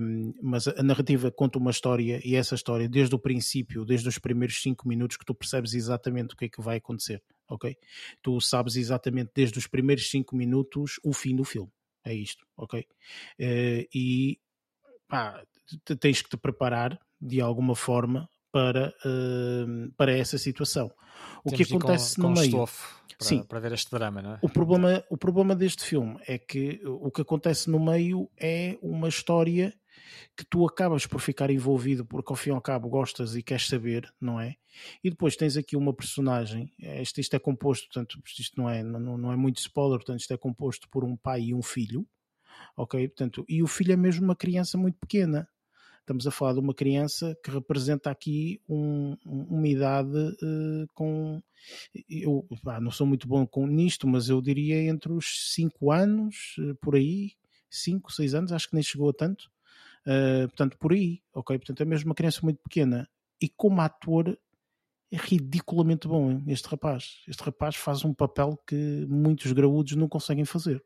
Um, mas a narrativa conta uma história e essa história, desde o princípio, desde os primeiros cinco minutos, que tu percebes exatamente o que é que vai acontecer, ok? Tu sabes exatamente desde os primeiros cinco minutos o fim do filme. É isto, ok? Uh, e pá, tens que te preparar de alguma forma para, uh, para essa situação. O Temos que acontece com, no com meio. Estofo
para, Sim. para ver este drama, não é?
O problema, o problema deste filme é que o que acontece no meio é uma história que tu acabas por ficar envolvido porque ao fim e ao cabo gostas e queres saber, não é? E depois tens aqui uma personagem, isto, isto é composto, portanto, isto não é, não, não é muito spoiler, portanto, isto é composto por um pai e um filho, ok? Portanto, e o filho é mesmo uma criança muito pequena, Estamos a falar de uma criança que representa aqui um, uma idade uh, com. Eu não sou muito bom com nisto, mas eu diria entre os 5 anos, uh, por aí, 5, 6 anos, acho que nem chegou a tanto. Uh, portanto, por aí, ok? Portanto, é mesmo uma criança muito pequena. E como ator, é ridiculamente bom hein? este rapaz. Este rapaz faz um papel que muitos graúdos não conseguem fazer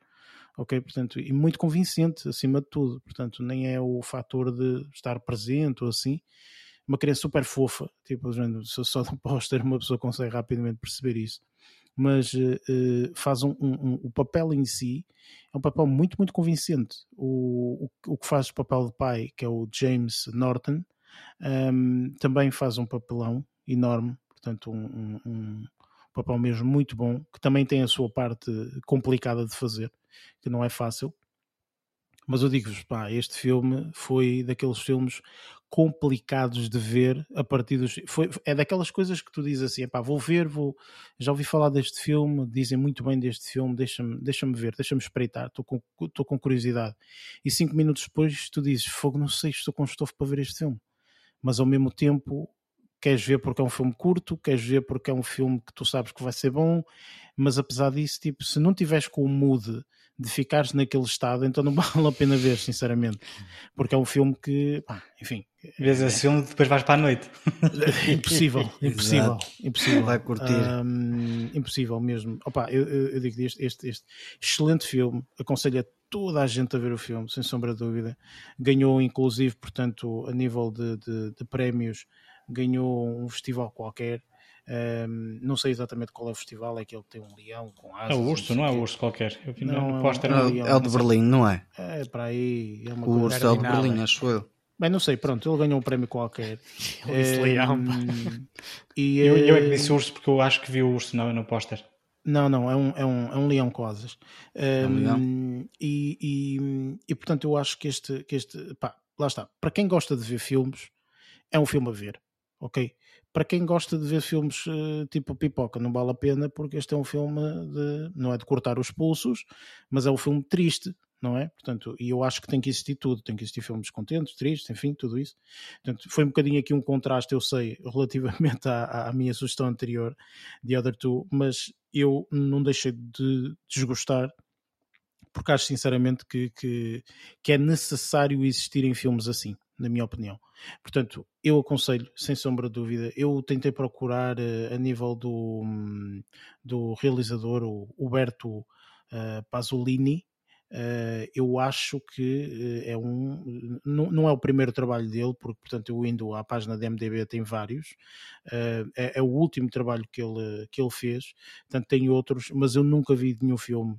ok? Portanto, e muito convincente acima de tudo, portanto, nem é o fator de estar presente ou assim. Uma criança super fofa, tipo, só do póster uma pessoa consegue rapidamente perceber isso. Mas uh, faz um, um, um, o papel em si é um papel muito, muito convincente. O, o, o que faz o papel de pai, que é o James Norton, um, também faz um papelão enorme, portanto, um, um, papel mesmo muito bom, que também tem a sua parte complicada de fazer que não é fácil. Mas eu digo-vos, pá, este filme foi daqueles filmes complicados de ver a partir dos. Foi, é daquelas coisas que tu dizes assim, pá, vou ver, vou. Já ouvi falar deste filme, dizem muito bem deste filme, deixa-me deixa ver, deixa-me espreitar, estou com, estou com curiosidade. E cinco minutos depois tu dizes, fogo, não sei, estou com estofo para ver este filme. Mas ao mesmo tempo queres ver porque é um filme curto, queres ver porque é um filme que tu sabes que vai ser bom, mas apesar disso, tipo, se não tiveres com o mood de ficares naquele estado, então não vale a pena ver, sinceramente. Porque é um filme que, pá, enfim.
Vês esse filme depois vais para a noite.
impossível, impossível, impossível.
Vai curtir.
Um, impossível mesmo. Opa, eu, eu, eu digo este, este, este excelente filme, aconselho a toda a gente a ver o filme, sem sombra de dúvida. Ganhou, inclusive, portanto, a nível de, de, de prémios, ganhou um festival qualquer um, não sei exatamente qual é o festival, é aquele que tem um leão com asas.
É o urso, não, não é o urso qualquer. Eu vi não,
no póster. É, é, o de Berlim, não é?
É, para aí. É
o urso é o de Berlim, acho eu.
Bem, não sei, pronto, ele ganhou um prémio qualquer. Esse leão,
e, eu, eu é que disse urso porque eu acho que vi o urso no, no póster.
Não, não, é um, é um, é um leão com asas. Um, é um leão. E, e, e, portanto eu acho que este, que este pá, lá está, para quem gosta de ver filmes, é um filme a ver, ok? para quem gosta de ver filmes uh, tipo Pipoca, não vale a pena porque este é um filme de, não é de cortar os pulsos, mas é um filme triste, não é? Portanto, e eu acho que tem que existir tudo, tem que existir filmes contentes, tristes, enfim, tudo isso. Portanto, foi um bocadinho aqui um contraste, eu sei, relativamente à, à minha sugestão anterior, The Other Two, mas eu não deixei de desgostar porque acho sinceramente que, que, que é necessário existirem filmes assim na minha opinião. Portanto, eu aconselho, sem sombra de dúvida, eu tentei procurar uh, a nível do, um, do realizador, o Huberto uh, Pasolini, Uh, eu acho que é um não, não, é o primeiro trabalho dele, porque portanto eu indo à página da MDB tem vários, é, é, o último trabalho que ele, que ele fez, portanto tem outros, mas eu nunca vi nenhum filme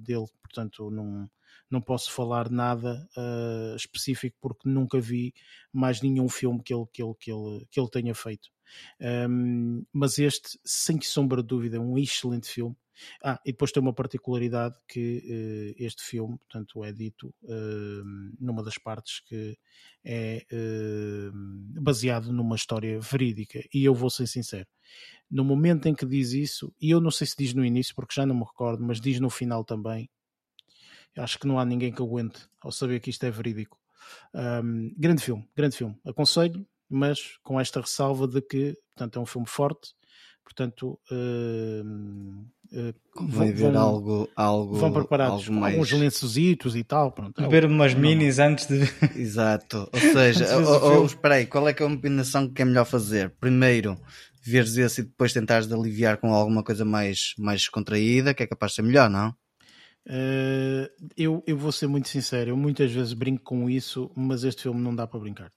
dele, portanto não, não posso falar nada uh, específico porque nunca vi mais nenhum filme que ele, que ele, que ele, que ele tenha feito. Um, mas este, sem sombra de dúvida, é um excelente filme. Ah, e depois tem uma particularidade que uh, este filme, portanto, é dito uh, numa das partes que é uh, baseado numa história verídica. E eu vou ser sincero, no momento em que diz isso, e eu não sei se diz no início, porque já não me recordo, mas diz no final também, acho que não há ninguém que aguente ao saber que isto é verídico. Um, grande filme, grande filme. Aconselho, mas com esta ressalva de que, portanto, é um filme forte, portanto, uh,
uh, vão, ver vão, algo, algo,
vão preparados
algo
mais... uns lençositos e tal. Pronto,
Beber é umas minis antes de.
Exato, ou seja, ou, ou, espera aí, qual é, que é a combinação que é melhor fazer? Primeiro, veres esse e depois tentares de aliviar com alguma coisa mais, mais contraída, que é capaz de ser melhor, não?
Uh, eu, eu vou ser muito sincero, eu muitas vezes brinco com isso, mas este filme não dá para brincar.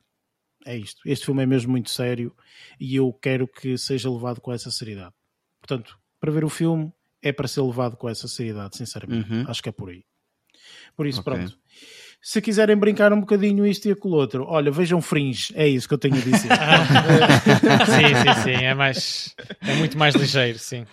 É isto. Este filme é mesmo muito sério e eu quero que seja levado com essa seriedade. Portanto, para ver o filme é para ser levado com essa seriedade, sinceramente. Uhum. Acho que é por aí. Por isso, okay. pronto. Se quiserem brincar um bocadinho isto e aquilo outro, olha, vejam Fringe, é isso que eu tenho a dizer.
sim, sim, sim, é mais é muito mais ligeiro, sim.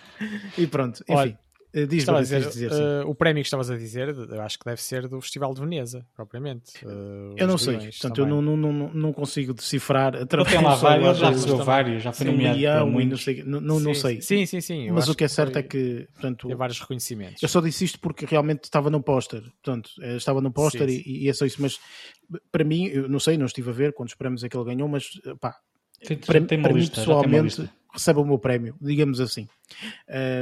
E pronto, enfim. Olha, eh, diz a dizer, dizer uh,
o prémio que estavas a dizer, eu acho que deve ser do Festival de Veneza, propriamente. Uh,
eu não sei, portanto, também. eu não, não, não, não consigo decifrar.
Tem lá vários, já recebeu vários, já foi nomeado
um não sei. Não, não,
sim,
não sei.
Sim, sim, sim.
Mas o que é certo foi... é que. Portanto,
Tem vários reconhecimentos.
Eu só disse isto porque realmente estava no póster. Portanto, estava no póster e, e é só isso. Mas para mim, eu não sei, não estive a ver quantos prémios é que ele ganhou, mas pá,
tem, para, tem para lista, mim pessoalmente
recebe o meu prémio, digamos assim.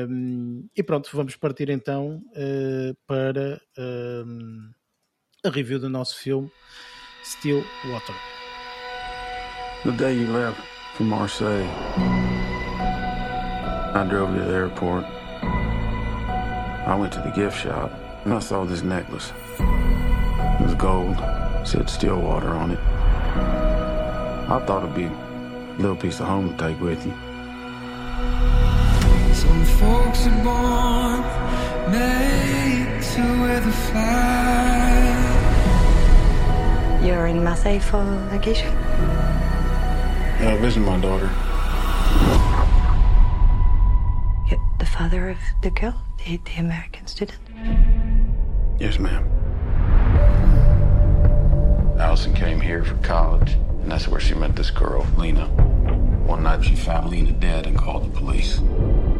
Um, e pronto, vamos partir então uh, para um, a review do nosso filme Still Water.
The day you left for Marseille, I drove to the airport. I went to the gift shop and I saw this necklace. It was gold, said Stillwater on it. I thought it'd be a little piece of home to take with you. Some folks are born made to weather fly.
You're in Marseille for vacation?
Yeah, I visit my daughter.
You're the father of the girl, the, the American student?
Yes, ma'am. Allison came here for college. And that's where she met this girl, Lena. One night she found Lena dead and called the police.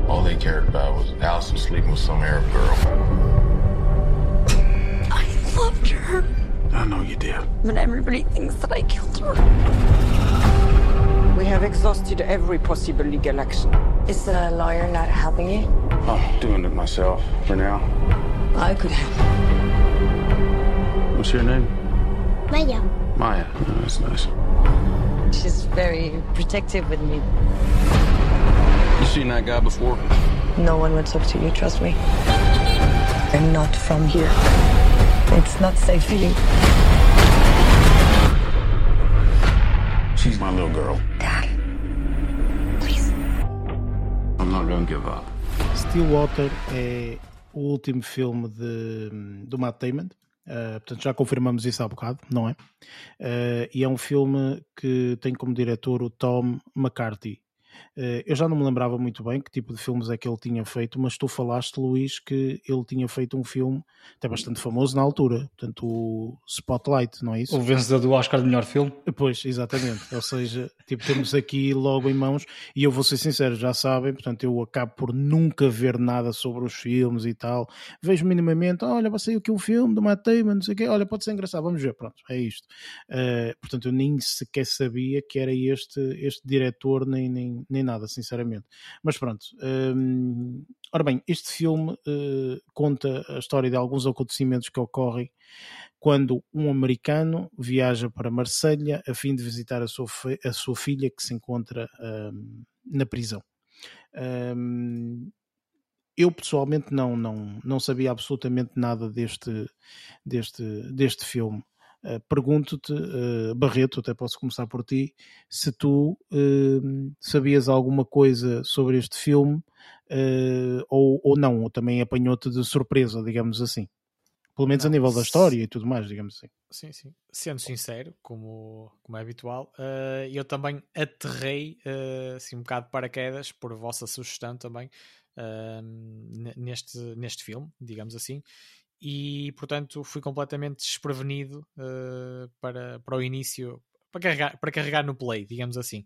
All they cared about was Allison sleeping with some Arab girl.
I loved her.
I know you did.
But everybody thinks that I killed her.
We have exhausted every possible legal action.
Is the lawyer not helping you?
I'm doing it myself for now.
I could help.
What's your name?
Maya.
Maya. Oh, that's nice.
She's very protective with me.
You seen that guy before?
No one would talk to you, trust me. I'm not from here. It's not safe for you.
She's my little girl.
Dad, please.
I'm not gonna give up.
Stillwater é o último filme de, do Matt Damon. Uh, portanto, já confirmamos isso há bocado, não é? Uh, e é um filme que tem como diretor o Tom McCarthy. Uh, eu já não me lembrava muito bem que tipo de filmes é que ele tinha feito, mas tu falaste, Luís, que ele tinha feito um filme até bastante famoso na altura, portanto, o Spotlight, não é isso?
O vencedor do Oscar de melhor filme.
Pois, exatamente. Ou seja, tipo, temos aqui logo em mãos, e eu vou ser sincero, já sabem, portanto, eu acabo por nunca ver nada sobre os filmes e tal. Vejo minimamente, olha, vai sair aqui um filme do Matt Damon, não sei o quê, olha, pode ser engraçado, vamos ver, pronto, é isto. Uh, portanto, eu nem sequer sabia que era este, este diretor, nem, nem, nem nada, sinceramente. Mas pronto. Um, ora bem, este filme uh, conta a história de alguns acontecimentos que ocorrem quando um americano viaja para Marselha a fim de visitar a sua, a sua filha que se encontra um, na prisão. Um, eu pessoalmente não, não, não sabia absolutamente nada deste, deste, deste filme. Uh, Pergunto-te, uh, Barreto, até posso começar por ti, se tu uh, sabias alguma coisa sobre este filme ou, ou não, ou também apanhou-te de surpresa, digamos assim. Pelo menos não, a nível da história e tudo mais, digamos assim.
Sim, sim. Sendo sincero, como, como é habitual, eu também aterrei assim, um bocado de paraquedas por vossa sugestão também neste, neste filme, digamos assim e portanto fui completamente desprevenido uh, para, para o início, para carregar, para carregar no play, digamos assim.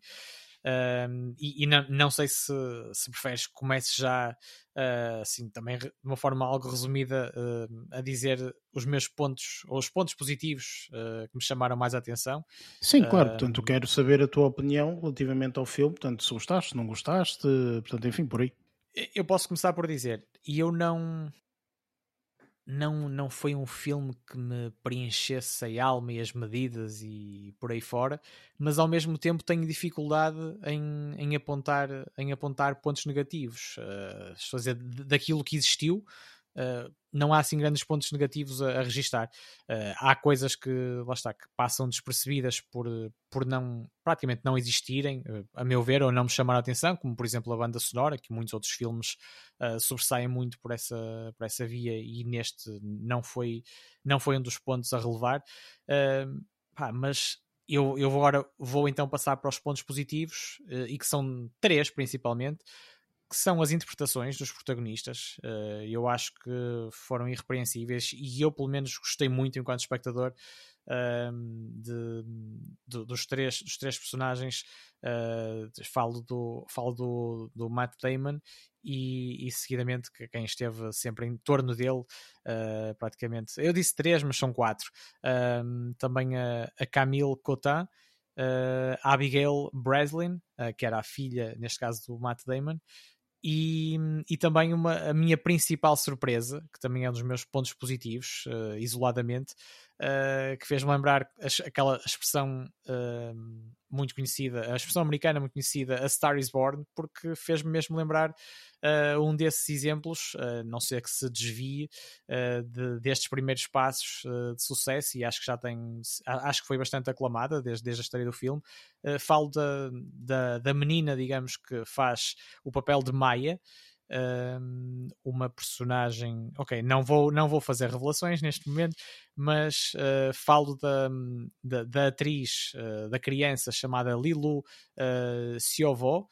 Uh, e, e não, não, sei se, se preferes que comece já, uh, assim, também de uma forma algo resumida, uh, a dizer os meus pontos, ou os pontos positivos que me chamaram mais a atenção.
Sim, claro, portanto, quero saber a tua opinião relativamente ao filme, portanto, se gostaste, se não gostaste, portanto, enfim, por aí.
Eu posso começar por dizer, e eu não não, não foi um filme que me preenchesse a alma e as medidas e por aí fora, mas ao mesmo tempo tenho dificuldade em, em, apontar, em apontar pontos negativos. Uh, estou a dizer, daquilo que existiu, Uh, não há assim grandes pontos negativos a, a registar. Uh, há coisas que, lá está, que passam despercebidas por, por não, praticamente não existirem, uh, a meu ver, ou não me chamar a atenção, como por exemplo a banda sonora, que muitos outros filmes sobressaem muito por essa, por essa via e neste não foi, não foi um dos pontos a relevar. Pá, mas eu, eu agora vou então passar para os pontos positivos, e que são três principalmente que são as interpretações dos protagonistas. Uh, eu acho que foram irrepreensíveis e eu, pelo menos, gostei muito enquanto espectador uh, de, de, dos, três, dos três personagens. Uh, falo do, falo do, do Matt Damon e, e seguidamente que quem esteve sempre em torno dele, uh, praticamente. Eu disse três, mas são quatro. também a, a Camille Cotin. Uh, Abigail Breslin, uh, que era a filha, neste caso, do Matt Damon, e, e também uma, a minha principal surpresa, que também é um dos meus pontos positivos, uh, isoladamente, uh, que fez-me lembrar aquela expressão uh, muito conhecida, a expressão americana muito conhecida, A Star is Born, porque fez-me mesmo lembrar uh, um desses exemplos, uh, não sei que se desvie de, destes primeiros passos de sucesso, e acho que já tem, acho que foi bastante aclamada desde, desde a história do filme. falo da, da, da menina, digamos, que faz o papel de Maia uma personagem. Ok, não vou, não vou fazer revelações neste momento, mas uh, falo da, da, da atriz, uh, da criança chamada Lilu uh, Siovo,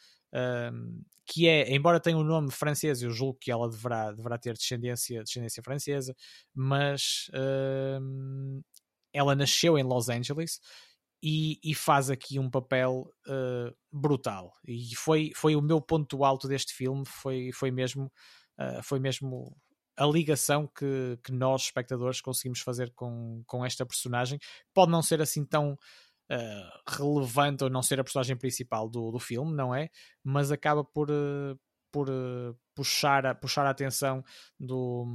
que é, embora tenha um nome francês, eu julgo que ela deverá, deverá ter descendência, descendência francesa, mas ela nasceu em Los Angeles e, e, faz aqui um papel uh, brutal. E foi, foi o meu ponto alto deste filme, foi, foi, mesmo, uh, foi mesmo a ligação que, que nós, espectadores, conseguimos fazer com, com esta personagem. Pode não ser assim tão uh, relevante ou não ser a personagem principal do, do filme, não é? Mas acaba por, por puxar, a, puxar a atenção do,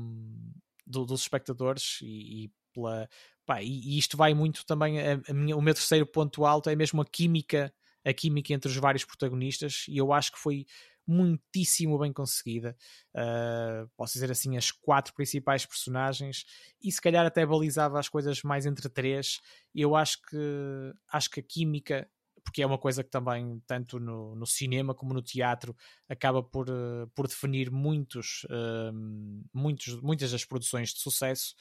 do dos espectadores e, e pela, Pá, e, e, isto vai muito também. A, a minha, o meu terceiro ponto alto é mesmo a química, a química entre os vários protagonistas, e eu acho que foi muitíssimo bem conseguida. Uh, posso dizer assim, as quatro principais personagens, e se calhar até balizava as coisas mais entre três. Eu acho que acho que a química porque é uma coisa que também, tanto no, no cinema como no teatro, acaba por, uh, por definir muitos, uh, muitos, muitas das produções de sucesso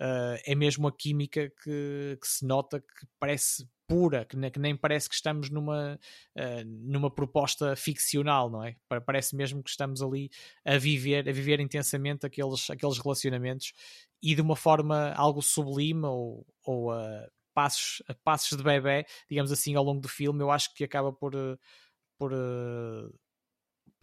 uh, é mesmo a química que, que, se nota que parece pura, que, ne, que nem parece que estamos numa, uh, numa proposta ficcional, não é? Parece mesmo que estamos ali a viver, a viver intensamente aqueles, aqueles relacionamentos e de uma forma algo sublime ou, ou a passos, a passos de bebê, digamos assim, ao longo do filme, eu acho que acaba por, por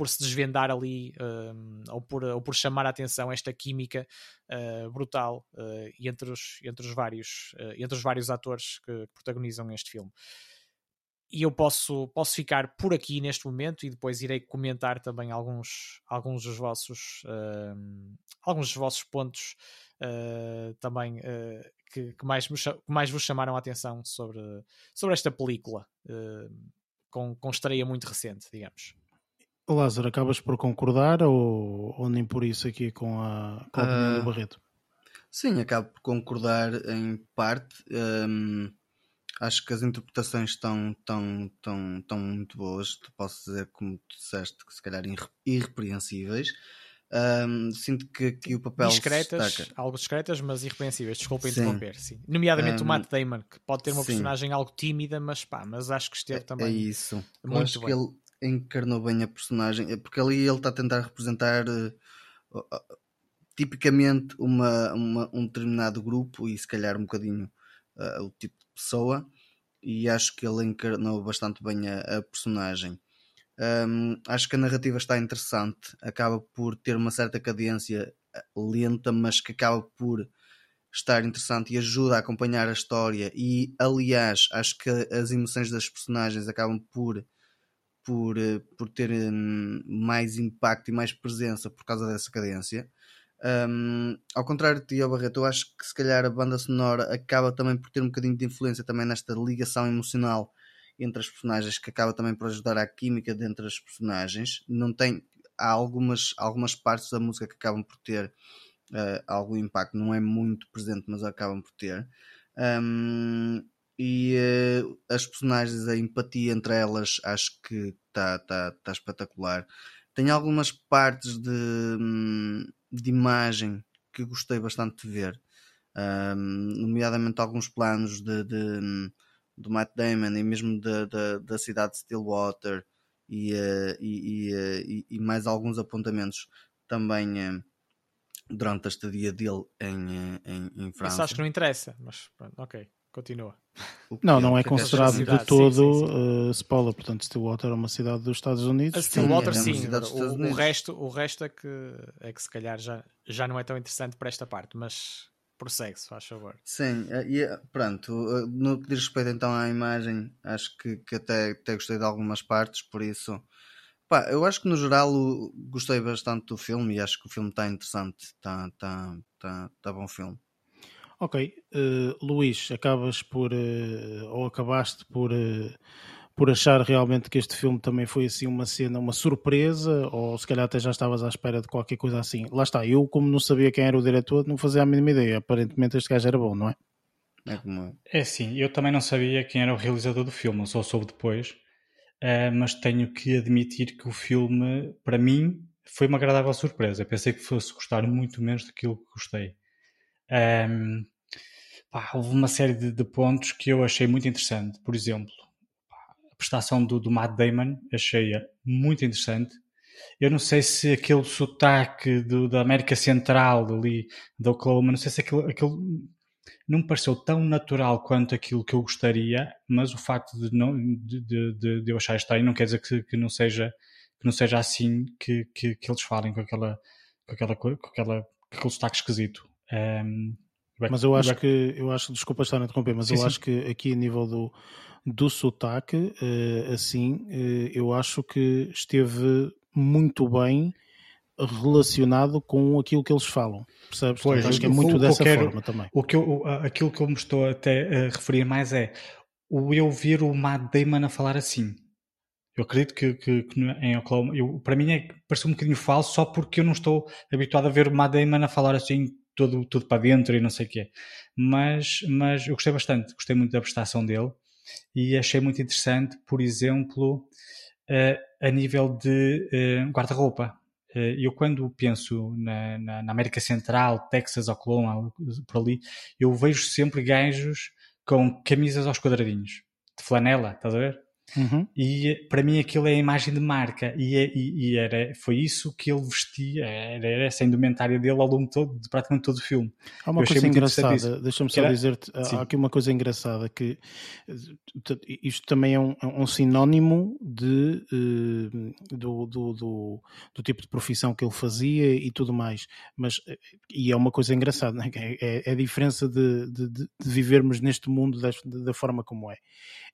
por se desvendar ali uh, ou, por, ou por chamar a atenção esta química uh, brutal uh, entre, os, entre, os vários, uh, entre os vários atores que, protagonizam este filme. E eu posso, posso ficar por aqui neste momento e depois irei comentar também alguns, alguns dos vossos alguns dos vossos pontos também que, que, mais, que mais vos chamaram a atenção sobre, sobre esta película com, com estreia muito recente, digamos.
Lázaro, acabas por concordar ou, ou nem por isso aqui com a, com a opinião uh, do ah, Barreto?
Sim, acabo por concordar em parte. Um, acho que as interpretações estão, tão, tão, tão muito boas. Posso dizer, como tu disseste, que se calhar irrepreensíveis. Um, sinto que aqui o papel
discretas, algo discretas, mas irrepreensíveis. Desculpa interromper, sim. Nomeadamente um, o Matt Damon, que pode ter uma sim. personagem algo tímida, mas pá, mas acho que esteve
é,
também.
É isso. Muito acho bem. que ele encarnou bem a personagem, é porque ali ele está a tentar representar uh, tipicamente uma, uma, um determinado grupo e se calhar um bocadinho uh, o tipo de pessoa. e acho que ele encarnou bastante bem a, a personagem. Um, acho que a narrativa está interessante, acaba por ter uma certa cadência eh, lenta, mas que acaba por estar interessante e ajuda a acompanhar a história. E aliás, acho que as emoções das personagens acabam por por, eh, por ter um, mais impacto e mais presença por causa dessa cadência. Um, ao contrário de Tio Barreto, eu acho que se calhar a banda sonora acaba também por ter um bocadinho de influência também nesta ligação emocional entre as personagens que acaba também por ajudar à química dentre as personagens. Não tem há algumas, algumas partes da música que acabam por ter uh, algum impacto, não é muito presente, mas acabam por ter. Um, e uh, as personagens, a empatia entre elas, acho que está tá, tá espetacular. Tem algumas partes de. Hum, de imagem que gostei bastante de ver, um, nomeadamente alguns planos de, de, do Matt Damon e mesmo de, de, da cidade de Stillwater e, uh, e, e, uh, e, mais alguns apontamentos também durante a estadia dele em, em, em França. Isso
acho que não interessa, mas pronto, ok. Continua.
Não, não é, é considerado de todo sim, sim, sim. Uh, spoiler, portanto Stillwater é uma cidade dos Estados Unidos.
A Stillwater sim, sim. O, o, resto, o resto é que, é que se calhar já, já não é tão interessante para esta parte, mas prossegue-se, faz favor.
Sim, eh, e eh, pronto, no que diz respeito então à imagem, acho que, que até, até gostei de algumas partes, por isso pá, eu acho que no geral gostei bastante do filme e acho que o filme está interessante, está tá, tá, tá bom filme.
Ok, uh, Luís, acabas por, uh, ou acabaste por, uh, por achar realmente que este filme também foi assim uma cena, uma surpresa, ou se calhar até já estavas à espera de qualquer coisa assim. Lá está, eu como não sabia quem era o diretor, não fazia a mínima ideia. Aparentemente este gajo era bom, não é?
É, como... é sim, eu também não sabia quem era o realizador do filme, só soube depois, mas tenho que admitir que o filme, para mim, foi uma agradável surpresa. Eu pensei que fosse gostar muito menos daquilo que gostei. Um, pá, houve uma série de, de, pontos que eu achei muito interessante. Por exemplo, a prestação do, do Matt Damon achei-a muito interessante. Eu não sei se aquele sotaque do, da América Central, ali, da Oklahoma, não sei se aquele, aquele não me pareceu tão natural quanto aquilo que eu gostaria, mas o facto de, não, de, de, de eu achar estranho não quer dizer que, que, não, seja, que não seja assim que, que, que eles falem com aquela, com aquela, com aquela, com aquele sotaque esquisito. Um,
mas eu acho que, eu acho, desculpa estar a interromper, mas sim, eu sim. acho que aqui a nível do, do sotaque, uh, assim, uh, eu acho que esteve muito bem relacionado com aquilo que eles falam, percebes?
Pois,
acho que é muito o, dessa quero, forma também.
O que eu, aquilo que eu me estou até a referir mais é o eu ver o Matt Damon a falar assim. Eu acredito que, que, que em Oklahoma, eu, para mim é, parece um bocadinho falso só porque eu não estou habituado a ver o Matt Damon a falar assim tudo, tudo para dentro e não sei o quê. Mas, mas eu gostei bastante, gostei muito da prestação dele e achei muito interessante, por exemplo, uh, a nível de uh, guarda-roupa. Uh, eu quando penso na, na, na, América Central, Texas, Oklahoma, por ali, eu vejo sempre gajos com camisas aos quadradinhos, de flanela, estás a ver? Uhum. E para mim aquilo é a imagem de marca e, é, e, e, era, foi isso que ele vestia, era, era essa indumentária dele ao longo todo, de praticamente todo o filme.
Há uma coisa engraçada, deixa-me só dizer-te, há aqui uma coisa engraçada que isto também é um, é um sinónimo de, uh, do, do, do, do, tipo de profissão que ele fazia e tudo mais, mas e é uma coisa engraçada, né? é, é, a diferença de, de, de vivermos neste mundo da, da forma como é.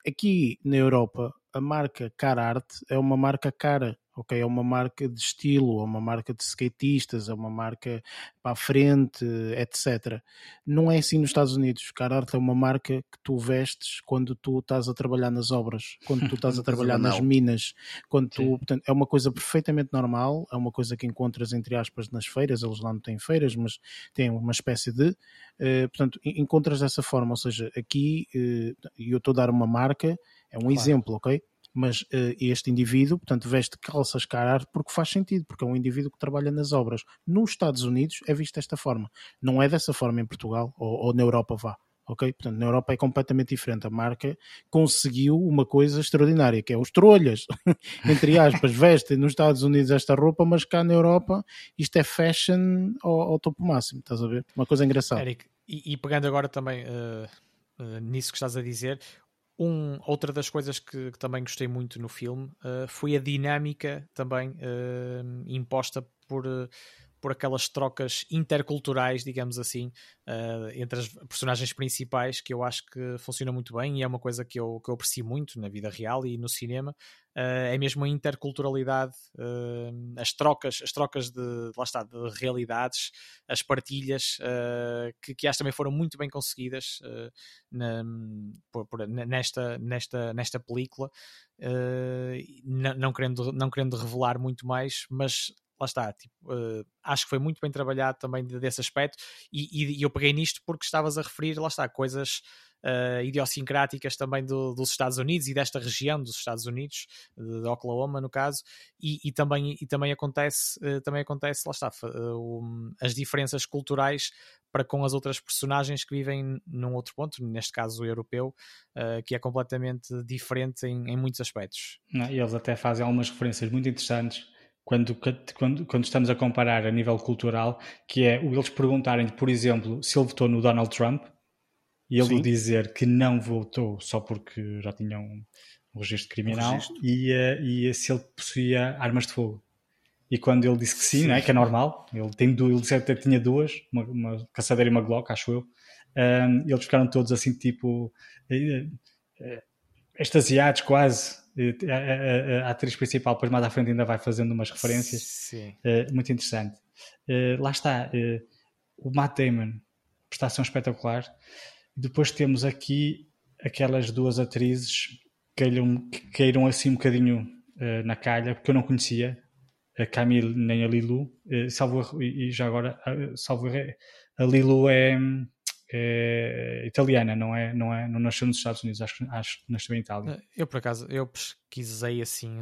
Aqui na Europa, a marca Cararte é uma marca cara ok? É uma marca de estilo, é uma marca de skatistas, é uma marca para a frente, etc. Não é assim nos Estados Unidos. Carhartt é uma marca que tu vestes quando tu estás a trabalhar nas obras, quando tu estás a trabalhar nas minas, quando tu, portanto, é uma coisa perfeitamente normal, é uma coisa que encontras entre aspas nas feiras, eles lá não têm feiras, mas têm uma espécie de, uh, portanto, encontras dessa forma, ou seja, aqui, e uh, eu estou a dar uma marca, é um claro. exemplo, ok? mas uh, este indivíduo, portanto, veste calças carar porque faz sentido, porque é um indivíduo que trabalha nas obras. Nos Estados Unidos é visto desta forma. Não é dessa forma em Portugal ou, ou na Europa vá. Ok? Portanto, na Europa é completamente diferente. A marca conseguiu uma coisa extraordinária, que é os trolhas, entre aspas, vestem nos Estados Unidos esta roupa, mas cá na Europa isto é fashion ao, ao topo máximo, estás a ver? Uma coisa engraçada.
Eric, e, e pegando agora também uh, uh, nisso que estás a dizer, um, outra das coisas que, que, também gostei muito no filme uh, foi a dinâmica também uh, imposta por, por aquelas trocas interculturais, digamos assim, uh, entre as personagens principais, que eu acho que funciona muito bem e é uma coisa que eu, que eu aprecio muito na vida real e no cinema. Uh, é mesmo a interculturalidade, uh, as trocas, as trocas de, lá está, de realidades, as partilhas, que, que acho também foram muito bem conseguidas na, por, por, nesta, nesta, nesta película. Não, não, querendo, não querendo revelar muito mais, mas lá está, tipo, uh, acho que foi muito bem trabalhado também desse aspecto e, e, eu peguei nisto porque estavas a referir, lá está, coisas uh, idiosincráticas também do, dos Estados Unidos e desta região dos Estados Unidos, de, Oklahoma no caso, e, e, também, e também acontece, uh, também acontece, lá está, um, as diferenças culturais para com as outras personagens que vivem num outro ponto, neste caso o europeu, que é completamente diferente em, em muitos aspectos.
Não, e eles até fazem algumas referências muito interessantes quando, quando, quando estamos a comparar a nível cultural, que é eles perguntarem, por exemplo, se ele votou no Donald Trump e ele Sim. dizer que não votou só porque já tinha um, um registro criminal um registro. E, uh, e se ele possuía armas de fogo. E quando ele disse que sim, sim. Né, que é normal, ele, tem, ele disse que tinha duas, uma, uma caçadeira e uma Glock, acho eu, um, eles ficaram todos assim, tipo, uh, extasiados quase a, a, a, atriz principal, depois mais à frente, ainda vai fazendo umas referências.
Sim.
Uh, muito interessante. Uh, lá está, uh, o Matt Damon, prestação espetacular. Depois temos aqui aquelas duas atrizes que caíram, que caíram assim um bocadinho na calha, porque eu não conhecia a Camille nem a Lilu. salvo, e já agora, salvo a Lilu é é italiana, não é, não é, não nasceu nos Estados Unidos, acho, acho que nasceu em Itália.
Eu por acaso, eu pesquisei assim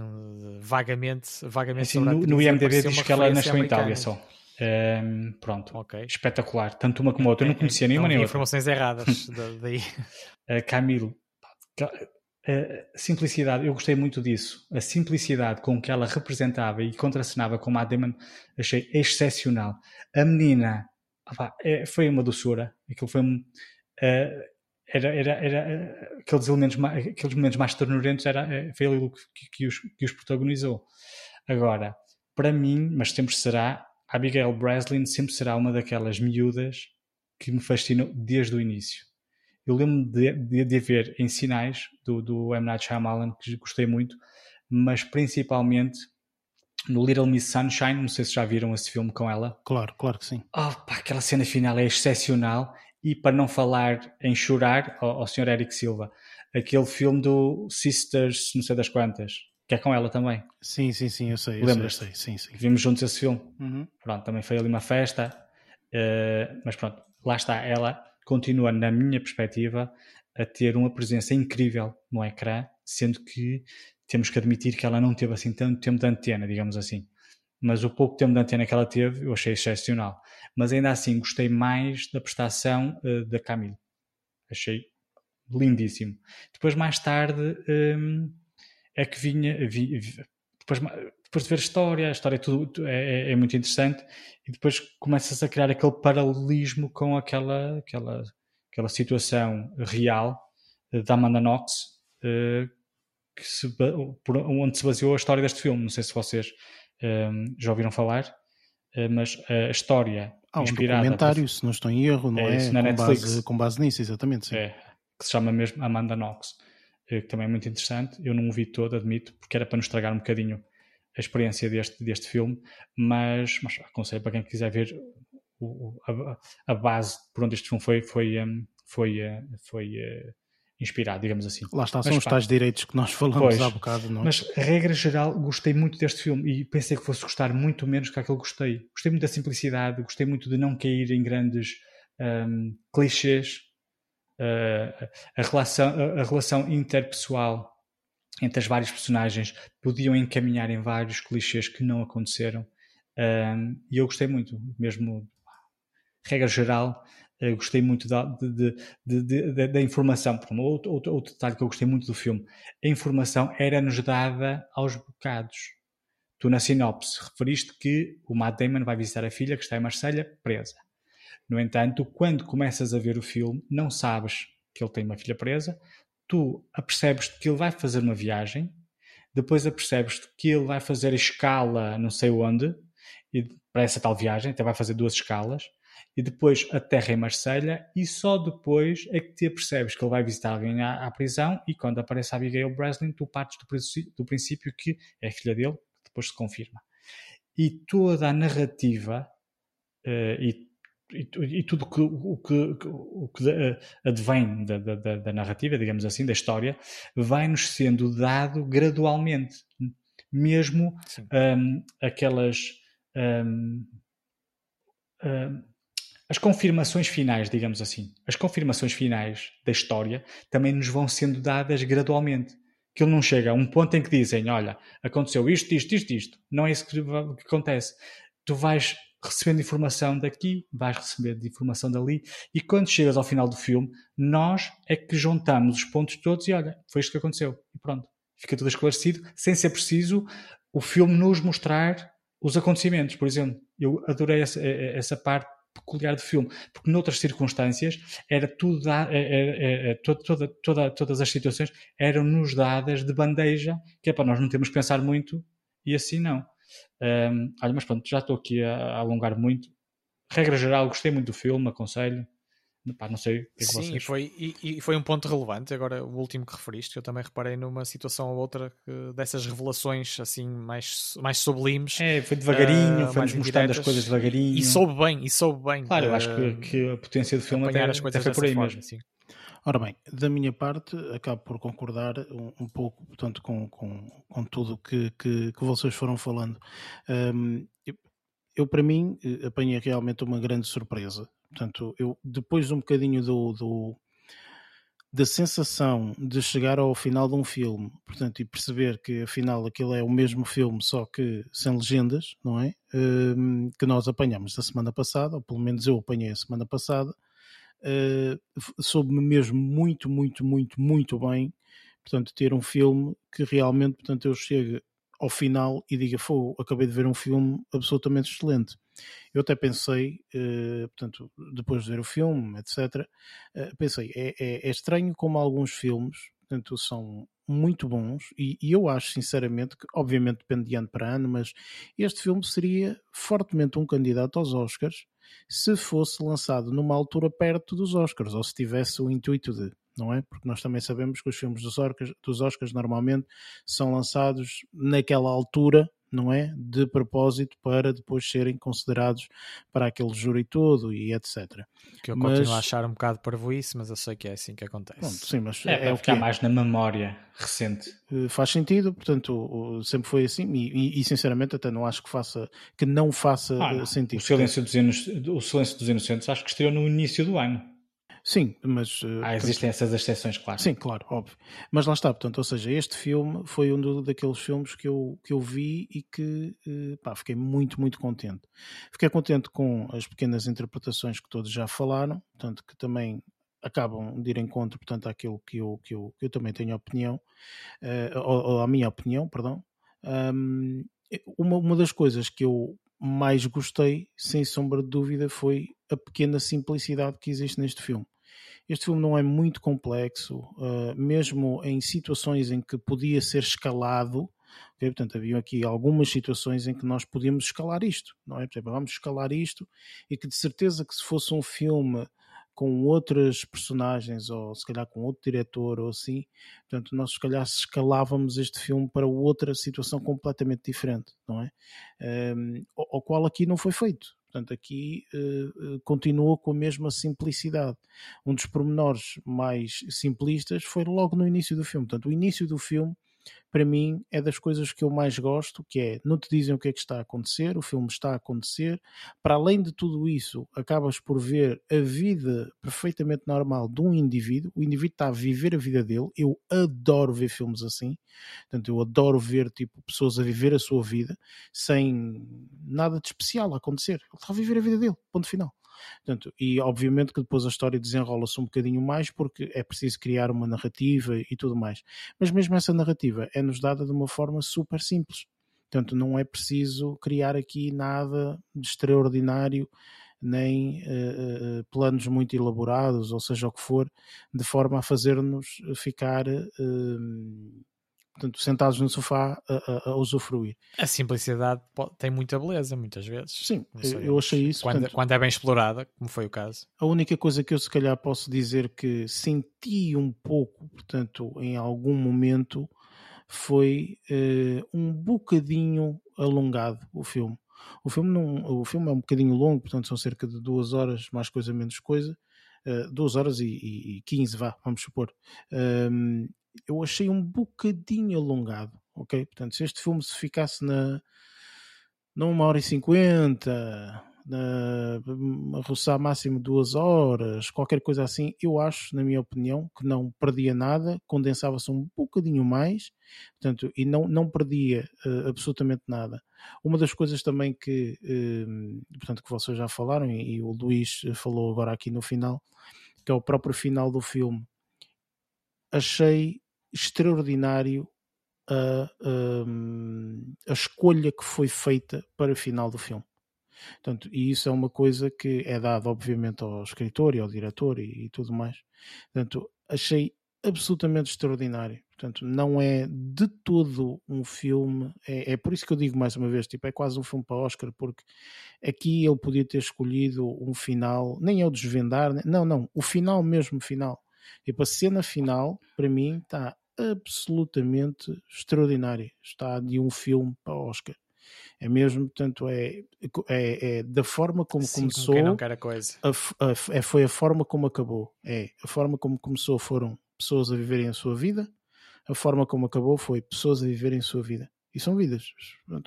vagamente, vagamente
assim, no, no IMDb diz que ela nasceu em Itália só. Um, ehm, pronto, okay. espetacular, tanto uma como a outra, eu não conhecia é, nenhuma nem outra.
informações erradas daí.
Uh, Camilo, a simplicidade, eu gostei muito disso. A simplicidade com que ela representava e contracenava com a Damon, achei excepcional. A menina é, foi uma doçura. Aquilo foi um. Uh, era, era, era aqueles elementos aqueles momentos mais ternurentos era, eh, foi ali que, que, os, que os protagonizou. Agora, para mim, mas sempre será, Abigail Breslin sempre será uma daquelas miúdas que me fascinou desde o início. Eu lembro de, de, de ver em sinais do, do M. Night Shyamalan, que gostei muito, mas principalmente no Little Miss Sunshine, não sei se já viram esse filme com ela.
Claro, claro que sim.
Oh, pá, aquela cena final é excepcional. E para não falar em chorar, ao, ao Sr. Eric Silva, aquele filme do Sisters, não sei das quantas, que é com ela também.
Sim, sim, sim, eu sei.
Lembras?
Sei, sim, sim.
Vimos juntos esse filme.
Uhum.
Pronto, também foi ali uma festa. Uh, mas pronto, lá está. Ela continua, na minha perspectiva, a ter uma presença incrível no ecrã, sendo que temos que admitir que ela não teve assim tanto tempo de antena, digamos assim. Mas o pouco tempo de antena que ela teve, eu achei excepcional. Mas ainda assim, gostei mais da prestação uh, da Camille. Achei lindíssimo. Depois, mais tarde, um, é que vinha. Vi, vi, depois, depois de ver a história, a história é tudo, é, é, é muito interessante, e depois começas a criar aquele paralelismo com aquela, aquela, aquela situação real uh, da Amanda Knox, que se, por onde se baseou a história deste filme. Não sei se vocês um, já ouviram falar, uh, mas a história
Há um inspirada documentário, por... se não estou em erro, não é? é?
na
com,
Netflix.
Base, com base nisso, exatamente.
É, que se chama mesmo Amanda Knox, eh, que também é muito interessante. Eu não o vi todo, admito, porque era para nos estragar um bocadinho a experiência deste, deste filme, mas, mas aconselho para quem quiser ver o, a, a, base por onde este filme foi, foi, um, foi, uh, foi inspirado, digamos assim.
Lá está, são mas, os pá, tais direitos que nós falamos pois, há bocado, não é?
Mas, regra geral, gostei muito deste filme e pensei que fosse gostar muito menos que aquele que gostei. Gostei muito da simplicidade, gostei muito de não cair em grandes um, clichês. Uh, a, relação, a, a relação interpessoal entre as várias personagens podiam encaminhar em vários clichês que não aconteceram. Um, e eu gostei muito, mesmo regra geral, eu gostei muito da, de, de, de, da informação. Outro, outro, outro, detalhe que eu gostei muito do filme: a informação era-nos dada aos bocados. Tu, na sinopse, referiste que o Matt Damon vai visitar a filha que está em Marselha presa. No entanto, quando começas a ver o filme, não sabes que ele tem uma filha presa, tu apercebes que ele vai fazer uma viagem, depois apercebes que ele vai fazer escala não sei onde, e para essa tal viagem, até vai fazer duas escalas, e depois aterra em Marselha e só depois é que te apercebes que ele vai visitar alguém à, à prisão e quando aparece a Abigail Breslin tu partes do, do, princípio que é filha dele, que depois se confirma. E toda a narrativa uh, e, e, e, tudo que, o que, o que advém da, da, da, narrativa, digamos assim, da história, vai-nos sendo dado gradualmente. Mesmo um, aquelas... Um, um, as confirmações finais, digamos assim, as confirmações finais da história também nos vão sendo dadas gradualmente. Que ele não chega a um ponto em que dizem: Olha, aconteceu isto, isto, isto, isto. Não é isso que, que acontece. Tu vais recebendo informação daqui, vais recebendo informação dali, e quando chegas ao final do filme, nós é que juntamos os pontos todos e olha, foi isto que aconteceu. E pronto, fica tudo esclarecido, sem ser preciso o filme nos mostrar os acontecimentos, por exemplo. Eu adorei essa, essa parte peculiar do filme, porque noutras circunstâncias era tudo era, era, era, toda, toda, todas as situações eram-nos dadas de bandeja, que é para nós não temos que pensar muito e assim não. Um, olha, mas pronto, já estou aqui a, a, alongar muito. Regra geral, gostei muito do filme, aconselho. Pá, não sei o que é que
Sim,
vocês...
foi, e, e, foi um ponto relevante. Agora, o último que referiste, eu também reparei numa situação ou outra que, dessas revelações assim mais, mais sublimes.
É, foi devagarinho, uh, foi-nos mostrando as coisas devagarinho.
E, e soube bem, e soube bem.
Claro, eu acho que, ah, que a potência do filme até, as coisas até foi por aí forma, mesmo. Sim.
Ora bem, da minha parte, acabo por concordar um, um pouco, portanto, com, com, com tudo que, que, que vocês foram falando. Um, eu, para mim, eh, apanhei realmente uma grande surpresa Portanto, eu depois de um bocadinho do, do, da sensação de chegar ao final de um filme, portanto, e perceber que afinal aquilo é o mesmo filme, só que sem legendas, não é? Um, que nós apanhamos da semana passada, ou pelo menos eu apanhei a semana passada, uh, soube-me mesmo muito, muito, muito, muito bem, portanto, ter um filme que realmente, portanto, eu chego ao final e diga, foi, acabei de ver um filme absolutamente excelente. Eu até pensei, uh, portanto, depois de ver o filme, etc., eh, pensei, é, é, é, estranho como alguns filmes, portanto, são muito bons e, e, eu acho, sinceramente, que obviamente depende de ano para ano, mas este filme seria fortemente um candidato aos Oscars se fosse lançado numa altura perto dos Oscars, ou se tivesse o intuito de não é? Porque nós também sabemos que os filmes dos Oscars, dos Oscars normalmente são lançados naquela altura não é? De propósito para depois serem considerados para aquele júri todo e etc.
Que eu mas... continuo a achar um bocado isso, mas eu sei que é assim que acontece.
Pronto, sim, mas é, é, o que é mais na memória recente.
Eh, faz sentido, portanto, sempre foi assim e, e, e sinceramente até não acho que faça que não faça ah, não. sentido.
O silêncio, dos o silêncio dos Inocentes acho que estreou no início do ano.
Sim, mas.
Uh, ah, existem portanto, essas exceções, claro.
Sim, claro, óbvio. Mas lá está, portanto, ou seja, este filme foi um do, daqueles filmes que eu, que eu vi e que uh, pá, fiquei muito, muito contente. Fiquei contente com as pequenas interpretações que todos já falaram, portanto, que também acabam de ir em contra, portanto, àquilo que eu, que eu, que eu também tenho opinião, uh, ou, ou a minha opinião, perdão. Um, uma, uma das coisas que eu mais gostei, sem sombra de dúvida, foi a pequena simplicidade que existe neste filme. Este filme não é muito complexo, uh, mesmo em situações em que podia ser escalado. Okay? Portanto, havia aqui algumas situações em que nós podíamos escalar isto, não é? Por exemplo, vamos escalar isto e que de certeza que se fosse um filme com outras personagens ou se calhar com outro diretor ou assim, portanto nós se calhar escalávamos este filme para outra situação completamente diferente, não é? Um, o, o qual aqui não foi feito. Portanto, aqui uh, continua com a mesma simplicidade. Um dos pormenores mais simplistas foi logo no início do filme. Portanto, o início do filme para mim é das coisas que eu mais gosto, que é não te dizem o que é que está a acontecer, o filme está a acontecer. Para além de tudo isso, acabas por ver a vida perfeitamente normal de um indivíduo. O indivíduo está a viver a vida dele. Eu adoro ver filmes assim. Portanto, eu adoro ver tipo pessoas a viver a sua vida sem nada de especial a acontecer. Ele está a viver a vida dele. Ponto final. Portanto, e obviamente que depois a história desenrola-se um bocadinho mais porque é preciso criar uma narrativa e tudo mais. Mas mesmo essa narrativa é-nos dada de uma forma super simples. Portanto, não é preciso criar aqui nada de extraordinário nem uh, planos muito elaborados, ou seja o que for, de forma a fazer-nos ficar uh, portanto, sentados no sofá a, a, a, usufruir.
A simplicidade tem muita beleza, muitas vezes.
Sim, eu achei isso.
Quando,
portanto,
quando, é bem explorada, como foi o caso.
A única coisa que eu se calhar posso dizer que senti um pouco, portanto, em algum momento, foi uh, um bocadinho alongado o filme. O filme, não, o filme é um bocadinho longo, portanto são cerca de duas horas, mais coisa menos coisa. Uh, duas horas e, quinze, vá, vamos supor. Um, eu achei um bocadinho alongado, ok? Portanto, se este filme se ficasse na, na uma hora e cinquenta, a roçar máximo duas horas, qualquer coisa assim, eu acho, na minha opinião, que não perdia nada, condensava-se um bocadinho mais, portanto, e não, não perdia uh, absolutamente nada. Uma das coisas também que, uh, portanto, que vocês já falaram, e, e o Luís falou agora aqui no final, que é o próprio final do filme, achei extraordinário a, a, a, escolha que foi feita para o final do filme. Portanto, e isso é uma coisa que é dada, obviamente, ao escritor e ao diretor e, e tudo mais. Portanto, achei absolutamente extraordinário. Portanto, não é de todo um filme. É, é, por isso que eu digo mais uma vez: tipo, é quase um filme para Oscar, porque aqui ele podia ter escolhido um final, nem é o desvendar, não, não, o final mesmo, final. Tipo, a cena final, para mim, está absolutamente extraordinária. Está de um filme para Oscar. É mesmo, portanto, é, é, é da forma como
Sim,
começou.
Como não quer a coisa.
A, a, é, foi a forma como acabou. É, a forma como começou foram pessoas a viverem a sua vida, a forma como acabou foi pessoas a viverem a sua vida. E são vidas.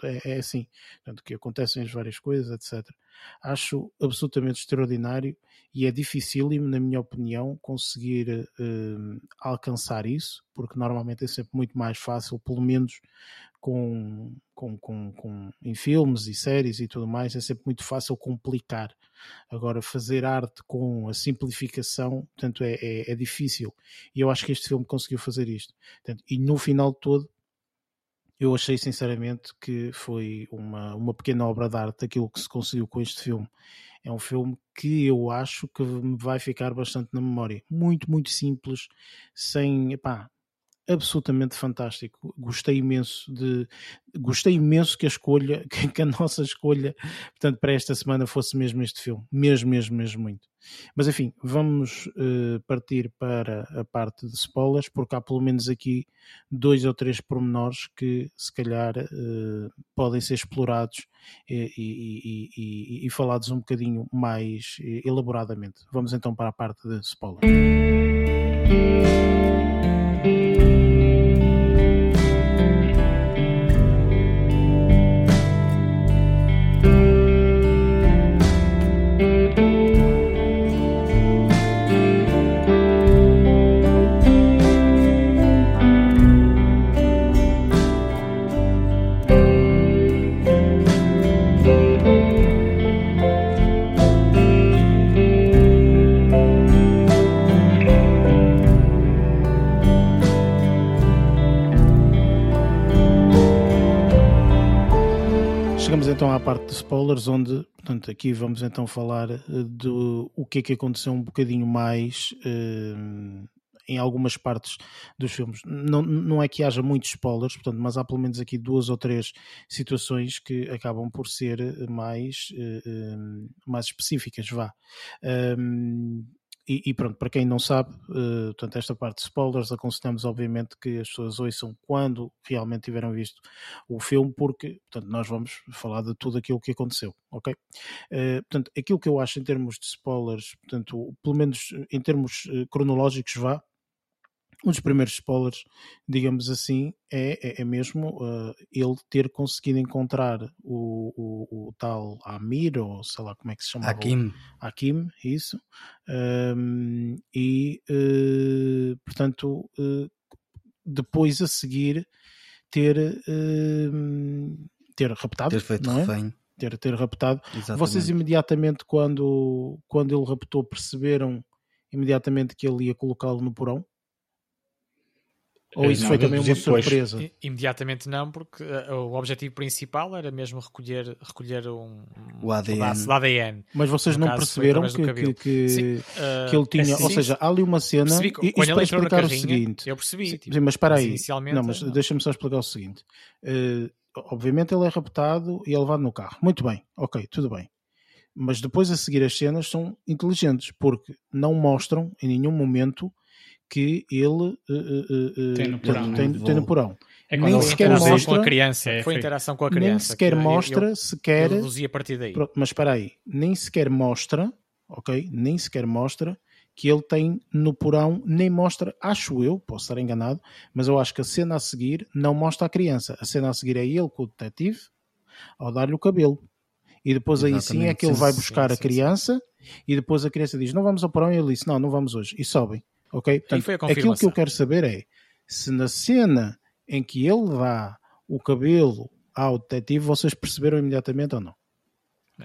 É, é assim. Portanto, que acontecem as várias coisas, etc. Acho absolutamente extraordinário e é dificílimo, na minha opinião, conseguir uh, alcançar isso, porque normalmente é sempre muito mais fácil, pelo menos com, com, com, com, em filmes e séries e tudo mais, é sempre muito fácil complicar. Agora, fazer arte com a simplificação, portanto, é, é, é difícil. E eu acho que este filme conseguiu fazer isto. Portanto, e no final de todo, eu achei sinceramente que foi uma, uma pequena obra de arte aquilo que se conseguiu com este filme. É um filme que eu acho que me vai ficar bastante na memória. Muito, muito simples, sem. Epá, absolutamente fantástico. Gostei imenso de gostei imenso que a escolha, que a nossa escolha, portanto, para esta semana fosse mesmo este filme. Mesmo, mesmo, mesmo muito. Mas enfim, vamos uh, partir para a parte de spoilers, porque há pelo menos aqui dois ou três pormenores que se calhar uh, podem ser explorados e, e, e, e, falados um bocadinho mais eh, elaboradamente. Vamos então para a parte de spoilers. Onde, portanto, aqui vamos então falar eh, do o que é que aconteceu um bocadinho mais uh, em algumas partes dos filmes. Não, não é que haja muitos spoilers, portanto, mas há pelo menos aqui duas ou três situações que acabam por ser mais, uh, mais específicas, vá. E, e, pronto, para quem não sabe, uh, portanto, esta parte de spoilers, aconselhamos obviamente que as pessoas ouçam quando realmente tiveram visto o filme, porque portanto, nós vamos falar de tudo aquilo que aconteceu, ok? Uh, portanto, aquilo que eu acho em termos de spoilers, portanto, pelo menos em termos uh, cronológicos, vá, um dos primeiros spoilers, digamos assim, é, é, é mesmo uh, ele ter conseguido encontrar o, o, o, tal Amir, ou sei lá como é que se chama.
Hakim.
Hakim, isso. Um, e, uh, portanto, uh, depois a seguir ter, ter raptado.
Ter feito
não
é? refém.
Ter, ter raptado. Exatamente. Vocês imediatamente, quando, quando ele raptou, perceberam imediatamente que ele ia colocá-lo no porão? Ou isso não, foi também uma surpresa?
Depois. Imediatamente não, porque uh, o objetivo principal era mesmo recolher, recolher um,
o ADN.
Um ADN.
Mas vocês não caso, perceberam que, que, que, sim, uh, que, ele tinha. Assim, ou seja, há ali uma cena. Percebi, e, isto para explicar carrinha, o seguinte.
Eu percebi.
Tipo, sim, mas espera aí. Não, mas deixa-me só explicar o seguinte. Uh, obviamente ele é raptado e é levado no carro. Muito bem, ok, tudo bem. Mas depois a seguir as cenas são inteligentes, porque não mostram em nenhum momento que ele uh, uh, tem, no porão, tem, tem no porão.
É nem sequer mostra com a criança. É, foi interação com a criança.
Nem sequer mostra, eu, sequer.
Eu a partir daí.
Mas espera aí, nem sequer mostra, ok? Nem sequer mostra que ele tem no porão, nem mostra, acho eu, posso estar enganado, mas eu acho que a cena a seguir não mostra a criança. A cena a seguir é ele com o detetive ao dar-lhe o cabelo. E depois Exatamente. aí sim é que ele vai buscar sim, sim, a criança sim. e depois a criança diz: Não vamos ao porão. E ele disse: Não, não vamos hoje. E sobem. Ok? Portanto, aquilo que eu quero saber é se na cena em que ele dá o cabelo ao detetive, vocês perceberam imediatamente ou não?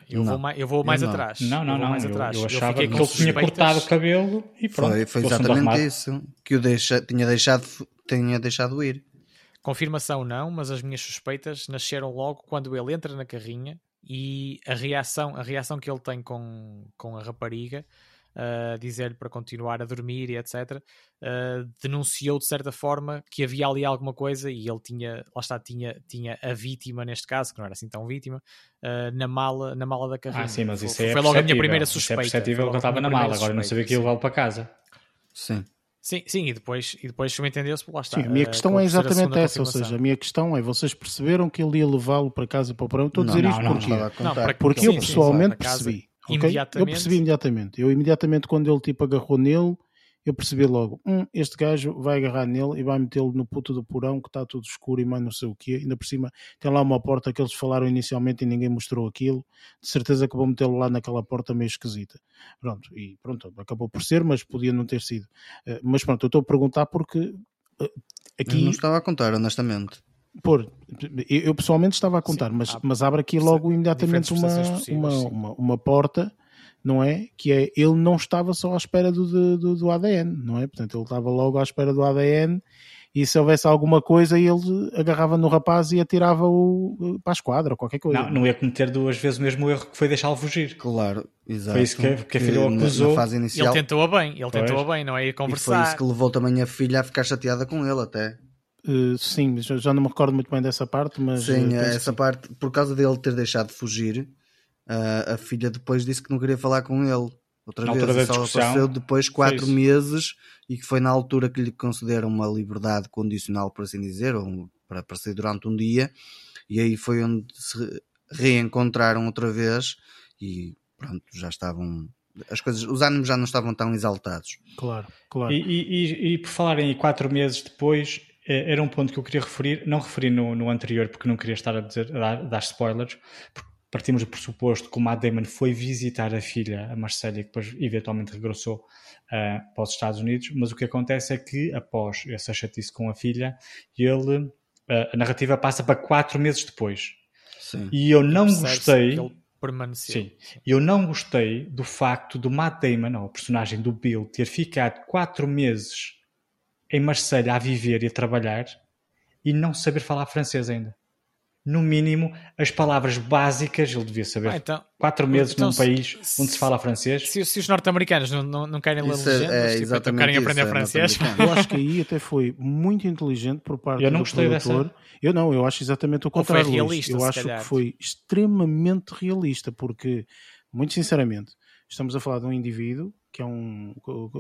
Eu não. vou mais, eu vou mais
eu
atrás.
Não, não, não. Eu, eu, achava que ele tinha cortado o cabelo e pronto.
Foi, foi exatamente isso. Que o deixa, tinha, deixado, tinha deixado ir.
Confirmação não, mas as minhas suspeitas nasceram logo quando ele entra na carrinha e a reação, a reação que ele tem com, com a rapariga uh, dizer-lhe para continuar a dormir e etc., uh, denunciou de certa forma que havia ali alguma coisa e ele tinha, lá está, tinha, tinha a vítima neste caso, que não era assim tão vítima, uh, na, mala, na mala da carrinha.
Ah, sim, mas isso foi, é Foi logo a minha primeira suspeita. Isso é perceptível que eu estava na mala, agora não sabia que ia levá-lo para casa.
Sim.
Sim, sim, e depois, e depois entendeu-se, lá está.
Sim, a minha questão é exatamente essa, ou seja, a minha questão é, vocês perceberam que ele ia levá-lo para casa para o porão? Estou a dizer não, isto não, porquê? Não, não, porque sim, eu pessoalmente sim, percebi. Okay? Eu percebi imediatamente. Eu imediatamente quando ele tipo agarrou nele, eu percebi logo, hum, este gajo vai agarrar nele e vai metê-lo no puto do porão que está tudo escuro e mais não sei o quê. Ainda por cima tem lá uma porta que eles falaram inicialmente e ninguém mostrou aquilo. De certeza que vou metê-lo lá naquela porta meio esquisita. Pronto, e pronto, acabou por ser, mas podia não ter sido. Uh, mas pronto, eu estou a perguntar porque uh, aqui. Eu
não estava a contar, honestamente.
Por, eu pessoalmente estava a contar, Sim, mas, há, mas abre aqui logo imediatamente uma, uma, uma, uma, porta, não é? Que é, ele não estava só à espera do, do, do ADN, não é? Portanto, ele estava logo à espera do ADN e se houvesse alguma coisa ele agarrava no rapaz e atirava-o para a esquadra ou qualquer coisa.
Não, não ia cometer duas vezes o mesmo erro que foi deixá-lo fugir.
Claro, exato.
Foi isso que, que a filha acusou. Na
fase inicial.
Ele tentou-a bem, ele tentou-a bem, não é? Ir conversar.
E foi isso que levou também a filha a ficar chateada com ele até.
Uh, sim, já não me recordo muito bem dessa parte, mas.
Sim, uh, essa que... parte, por causa dele ter deixado de fugir, uh, a filha depois disse que não queria falar com ele outra na vez. Só apareceu depois quatro meses e que foi na altura que lhe concederam uma liberdade condicional, por assim dizer, ou para, para sair durante um dia, e aí foi onde se reencontraram outra vez e pronto, já estavam as coisas, os ânimos já não estavam tão exaltados.
Claro, claro.
E, e, e por falarem em quatro meses depois, é, era um ponto que eu queria referir, não referi no, no anterior porque não queria estar a, dizer, a, dar, a dar spoilers, partimos do pressuposto que o Matt Damon foi visitar a filha, a Marcela, e depois eventualmente regressou uh, para os Estados Unidos, mas o que acontece é que após essa chatice com a filha, ele, uh, a narrativa passa para quatro meses depois. Sim. E eu não gostei...
Permaneceu.
Sim. Eu não gostei do facto do Matt Damon, ou o personagem do Bill, ter ficado quatro meses em Marselha a viver e a trabalhar e não saber falar francês ainda. No mínimo, as palavras básicas ele devia saber. Ah, então, quatro meses então, num país se, onde se fala francês.
Se, se os norte-americanos não, não, não, querem ler é- legendas, é, tipo, então querem aprender é francês.
Eu acho que aí até foi muito inteligente por parte eu não do gostei produtor. Dessa... Eu não, eu acho exatamente o contrário. realista, eu acho calhar. que foi extremamente realista, porque, muito sinceramente, estamos a falar de um indivíduo que é um,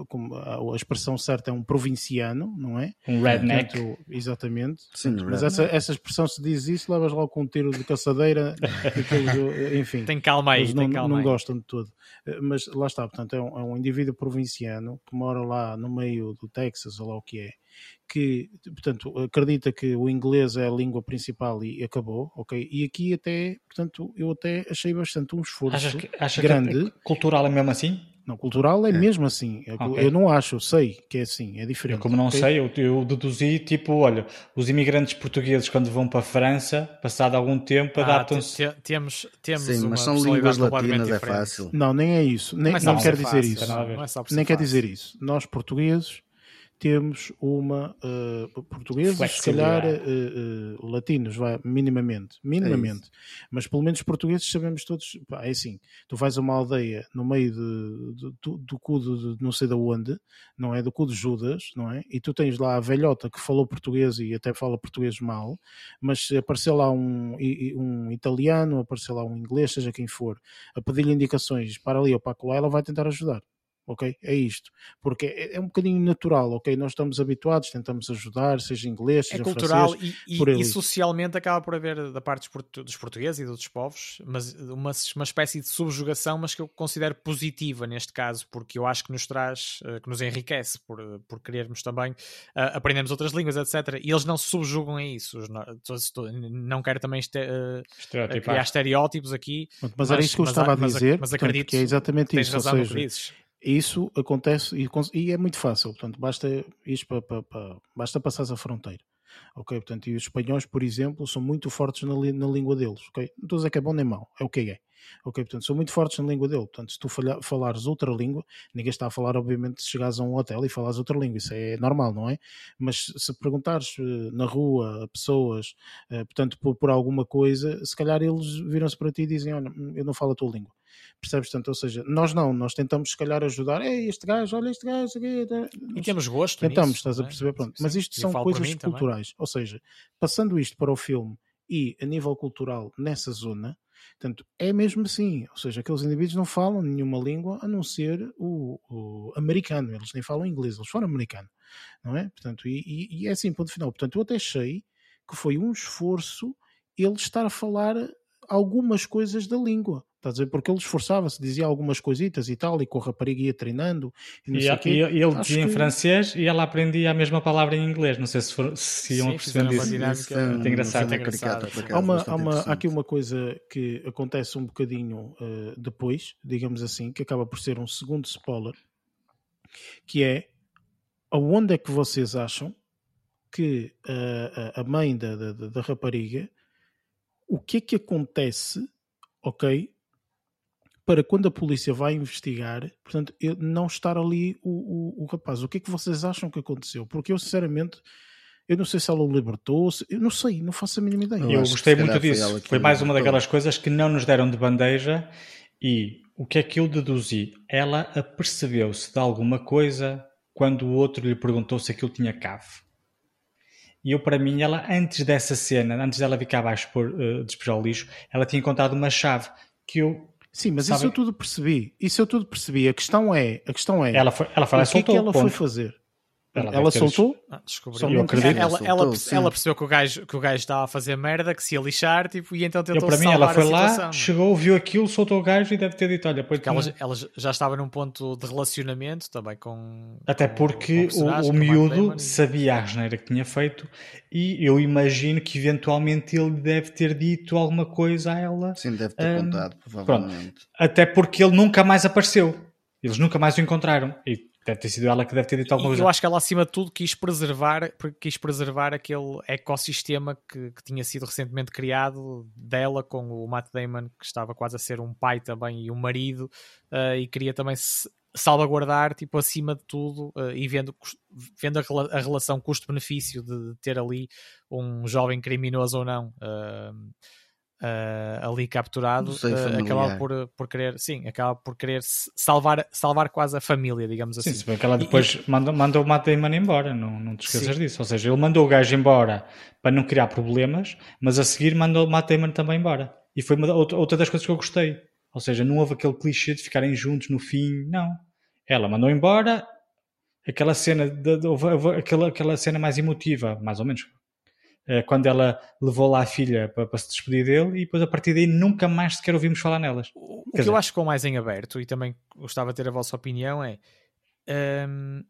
como a expressão certa é um provinciano, não é?
Um redneck.
Portanto, exatamente. Sim, mas essa, essa expressão se diz isso, levas logo com um tiro de caçadeira, enfim.
Tem calma aí,
não,
calma
não
aí.
gostam de tudo. Mas lá está, portanto, é um, é um indivíduo provinciano que mora lá no meio do Texas, ou lá o que é, que, portanto, acredita que o inglês é a língua principal e acabou, ok? E aqui até, portanto, eu até achei bastante um esforço achas que, achas grande.
Que cultural é mesmo assim?
Não, cultural é, é. mesmo assim. Eu, okay. eu não acho, eu sei que é assim, é diferente.
Eu, como não okay? sei, eu, eu, deduzi, tipo, olha, os imigrantes portugueses quando vão para a França, passado algum tempo, ah, adaptam-se.
Temos, temos
Sim, mas são línguas latinas, é fácil.
Não, nem é isso. Nem, não, não quer dizer isso. Nem quer dizer isso. Nós, portugueses, temos uma uh, portuguesa, se calhar uh, uh, latinos, vai, minimamente, minimamente, é mas pelo menos portugueses sabemos todos, pá, é assim, tu vais a uma aldeia no meio de, de, do, do cu de, de não sei de onde, não é, do cu de Judas, não é, e tu tens lá a velhota que falou português e até fala português mal, mas se aparecer lá um, um italiano, aparecer lá um inglês, seja quem for, a pedir-lhe indicações para ali ou para lá, ela vai tentar ajudar ok? É isto. Porque é, é, um bocadinho natural, ok? Nós estamos habituados, tentamos ajudar, seja inglês, é seja
é cultural
francês,
e, e, e, socialmente acaba por haver da parte dos portugueses e de outros povos, mas uma, uma espécie de subjugação, mas que eu considero positiva neste caso, porque eu acho que nos traz, eh, que nos enriquece por, por querermos também uh, aprendermos outras línguas, etc. E eles não se subjugam a isso. Não quero também este, uh, criar estereótipos aqui.
Mas, mas era isso que eu estava a dizer, mas, mas acredito que é exatamente isso. Razão ou seja, isso acontece e, e, é muito fácil, portanto, basta, isto para, para, para, basta passar a fronteira. Ok, portanto, e os espanhóis, por exemplo, são muito fortes na, na língua deles. Ok, não estou a dizer que é bom nem mau, é o que é. Ok, portanto, são muito fortes na língua dele. Portanto, se tu falha, falares outra língua, ninguém está a falar, obviamente, se chegares a um hotel e falares outra língua, isso é normal, não é? Mas se perguntares eh, na rua a pessoas, eh, portanto, por, por alguma coisa, se calhar eles viram-se para ti e dizem: Olha, eu não falo a tua língua. Percebes? Portanto, ou seja, nós não, nós tentamos se calhar ajudar. Ei, este gajo, olha este gajo. Aqui,
tá. e temos gosto.
Tentamos,
nisso,
estás a é? perceber? Pronto. Mas isto são coisas culturais. Também. Ou seja, passando isto para o filme e a nível cultural nessa zona, portanto, é mesmo assim. Ou seja, aqueles indivíduos não falam nenhuma língua a não ser o, o americano. Eles nem falam inglês, eles falam americano. Não é? Portanto, e, e, e é assim, ponto final. Portanto, eu até achei que foi um esforço ele estar a falar algumas coisas da língua. Estás a dizer? Porque ele esforçava-se, dizia algumas coisitas e tal, e com a rapariga ia treinando. E, não e, sei
e, e ele dizia que... em francês e ela aprendia a mesma palavra em inglês. Não sei se, for, se iam percebendo isso. Dinâmica, é muito engraçado.
É engraçado. Há, uma, há, uma, há aqui uma coisa que acontece um bocadinho uh, depois, digamos assim, que acaba por ser um segundo spoiler, que é aonde é que vocês acham que uh, a mãe da, da, da rapariga, o que é que acontece, ok, para quando a polícia vai investigar, portanto, não estar ali o, o, o rapaz. O que é que vocês acham que aconteceu? Porque eu, sinceramente, eu não sei se ela o libertou, eu não sei, não faço a mínima ideia.
Eu, eu gostei muito disso. Foi, foi mais uma daquelas coisas que não nos deram de bandeja e o que é que eu deduzi? Ela apercebeu-se de alguma coisa quando o outro lhe perguntou se aquilo tinha cave. E eu, para mim, ela, antes dessa cena, antes dela vir cá abaixo por uh, despejar o lixo, ela tinha encontrado uma chave que eu
Sim, mas Sabe? isso eu tudo percebi. Isso eu tudo percebi. A questão é, a questão é.
Ela foi, ela foi, o
que é que ela
ponto.
foi fazer? Ela, ela soltou?
Ah, eu acredito. Ela, ela, ela, percebeu que o, gajo, que o gajo estava a fazer merda, que se ia lixar, tipo, e então tentou eu, para mim,
ela foi lá, chegou, viu aquilo, soltou o gajo e deve ter dito: Olha,
porque ela, ela, já estava num ponto de relacionamento também com.
Até porque com o, o, o miúdo sabia a asneira que tinha feito e eu imagino que eventualmente ele deve ter dito alguma coisa a ela.
Sim, deve ter um, contado, provavelmente. Pronto.
Até porque ele nunca mais apareceu. Eles nunca mais o encontraram. E Deve ter sido ela que deve ter dito alguma coisa.
Eu acho que ela, acima de tudo, quis preservar, quis preservar aquele ecossistema que, que, tinha sido recentemente criado dela com o Matt Damon, que estava quase a ser um pai também e um marido, uh, e queria também se salvaguardar, tipo, acima de tudo, uh, e vendo, vendo a, a relação custo-benefício de ter ali um jovem criminoso ou não. Uh, uh, ali capturado, uh, acaba por, por querer, sim, acaba por querer salvar, salvar quase a família, digamos assim.
Sim, se bem que ela depois e, mandou, mandou o Matt Damon embora, não, não te esqueças sim. disso. Ou seja, ele mandou o gajo embora para não criar problemas, mas a seguir mandou o Matt Damon também embora. E foi uma, outra, outra das coisas que eu gostei. Ou seja, não houve aquele clichê de ficarem juntos no fim, não. Ela mandou embora, aquela cena, de, de, aquela, aquela cena mais emotiva, mais ou menos, eh, quando ela levou lá a filha para, para, se despedir dele e depois a partir daí nunca mais sequer ouvimos falar nelas.
O, o que dizer... eu acho que ficou mais em aberto e também gostava de ter a vossa opinião é um,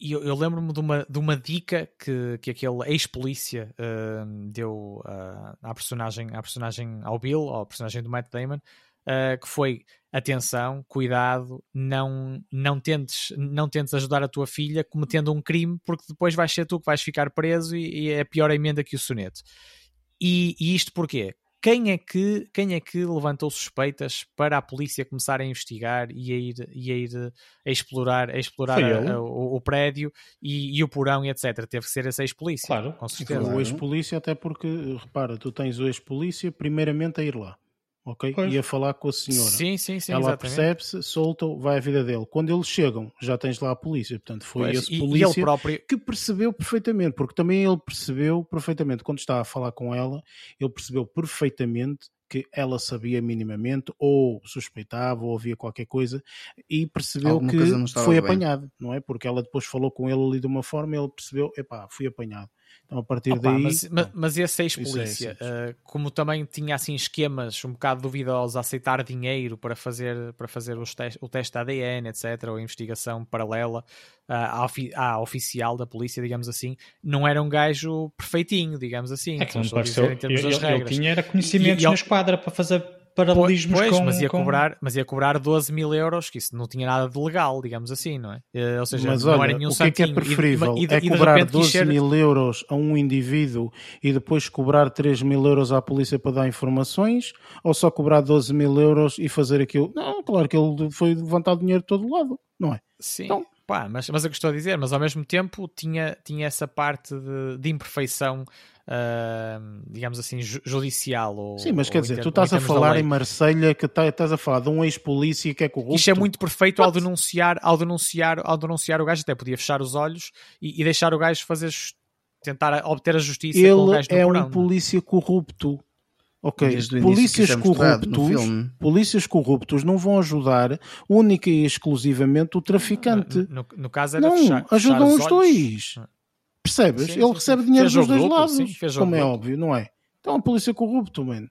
eu, eu lembro-me de uma, de uma dica que, que aquele ex-polícia um, deu uh, à, personagem, à personagem ao Bill, ao personagem do Matt Damon, uh, que foi atenção, cuidado, não, não, tentes, não tentes ajudar a tua filha cometendo um crime, porque depois vais ser tu que vais ficar preso e, e é a pior emenda que o soneto. E, e isto porquê? quem é que quem é que levantou suspeitas para a polícia começar a investigar e a ir, e a, ir a explorar, a explorar a, a, o, o, prédio e, e, o porão e etc. Teve que ser esse ex-polícia.
Claro,
com certeza.
O ex-polícia, até porque, repara, tu tens o ex-polícia primeiramente a ir lá ok? Pois. Ia falar com a senhora.
Sim, sim, sim.
Ela percebe-se, solta, vai à vida dele. Quando eles chegam, já tens lá a polícia. Portanto, foi pois, esse
e,
polícia
e próprio...
que percebeu perfeitamente, porque também ele percebeu perfeitamente, quando estava a falar com ela, ele percebeu perfeitamente que ela sabia minimamente, ou suspeitava, ou havia qualquer coisa, e percebeu Alguma que foi bem. apanhado, não é? Porque ela depois falou com ele ali de uma forma, e ele percebeu, epá, fui apanhado. Então, a partir Opa, daí.
Mas, mas, mas esse ex-polícia, é uh, como também tinha assim esquemas um bocado duvidosos a aceitar dinheiro para fazer, para fazer os te o teste de ADN, etc., ou a investigação paralela uh, à, ofi à, oficial da polícia, digamos assim, não era um gajo perfeitinho, digamos assim.
É que não pareceu. Em termos eu, das regras. Ele tinha era conhecimentos e, e, na esquadra para fazer paralelismos
pois,
com,
mas ia
com...
cobrar mas ia cobrar 12 mil euros que isso não tinha nada de legal digamos assim não é? Eh, ou seja
mas
não
olha,
era nenhum
o que é que é preferível? e, e, é cobrar 12 ser... mil euros a um indivíduo e depois cobrar 3 mil euros à polícia para dar informações? Ou só cobrar 12 mil euros e fazer aquilo? Não, claro que ele foi levantar dinheiro de todo lado não é?
sim. Então, Pá, mas, mas é o que estou a dizer, mas ao mesmo tempo tinha, tinha essa parte de, de imperfeição Uh, digamos assim, judicial. Ou,
Sim, mas quer dizer, tu estás a falar em Marselha que tá, estás a falar de um ex-polícia que é corrupto.
Isto é muito perfeito ao denunciar, ao denunciar, ao denunciar o gajo, até podia fechar os olhos e, e deixar o gajo fazer tentar obter a justiça
Ele
com o gajo
é
porão,
um polícia corrupto. Ok, polícias corruptos, polícias corruptos não vão ajudar única e exclusivamente o traficante.
No, no, no caso era
não,
fechar,
ajudam
os,
os dois. Percebes? Sim, Ele sim, recebe sim. dinheiro fez dos dois duplo, lados, como é óbvio, não é? Então a polícia corrupto, mano.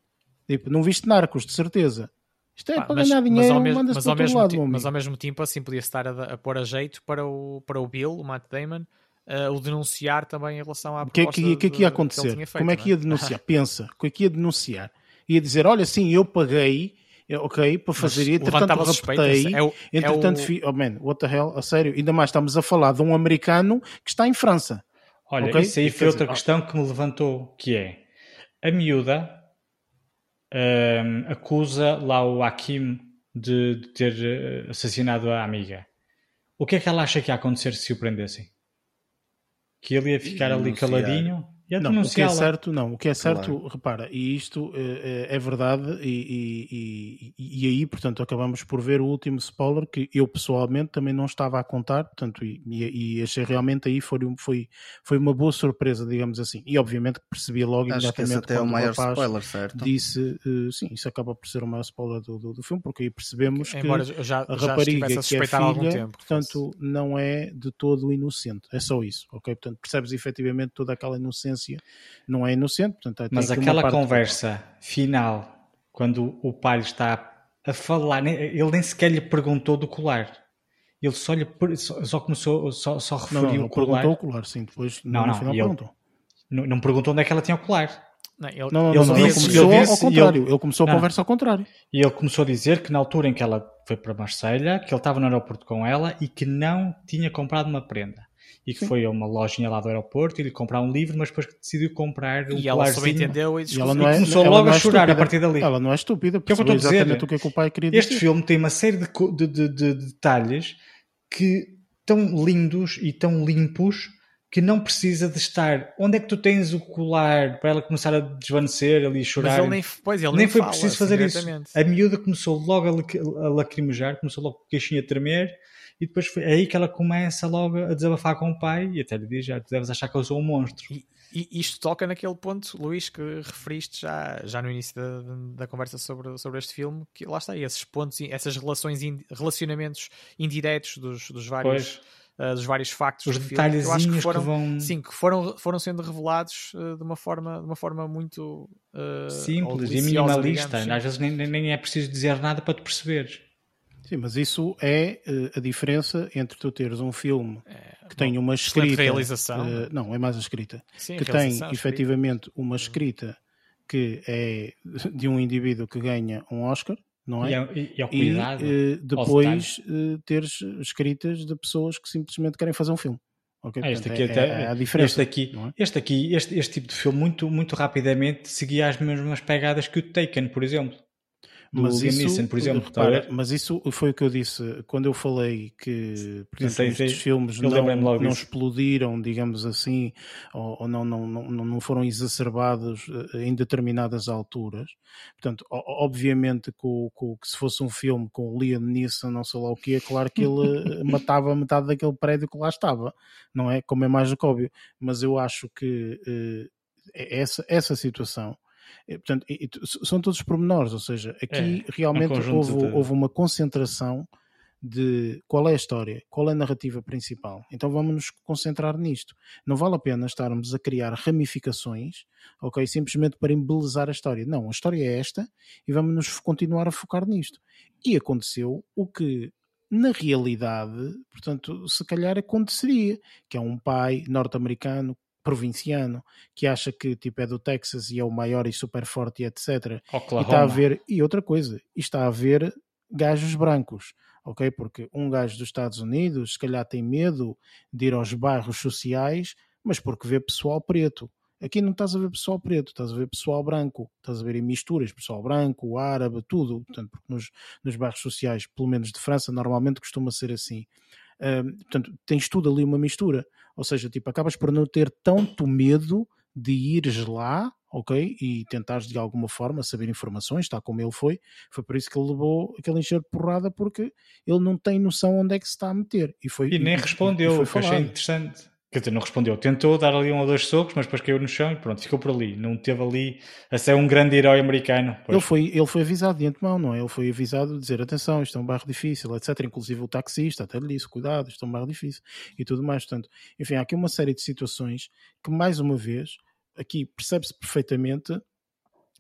Tipo, não viste narcos, de certeza. Isto é Pá, para mas, ganhar dinheiro, mas manda-se para todo lado,
Mas ao mesmo tempo, assim, podia estar a, a pôr a jeito para o, para o Bill, o Matt Damon, uh, o denunciar também em relação à
proposta que, que, que, que ia acontecer? Feito, Como é que ia é? denunciar? Pensa, o que é que ia denunciar? Ia dizer, olha, sim, eu paguei, ok, para fazer, e entretanto raptei, é o, entretanto, é o... oh man, what the hell, a sério, ainda mais estamos a falar de um americano que está em França.
Olha, okay? isso aí foi outra dizer, questão que me levantou, que é a miúda um, acusa lá o Hakim de, de, ter eh, assassinado a amiga. O que é que ela acha que ia acontecer se o prendessem? Que ele ia ficar ali caladinho?
Não, o que é certo, não, o que é certo, claro. repara, e isto é, é verdade, e, e, e, e, aí, portanto, acabamos por ver o último spoiler que eu pessoalmente também não estava a contar, portanto, e, e achei realmente aí foi, foi, foi uma boa surpresa, digamos assim, e obviamente que percebi logo
Acho que esse até é o maior spoiler, certo?
Disse, uh, sim, isso acaba por ser o maior spoiler do, do, do filme, porque aí percebemos
Embora
que
já,
a rapariga
a
que é filha, tempo, portanto, não é de todo inocente, é só isso, ok? Portanto, percebes efetivamente toda aquela inocência não é inocente. Portanto,
Mas aquela conversa final, quando o pai está a falar, ele nem sequer lhe perguntou do colar. Ele só, lhe, só começou, só, só referiu
não, não,
o colar.
perguntou o colar, sim, depois
não,
no final
ele,
perguntou.
Não, não perguntou onde é que ela tinha o colar.
Não, ele, não, ele, não, ele começou ele disse, ao contrário. Ele, ele começou a conversa ao contrário.
E ele começou a dizer que na altura em que ela foi para Marselha, que ele estava no aeroporto com ela e que não tinha comprado uma prenda e que Sim. foi a uma lojinha lá do aeroporto e lhe comprar um livro, mas depois decidiu comprar um
e ela só entendeu e,
e ela não é, começou ela logo a é chorar estúpida. a partir dali.
Ela não é estúpida, porque que é exatamente o que, é que o pai queria
Este filme tem uma série de, de, de, de detalhes que tão lindos e tão limpos que não precisa de estar. Onde é que tu tens o colar para ela começar a desvanecer ali e chorar? Mas
ele nem, pois, ele
nem, nem
foi
fala, preciso fazer isso. A miúda começou logo a, a lacrimejar, começou logo com o queixinho a tremer e depois foi aí que ela começa logo a desabafar com o pai e até lhe diz: já tu deves achar que eu sou um monstro.
E, e isto toca naquele ponto, Luís, que referiste já, já no início da, da conversa sobre, sobre este filme, que lá está, esses pontos, essas relações, relacionamentos indiretos dos, dos vários. Uh, dos vários factos
os detalhes
que,
que foram, que vão...
sim, que foram, foram sendo revelados uh, de uma forma de uma forma muito uh,
simples e minimalista digamos, às vezes nem, nem é preciso dizer nada para te perceberes
Sim, mas isso é uh, a diferença entre tu teres um filme é, que tem uma escrita.
realização.
Uh, não, é mais a escrita. Sim, que tem efetivamente uma escrita que é de um indivíduo que ganha um Oscar, não é?
E, e, e,
e uh, depois teres escritas de pessoas que simplesmente querem fazer um filme. Okay?
É, este aqui é, até, é, a diferença. Este aqui, é? este, aqui este, este tipo de filme, muito, muito rapidamente, seguia as mesmas pegadas que o Taken, por exemplo
mas isso, Nissen, por exemplo. Repara, mas isso foi o que eu disse quando eu falei que portanto, sei, estes sei. filmes não, não explodiram, digamos assim, ou, ou não, não, não, não foram exacerbados eh, em determinadas alturas. Portanto, obviamente, que, que se fosse um filme com Liam Neeson, não sei lá o que, é claro que ele eh, matava metade daquele prédio que lá estava, não é? Como é mais do que óbvio. Mas eu acho que uh, essa, essa situação é, portanto, são todos pormenores, ou seja, aqui é, realmente um houve, de... houve uma concentração de qual é a história, qual é a narrativa principal. Então vamos nos concentrar nisto. Não vale a pena estarmos a criar ramificações, ok, simplesmente para embelezar a história. Não, a história é esta e vamos nos continuar a focar nisto. E aconteceu o que na realidade, portanto, se calhar aconteceria, que é um pai norte-americano provinciano que acha que tipo é do Texas e é o maior e super forte e etc. Oklahoma. E está a ver e outra coisa, e está a ver gajos brancos, ok? Porque um gajo dos Estados Unidos se calhar tem medo de ir aos bairros sociais, mas porque vê pessoal preto. Aqui não estás a ver pessoal preto, estás a ver pessoal branco, estás a ver em misturas, pessoal branco, árabe, tudo. Portanto, porque nos, nos bairros sociais, pelo menos de França, normalmente costuma ser assim. Portanto, tens tudo ali uma mistura. Ou seja, tipo, acabas por não ter tanto medo de ires lá, ok? E tentares de alguma forma saber informações, tal como ele foi. Foi por isso que ele levou aquele encher de porrada, porque ele não tem noção onde é que se está a meter. E, foi,
e nem respondeu, e foi achei interessante. Quer dizer, não respondeu. Tentou dar ali um ou dois socos, mas depois caiu no chão e pronto, ficou por ali. Não teve ali a ser um grande herói americano.
Ele foi, ele foi avisado de antemão, não é? Ele foi avisado de dizer atenção, isto é um bairro difícil, etc. Inclusive o taxista até lhe disse, cuidado, isto é um bairro difícil e tudo mais. Portanto, enfim, há aqui uma série de situações que, mais uma vez, aqui percebe-se perfeitamente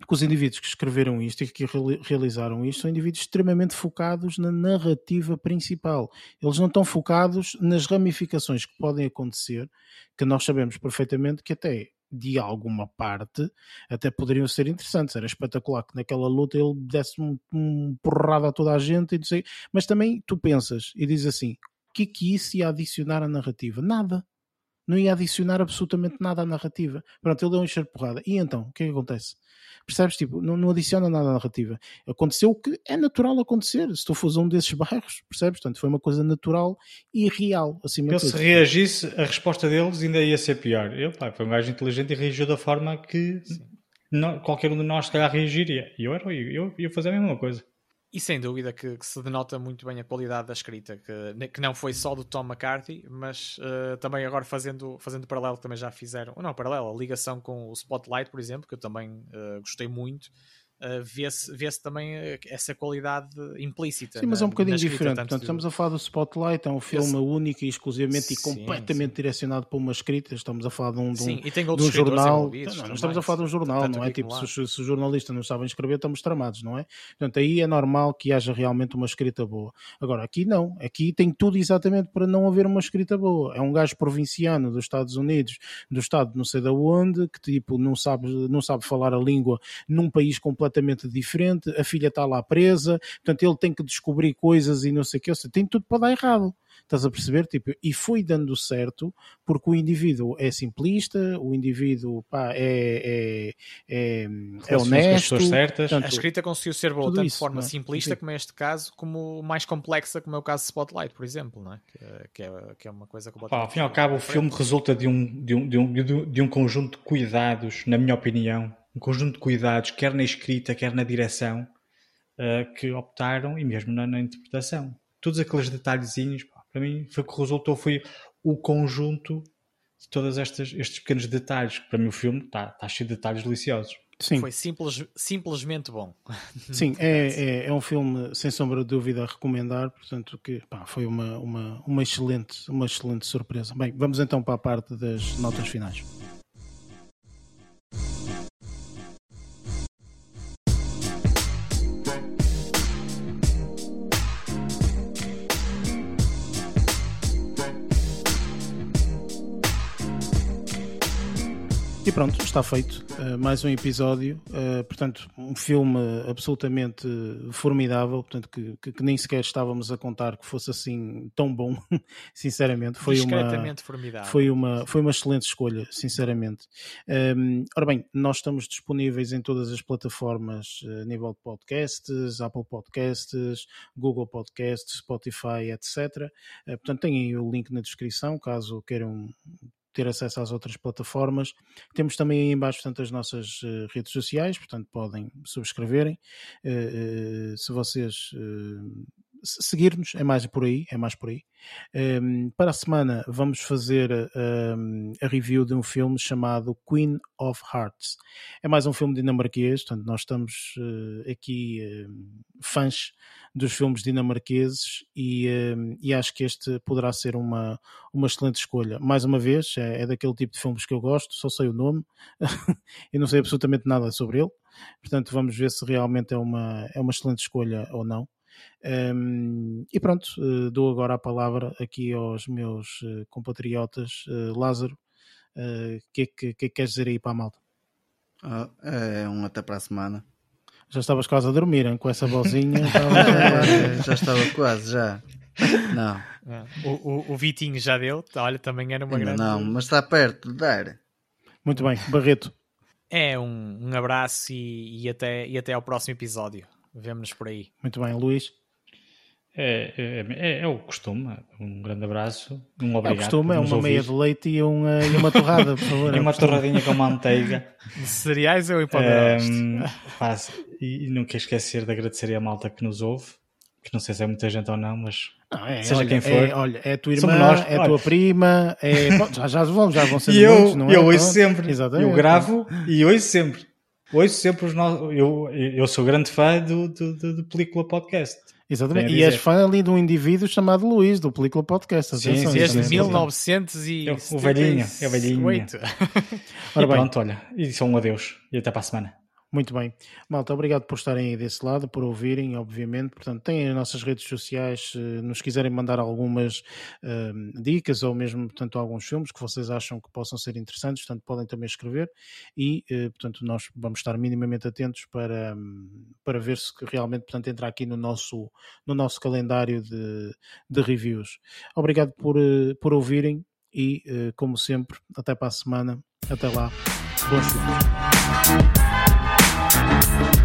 que os indivíduos que escreveram isto e que realizaram isto são indivíduos extremamente focados na narrativa principal. Eles não estão focados nas ramificações que podem acontecer, que nós sabemos perfeitamente que até de alguma parte até poderiam ser interessantes. Era espetacular que naquela luta ele desse um, um porrada a toda a gente e não sei. Mas também tu pensas e dizes assim: o que é que isso ia adicionar à narrativa? Nada. Não ia adicionar absolutamente nada à narrativa. Pronto, ele deu um encher porrada. E então, o que é que acontece? Percebes? Tipo, não, não adiciona nada à narrativa. Aconteceu o que é natural acontecer. Se tu fores um desses bairros, percebes? Portanto, foi uma coisa natural e real. Assim
Ele se reagisse, a resposta deles ainda ia ser pior. Ele pá, foi um gajo inteligente e reagiu da forma que não, qualquer um de nós, se calhar, reagiria. E eu, eu, eu ia fazer a mesma coisa.
E sem dúvida que, que, se denota muito bem a qualidade da escrita, que, que não foi só do Tom McCarthy, mas uh, também agora fazendo, fazendo paralelo, também já fizeram, não paralelo, a ligação com o Spotlight, por exemplo, que eu também uh, gostei muito, uh, vê-se vê também eh, essa qualidade implícita.
Sim, mas é um bocadinho diferente. Portanto, estamos a falar do Spotlight, é um filme único e exclusivamente sim, e completamente sim. direcionado para uma escrita. Estamos a falar de um, de um, sim, e tem de um jornal. Não, não estamos a falar de um jornal, não é? Tipo, se, se, o jornalista não sabe escrever, estamos tramados, não é? Portanto, aí é normal que haja realmente uma escrita boa. Agora, aqui não. Aqui tem tudo exatamente para não haver uma escrita boa. É um gajo provinciano dos Estados Unidos, do estado não sei de onde, que tipo não sabe, não sabe falar a língua num país completamente completamente diferente, a filha está lá presa, portanto ele tem que descobrir coisas e não sei o que, seja, tem tudo para dar errado. Estás a perceber? Tipo, e foi dando certo porque o indivíduo é simplista, o indivíduo pá, é, é, é, é honesto.
Certas. Portanto, a escrita conseguiu ser boa tanto de forma é? simplista, como é este caso, como mais complexa, como é o caso de Spotlight, por exemplo, não é? Que, que, é, que é uma coisa completamente.
ao fim e ao cabo, o filme resulta de um, de, um, de, um, de um conjunto de cuidados, na minha opinião, um conjunto de cuidados, quer na escrita, quer na direção, uh, que optaram, e mesmo na, na, interpretação. Todos aqueles detalhezinhos, pá, para mim, foi o que resultou, foi o conjunto de todos estes, estes pequenos detalhes. Para mim, o filme está tá cheio de detalhes deliciosos.
Sim. Foi simples, simplesmente bom.
Sim, é, é, é, um filme sem sombra de dúvida a recomendar, portanto que pá, foi uma, uma, uma, excelente, uma excelente surpresa. Bem, vamos então para a parte das notas finais. Pronto, está feito. Uh, mais um episódio. Uh, portanto, um filme absolutamente formidável. Portanto, que, que, que, nem sequer estávamos a contar que fosse assim tão bom. sinceramente, foi uma
formidável.
Foi uma foi uma excelente escolha, sinceramente. Um, ora bem, nós estamos disponíveis em todas as plataformas a nível de podcasts, Apple Podcasts, Google Podcasts, Spotify, etc. Uh, portanto, tem aí o link na descrição caso queiram ter acesso às outras plataformas. Temos também aí embaixo portanto, as nossas uh, redes sociais, portanto podem subscreverem. Uh, uh, se vocês seguir-nos, é mais por aí, é mais por aí. Um, para a semana vamos fazer um, a review de um filme chamado Queen of Hearts. É mais um filme dinamarquês, portanto nós estamos uh, aqui uh, fãs dos filmes dinamarqueses e, uh, e, acho que este poderá ser uma, uma excelente escolha. Mais uma vez, é, é daquele tipo de filmes que eu gosto, só sei o nome e não sei absolutamente nada sobre ele. Portanto, vamos ver se realmente é uma, é uma excelente escolha ou não. Um, e pronto, uh, dou agora a palavra aqui aos meus uh, compatriotas. Uh, Lázaro, o que, é que, que, é que queres dizer aí para a malta?
Ah, é um até para a semana.
Já estavas quase a dormir hein? com essa vozinha.
já, já estava quase, já. Não.
Ah, o, o, o, Vitinho já deu, olha, também era uma Ainda grande.
Não, mas está perto de dar.
Muito bem, Barreto.
É um, um abraço e, e, até, e até ao próximo episódio. Vemo-nos por aí.
Muito bem, Luís.
É, é, é, é, o costume. Um grande abraço. Um obrigado. É o
costume, é uma ouvir. meia de leite e uma, e uma torrada, por favor.
e uma torradinha com manteiga.
De cereais ou
um, E não quero esquecer de agradecer a malta que nos ouve. Que não sei se é muita gente ou não, mas não, é, seja
olha,
quem for.
É, olha, é a tua irmã, nós, é a tua prima, é, bom, já, já vão, já vão ser
e
muitos, não
é?
Eu
ouço sempre. Exatamente. Eu gravo e ouço sempre. Ouço sempre os nossos. Eu, eu sou grande fã do, do, do, do Película Podcast.
Exatamente. E és fã ali de um indivíduo chamado Luís, do Película Podcast.
Atenção, sim, desde 1900 e.
O velhinho, é o velhinho. Ora bem. Pronto, olha. E só um adeus. E até para a semana.
Muito bem. Malta, obrigado por estarem aí desse lado, por ouvirem, obviamente. Portanto, têm as nossas redes sociais, se nos quiserem mandar algumas uh, dicas ou mesmo, portanto, alguns filmes que vocês acham que possam ser interessantes, portanto, podem também escrever e, uh, portanto, nós vamos estar minimamente atentos para, para ver se realmente, portanto, entra aqui no nosso, no nosso calendário de, de reviews. Obrigado por, uh, por ouvirem e, como sempre, até para a semana. Até lá. Bons filmes. Thank you.